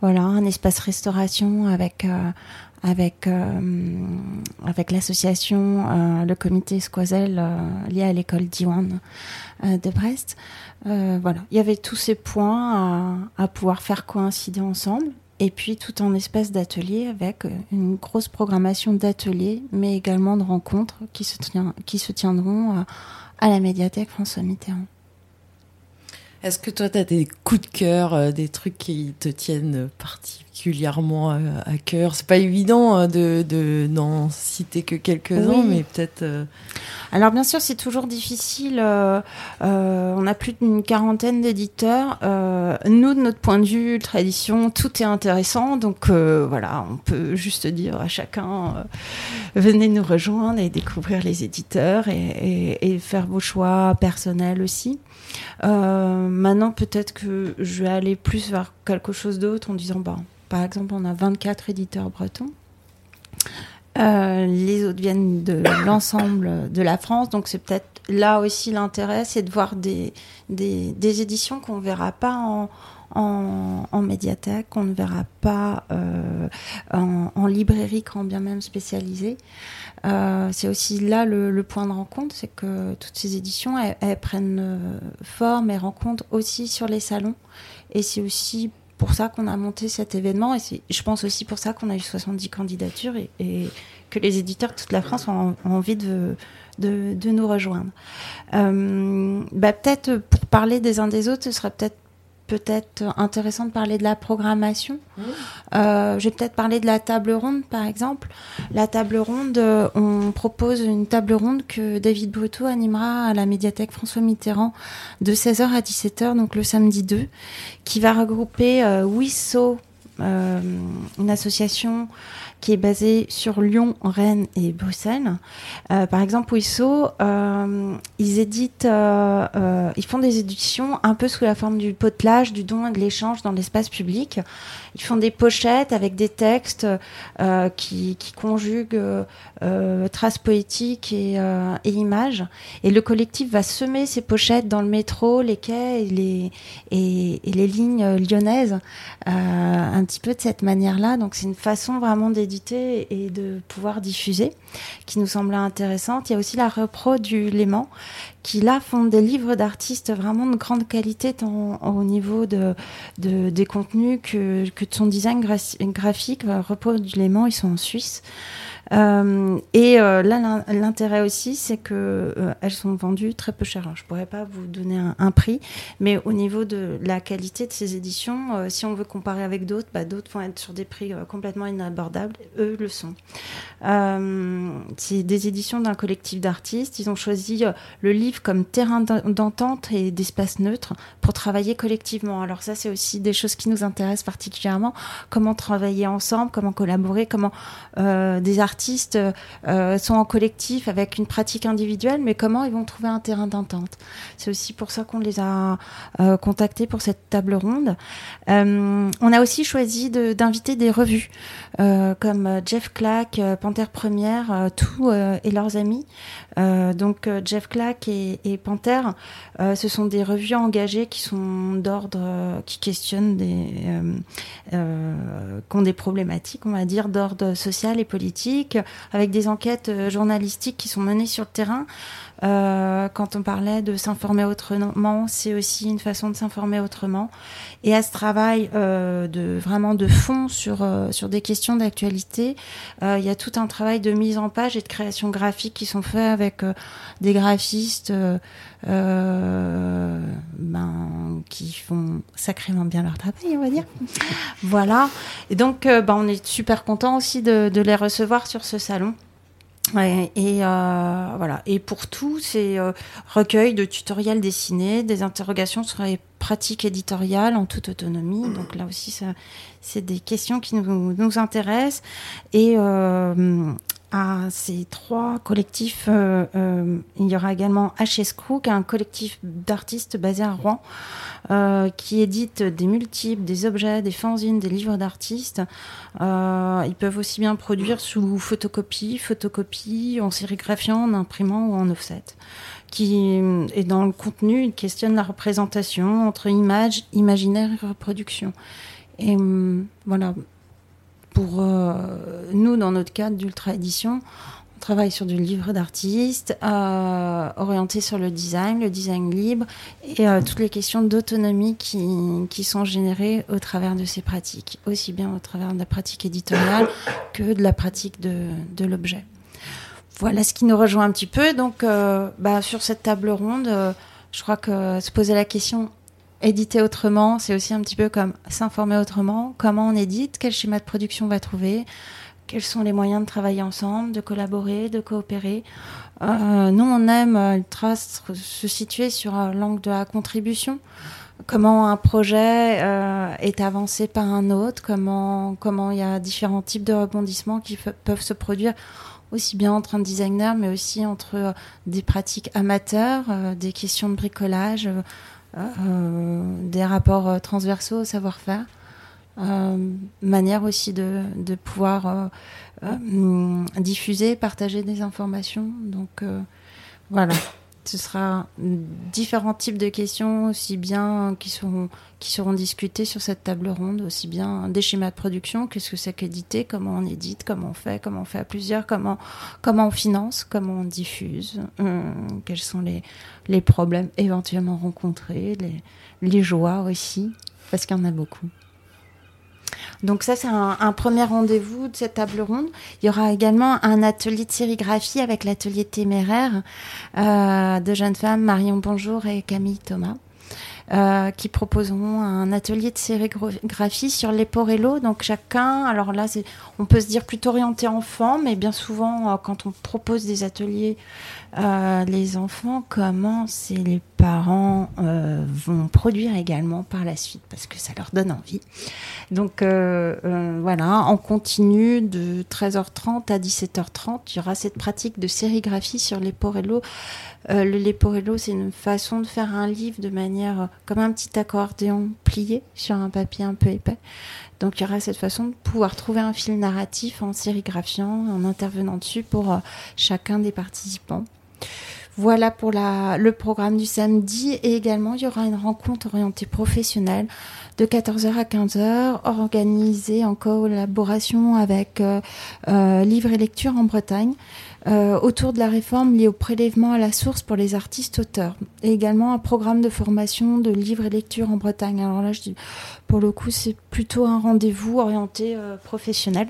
W: voilà, un espace restauration avec... avec, euh, avec l'association, euh, le comité Squazel euh, lié à l'école Diwan de Brest. Voilà, il y avait tous ces points à, pouvoir faire coïncider ensemble. Et puis tout en espace d'atelier avec une grosse programmation d'ateliers, mais également de rencontres qui se, tient, qui se tiendront à, la médiathèque François Mitterrand.
A: Est-ce que toi, tu as des coups de cœur, des trucs qui te tiennent particulièrement à, à cœur C'est pas évident euh, de, de n'en citer que quelques-uns,
W: Oui.
A: mais peut-être. euh,
W: Alors bien sûr, c'est toujours difficile. euh, euh, on a plus d'une quarantaine d'éditeurs. Euh, nous, de notre point de vue, tradition, tout est intéressant. Donc euh, voilà, on peut juste dire à chacun, euh, venez nous rejoindre et découvrir les éditeurs et, et- et faire vos choix personnels aussi. Euh, maintenant, peut-être que je vais aller plus vers quelque chose d'autre en disant, bah, par exemple, on a 24 éditeurs bretons. Euh, les autres viennent de l'ensemble de la France, donc c'est peut-être là aussi l'intérêt, c'est de voir des, des, éditions qu'on ne verra pas en, en, médiathèque, qu'on ne verra pas euh, en, librairie, quand bien même spécialisée. Euh, c'est aussi là le, point de rencontre, c'est que toutes ces éditions, elles, elles prennent forme et rencontrent aussi sur les salons. Et c'est aussi pour ça qu'on a monté cet événement et je pense aussi pour ça qu'on a eu 70 candidatures et, que les éditeurs de toute la France ont, envie de, de, de nous rejoindre. Euh, bah, peut-être pour parler des uns des autres, ce serait peut-être peut-être intéressant de parler de la programmation. Euh, je vais peut-être parler de la table ronde, par exemple. La table ronde, euh, on propose une table ronde que David Brutto animera à la médiathèque François Mitterrand de 16h à 17h, donc le samedi 2, qui va regrouper euh, Wisso, euh, une association qui est basée sur Lyon, Rennes et Bruxelles. Euh, par exemple, Wisso, euh, ils éditent, ils font des éditions un peu sous la forme du potelage, du don et de l'échange dans l'espace public. Ils font des pochettes avec des textes qui, conjuguent traces poétiques et, images. Et le collectif va semer ces pochettes dans le métro, les quais et les, lignes lyonnaises. Un petit peu de cette manière-là. Donc c'est une façon vraiment d'éditer et de pouvoir diffuser qui nous semblait intéressante. Il y a aussi la repro du Léman qui là font des livres d'artistes vraiment de grande qualité tant au niveau de, de des contenus que, que de son design graphique. Repro du Léman, ils sont en Suisse. Euh, et euh, là, l'intérêt aussi, c'est que euh, elles sont vendues très peu cher. je pourrais pas vous donner un, prix, mais au niveau de la qualité de ces éditions, si on veut comparer avec d'autres, bah, d'autres vont être sur des prix complètement inabordables. Eux le sont. c'est des éditions d'un collectif d'artistes. Ils ont choisi le livre comme terrain d'entente et d'espace neutre pour travailler collectivement. Alors ça, c'est aussi des choses qui nous intéressent particulièrement. Comment travailler ensemble, comment collaborer, comment des artistes euh, sont en collectif avec une pratique individuelle, mais comment ils vont trouver un terrain d'entente? C'est aussi pour ça qu'on les a euh, contactés pour cette table ronde. Euh, on a aussi choisi d'inviter des revues comme Jeff Clack, Panthère Première, tout et leurs amis. donc Jeff Clack et, et Panthère, ce sont des revues engagées qui sont d'ordre, qui questionnent des, qui ont des problématiques, on va dire, d'ordre social et politique avec des enquêtes euh, journalistiques qui sont menées sur le terrain. Euh, quand on parlait de s'informer autrement, c'est aussi une façon de s'informer autrement. Et à ce travail euh, de vraiment de fond sur sur des questions d'actualité, il y a tout un travail de mise en page et de création graphique qui sont faits avec des graphistes ben, qui font sacrément bien leur travail, on va dire. voilà. Et donc, ben, on est super content aussi de, de les recevoir sur ce salon. Et euh, voilà. Et pour tout, c'est euh, recueil de tutoriels dessinés, des interrogations sur les pratiques éditoriales en toute autonomie. Donc là aussi, c'est des questions qui nous, nous intéressent. Et euh, à ces trois collectifs, il y aura également HS est un collectif d'artistes basé à Rouen, euh, qui éditent des multiples, des objets, des fanzines, des livres d'artistes. Euh, ils peuvent aussi bien produire sous photocopie, photocopie, en sérigraphiant, en imprimant ou en offset. Qui, et dans le contenu, ils questionnent la représentation entre image, imaginaire et reproduction. Et voilà, pour euh, nous, dans notre cadre d'Ultra Édition, travaille sur du livre d'artiste, euh, orienté sur le design, le design libre et euh, toutes les questions d'autonomie qui, qui, sont générées au travers de ces pratiques, aussi bien au travers de la pratique éditoriale que de la pratique de, de l'objet. Voilà ce qui nous rejoint un petit peu. Donc, bah, sur cette table ronde, je crois que se poser la question éditer autrement, c'est aussi un petit peu comme s'informer autrement. Comment on édite Quel schéma de production on va trouver quels sont les moyens de travailler ensemble, de collaborer, de coopérer. Euh, nous, on aime euh, se situer sur l'angle de la contribution. Comment un projet euh, est avancé par un autre, comment comment il y a différents types de rebondissements qui peuvent se produire aussi bien entre un designer, mais aussi entre des pratiques amateurs, des questions de bricolage, des rapports transversaux au savoir-faire. Euh, manière aussi de, de pouvoir euh, euh, diffuser, partager des informations. Donc voilà, ce sera différents types de questions, aussi bien qui seront, qui seront discutées sur cette table ronde, aussi bien des schémas de production, qu'est-ce que c'est qu'éditer, comment on édite, comment on fait, comment on fait à plusieurs, comment, comment on finance, comment on diffuse, quels sont les, les problèmes éventuellement rencontrés, les, les joies aussi, parce qu'il y en a beaucoup. Donc ça, c'est un, premier rendez-vous de cette table ronde. Il y aura également un atelier de sérigraphie avec l'atelier téméraire euh, de jeunes femmes, Marion Bonjour et Camille Thomas. Euh, qui proposeront un atelier de sérigraphie sur les porello. Donc chacun, alors là, on peut se dire plutôt orienté enfant, mais bien souvent, euh, quand on propose des ateliers euh, les enfants commencent et les parents euh, vont produire également par la suite parce que ça leur donne envie. Donc euh, voilà, en continu de 13h30 à 17h30, il y aura cette pratique de sérigraphie sur les porello. le leporello, c'est une façon de faire un livre de manière comme un petit accordéon plié sur un papier un peu épais. Donc il y aura cette façon de pouvoir trouver un fil narratif en sérigraphiant, en intervenant dessus pour chacun des participants. Voilà pour le programme du samedi. Et également, il y aura une rencontre orientée professionnelle. de 14h à 15h, organisé en collaboration avec euh, euh, Livre et Lecture en Bretagne. euh, autour de la réforme liée au prélèvement à la source pour les artistes auteurs. Et également un programme de formation de livres et lecture en Bretagne. Alors là, je dis, pour le coup, c'est plutôt un rendez-vous orienté professionnel,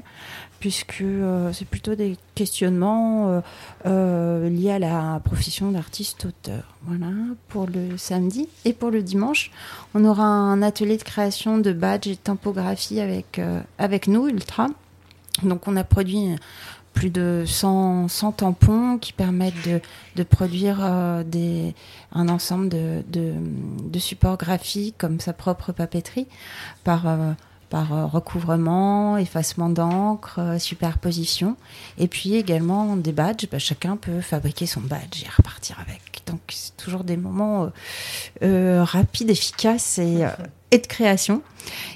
W: puisque euh, c'est plutôt des questionnements euh, euh, liés à la profession d'artiste-auteur. Voilà, pour le samedi. Et pour le dimanche, on aura un atelier de création de badges et de typographie avec, avec nous, Ultra. Donc on a produit plus de 100, 100 tampons qui permettent de, de produire des, un ensemble de, de, supports graphiques comme sa propre papeterie par, par euh, recouvrement, effacement d'encre, euh, superposition. Et puis également des badges. Bah, chacun peut fabriquer son badge et repartir avec. Donc c'est toujours des moments euh, rapides, efficaces et, et de création.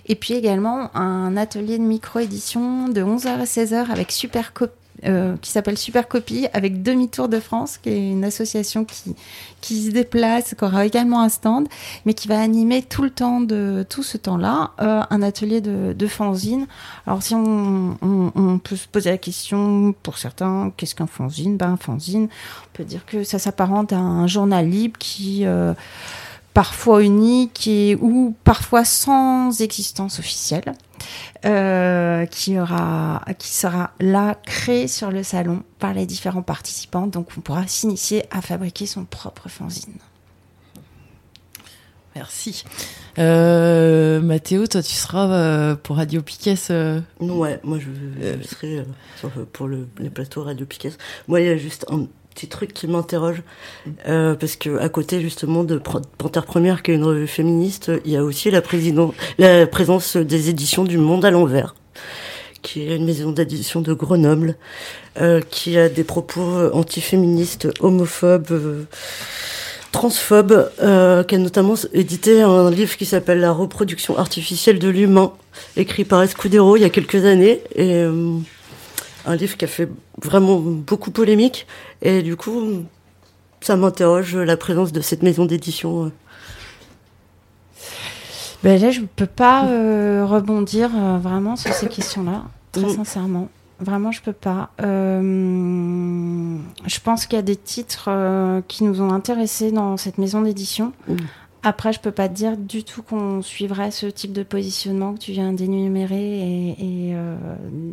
W: Et puis également un atelier de micro-édition de 11h à 16h avec Super Cop- euh, qui s'appelle Super Copie avec Demi-Tour de France, qui est une association qui, qui se déplace, qui aura également un stand, mais qui va animer tout le temps de tout ce temps-là euh, un atelier de, de fanzine. Alors si on, on, on peut se poser la question pour certains, qu'est-ce qu'un fanzine? Ben un fanzine, on peut dire que ça s'apparente à un journal libre qui euh, parfois unique et ou parfois sans existence officielle, euh, qui aura, qui sera là créé sur le salon par les différents participants. Donc on pourra s'initier à fabriquer son propre fanzine.
A: Merci. Euh, Mathéo, toi, tu seras euh, pour Radio Piquet euh,
G: Ouais, moi je, je serai euh, sur- pour le, les plateaux Radio Piquet. Moi, il y a juste un petit truc qui m'interroge euh, parce que à côté justement de Panthère Première, qui est une revue féministe, il y a aussi la, présence des éditions du Monde à l'envers, qui est une maison d'édition de Grenoble, euh, qui a des propos antiféministes, homophobes. euh, transphobe, euh, qui a notamment édité un livre qui s'appelle La reproduction artificielle de l'humain, écrit par Escudero il y a quelques années, un livre qui a fait vraiment beaucoup polémique, et du coup, ça m'interroge la présence de cette maison d'édition.
W: Ben là, je ne peux pas euh, rebondir euh, vraiment sur ces questions-là, très sincèrement. Vraiment, je peux pas. Euh, je pense qu'il y a des titres qui nous ont intéressés dans cette maison d'édition. Après, je peux pas te dire du tout qu'on suivrait ce type de positionnement que tu viens d'énumérer et, et, euh,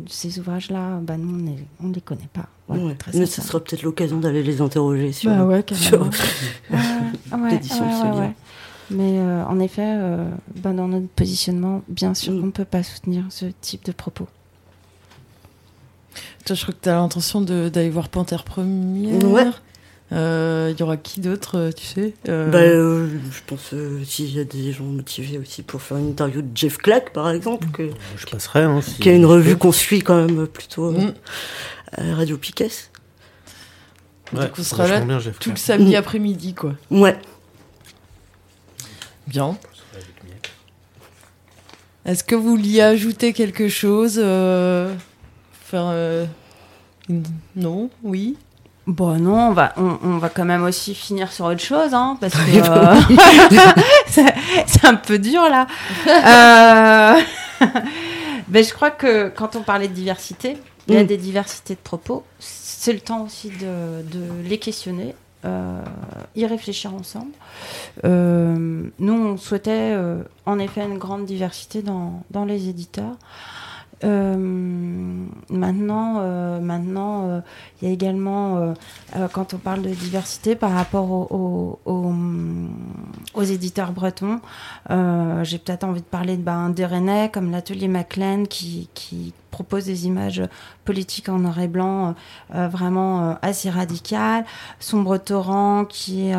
W: ces ouvrages-là, bah non, on les- on les connaît pas. Voilà,
G: Ouais,
W: très
G: mais ce sera peut-être l'occasion d'aller les interroger sur,
W: Bah ouais,
G: sur
W: carrément. Ouais, ouais,
G: l'édition de.
W: Mais euh, en effet, euh, bah, dans notre positionnement, bien
G: Mm.
W: sûr qu'on ne peut pas soutenir ce type de propos.
A: Toi, je crois que tu as l'intention d'aller voir Panthère Première.
G: Ouais.
A: Euh, Il y aura qui d'autre, euh, tu sais Euh,
G: Bah, euh, je pense euh, s'il y a des gens motivés aussi pour faire une interview de Jeff Clack, par exemple, que,
D: Je passerai. Hein, si-
G: qui a une revue qu'on suit quand même plutôt
A: Mm.
G: à Radio Piquet.
A: Donc on sera là tout le samedi après-midi, quoi.
G: Ouais.
A: Bien. Est-ce que vous vouliez ajouter quelque chose euh, Enfin, euh, non, oui.
W: Bon, non, on va, on, on va quand même aussi finir sur autre chose, hein, parce que euh, c'est un peu dur là. Euh, ben, je crois que quand on parlait de diversité, il y a
G: Mm.
W: des diversités de propos. C'est le temps aussi de, de les questionner, euh, y réfléchir ensemble. Euh, nous, on souhaitait en effet une grande diversité dans, dans les éditeurs. Euh, maintenant, euh, maintenant, euh, il également, euh, euh, quand on parle de diversité par rapport au- au- au- aux éditeurs bretons, euh, j'ai peut-être envie de parler de ben, comme l'atelier Maclean qui, qui propose des images politiques en noir et blanc vraiment assez radicales. Sombre Torrent qui est,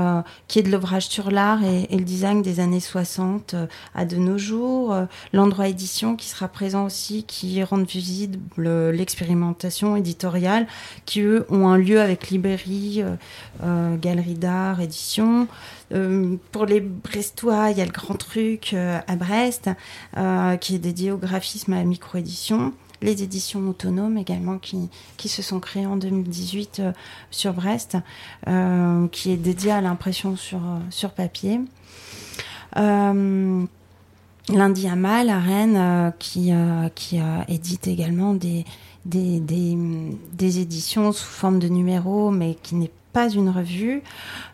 W: qui est de l'ouvrage sur l'art et, le design des années 60 euh, à de nos jours. L'endroit édition qui sera présent aussi, qui rendent visible le- l'expérimentation éditoriale, qui eux ont un lieu avec librairie, euh, euh, galerie d'art, édition. Euh, pour les Brestois, il y a le Grand Truc à Brest, qui est dédié au graphisme et à la micro-édition. Les éditions autonomes également qui, qui se sont créées en 2018 euh, sur Brest, qui est dédié à l'impression sur, sur papier. Lundi à Mal à Rennes, qui, qui édite également des, des, éditions sous forme de numéros, mais qui n'est pas une revue.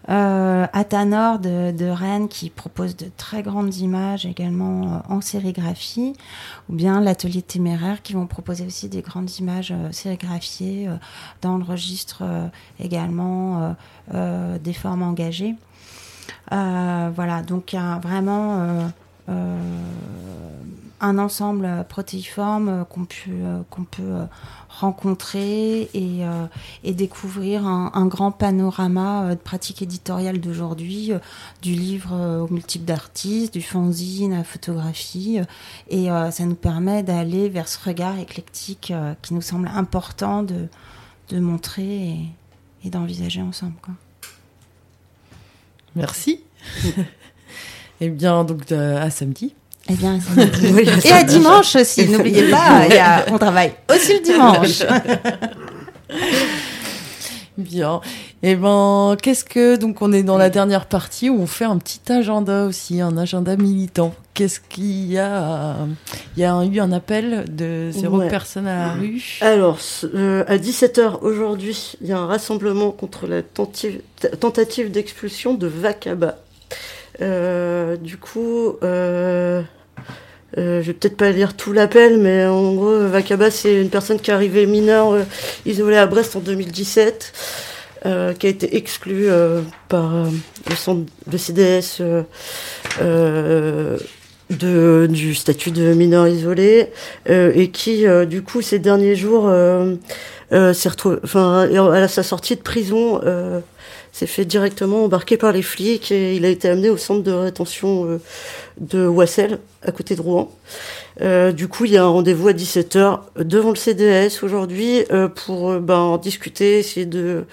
W: Euh, Atanor de, Rennes qui propose de très grandes images également euh, en sérigraphie, ou bien l'atelier téméraire qui vont proposer aussi des grandes images euh, sérigraphiées dans le registre également des formes engagées. Voilà, donc il y a vraiment un ensemble protéiforme euh, qu'on peut, euh, qu'on peut euh, rencontrer et, euh, découvrir un, grand panorama euh, de pratiques éditoriales d'aujourd'hui, euh, du livre euh, aux multiples d'artistes, du fanzine à la photographie, euh, et euh, ça nous permet d'aller vers ce regard éclectique euh, qui nous semble important de, montrer et, d'envisager ensemble.
A: Merci. Eh bien, donc euh, à samedi.
W: Eh bien. Et à dimanche aussi, n'oubliez pas, il y a- on travaille aussi le dimanche.
A: Bien. Et ben, qu'est-ce que donc on est dans la dernière partie où on fait un petit agenda aussi, un agenda militant. Qu'est-ce qu'il y a Il y a eu un appel de zéro
G: Ouais.
A: personne à la rue.
G: Alors, euh, à 17h aujourd'hui, il y a un rassemblement contre la tentative, tentative d'expulsion de Vakaba. Euh, du coup, euh, euh, je vais peut-être pas lire tout l'appel, mais en gros, Vakaba, c'est une personne qui est arrivée mineure, euh, isolée à Brest en 2017, euh, qui a été exclue euh, par le centre de CDS. du statut de mineur isolé et qui du coup ces derniers jours s'est retrouvé enfin à sa sortie de prison s'est fait directement embarquer par les flics et il a été amené au centre de rétention euh, de Wassel à côté de Rouen euh, du coup, il y a un rendez-vous à 17h devant le CDS aujourd'hui euh, pour ben, en discuter, essayer de,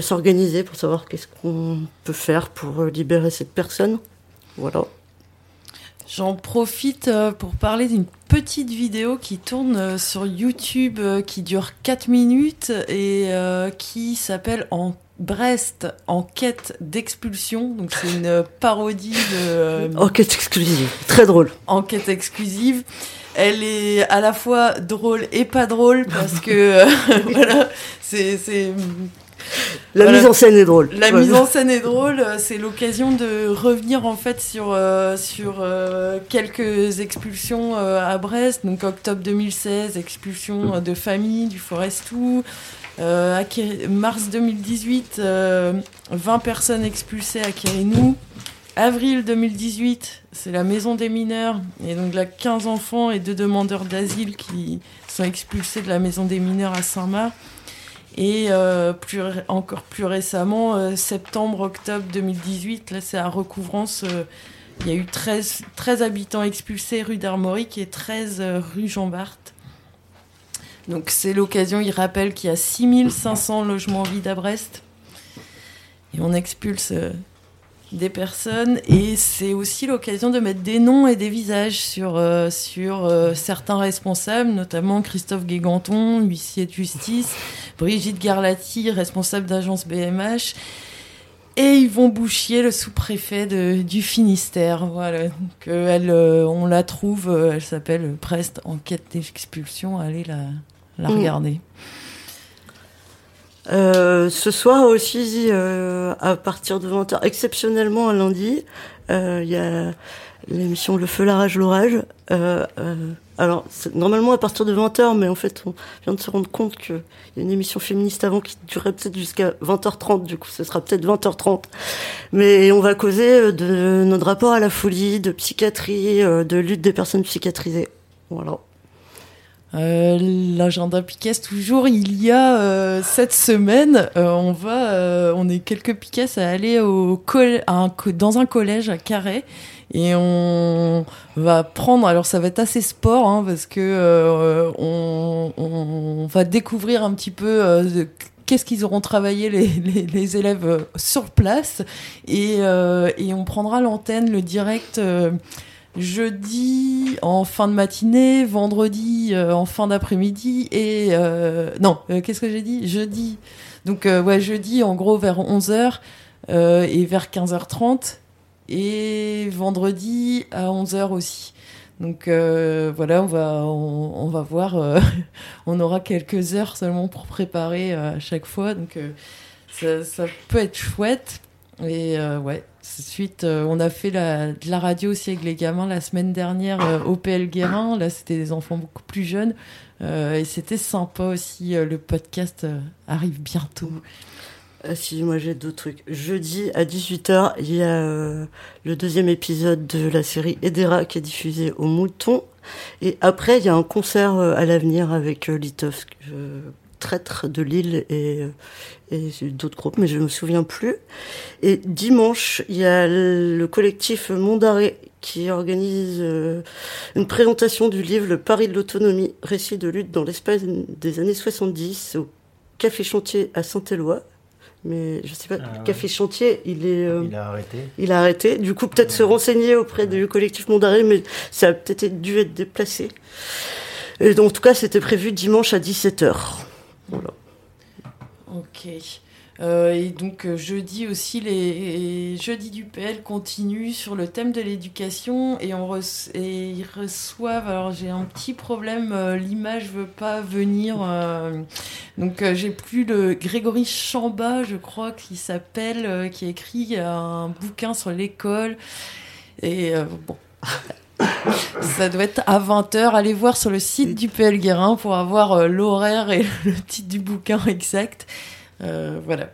G: s'organiser pour savoir qu'est-ce qu'on peut faire pour libérer cette personne. Voilà.
A: J'en profite pour parler d'une petite vidéo qui tourne sur YouTube qui dure 4 minutes et qui s'appelle En Brest, enquête d'expulsion. Donc c'est une parodie de... euh,
G: Enquête exclusive, très drôle.
A: Enquête exclusive. Elle est à la fois drôle et pas drôle parce que euh, voilà, c'est
G: La mise en scène est drôle.
A: La
G: Ouais.
A: mise en scène est drôle. C'est l'occasion de revenir en fait sur euh, sur euh, quelques expulsions euh, à Brest. Donc octobre 2016, expulsion euh, de famille du Forestou. Euh, mars 2018, euh, 20 personnes expulsées à Kirinou. Avril 2018, c'est la maison des mineurs. Et donc là, 15 enfants et deux demandeurs d'asile qui sont expulsés de la maison des mineurs à Saint-Marc. Et euh, plus, encore plus récemment, euh, septembre-octobre 2018, là c'est à Recouvrance, euh, il y a eu 13, 13 habitants expulsés rue d'Armorique et 13 euh, rue Jean Bart. Donc c'est l'occasion, il rappelle qu'il y a 6500 logements vides à Brest. Et on expulse euh, des personnes. Et c'est aussi l'occasion de mettre des noms et des visages sur, euh, sur euh, certains responsables, notamment Christophe Guéganton, huissier de justice, Brigitte Garlati, responsable d'agence BMH. Et Yvon Bouchier, le sous-préfet du Finistère. Voilà. Donc, on la trouve, elle s'appelle Prest Enquête d'expulsion. Allez la, la
G: Mm.
A: regarder.
G: Euh, ce soir aussi, euh, à partir de 20h, exceptionnellement un lundi, euh, il y a l'émission Le Feu, la rage, l'orage. Alors, c'est normalement à partir de 20h, mais en fait, on vient de se rendre compte qu'il y a une émission féministe avant qui durait peut-être jusqu'à 20h30, du coup, ce sera peut-être 20h30. Mais on va causer de notre rapport à la folie, de psychiatrie, de lutte des personnes psychiatrisées. Voilà.
A: Euh, L'agenda Piquet toujours. Il y a euh, cette semaine, euh, on va, euh, on est quelques Piquets à aller au coll- à un co- dans un collège à Carhaix et on va prendre. Alors ça va être assez sport hein, parce que euh, on, on va découvrir un petit peu. euh, Qu'est-ce qu'ils auront travaillé les, les, les élèves sur place et, et on prendra l'antenne, le direct jeudi en fin de matinée, vendredi euh, en fin d'après-midi et euh, non, euh, qu'est-ce que j'ai dit? Jeudi. Donc ouais, jeudi en gros vers 11h et vers 15h30 et vendredi à 11h aussi. Donc voilà, on va, on, va voir. on aura quelques heures seulement pour préparer à chaque fois. Donc ça, ça peut être chouette. Et ouais, suite, euh, on a fait de la radio aussi avec les gamins la semaine dernière euh, au PL Guérin. Là, c'était des enfants beaucoup plus jeunes. Euh, et c'était sympa aussi. le podcast arrive bientôt.
G: Si, moi j'ai d'autres trucs. Jeudi à 18h, il y a le deuxième épisode de la série Edera qui est diffusé au Mouton. Et après, il y a un concert à l'avenir avec Litovsk, euh, traître de Lille et, et d'autres groupes, mais je me souviens plus. Et dimanche, il y a le collectif Mondaré qui organise euh, une présentation du livre Le Paris de l'autonomie, récit de lutte dans l'espace des années 70 au Café Chantier à Saint-Éloi. Mais je sais pas,
T: Ah
G: le Café Chantier, il est. euh,
T: Il a arrêté.
G: il a arrêté. Du coup, peut-être se renseigner auprès du collectif Mondaré, mais ça a peut-être dû être déplacé. Et donc, en tout cas, c'était prévu dimanche à 17h.
A: Ok. Euh, et donc euh, jeudi aussi, les jeudi du PL continuent sur le thème de l'éducation et, on et ils reçoivent. Alors j'ai un petit problème, euh, l'image veut pas venir. euh, donc j'ai plus le Grégory Chamba, je crois, qui s'appelle, qui écrit un bouquin sur l'école. Et bon. Ça doit être à 20h. Allez voir sur le site du PL Guérin pour avoir euh, l'horaire et le titre du bouquin exact. Euh, voilà.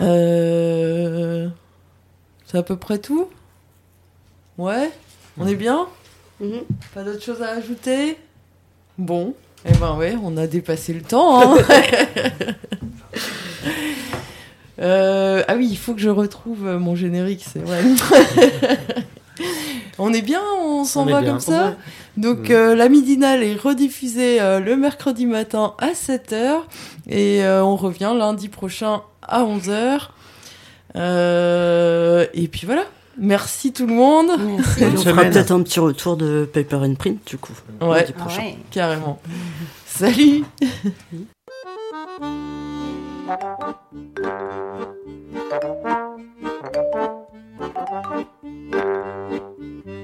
A: Euh, C'est à peu près tout? Ouais? On est bien? Pas d'autres choses à ajouter? Bon. Eh ben ouais, on a dépassé le temps. hein. Euh, ah oui, il faut que je retrouve mon générique, c'est vrai. On est bien, on s'en va
T: bien.
A: comme ça. Donc euh, la midinale est rediffusée euh, le mercredi matin à 7h et euh, on revient lundi prochain à 11h. Euh, et puis voilà. Merci tout le monde.
G: On fera peut-être un petit retour de Paper and Print, du coup.
A: Ouais,
G: lundi prochain.
A: carrément. Salut.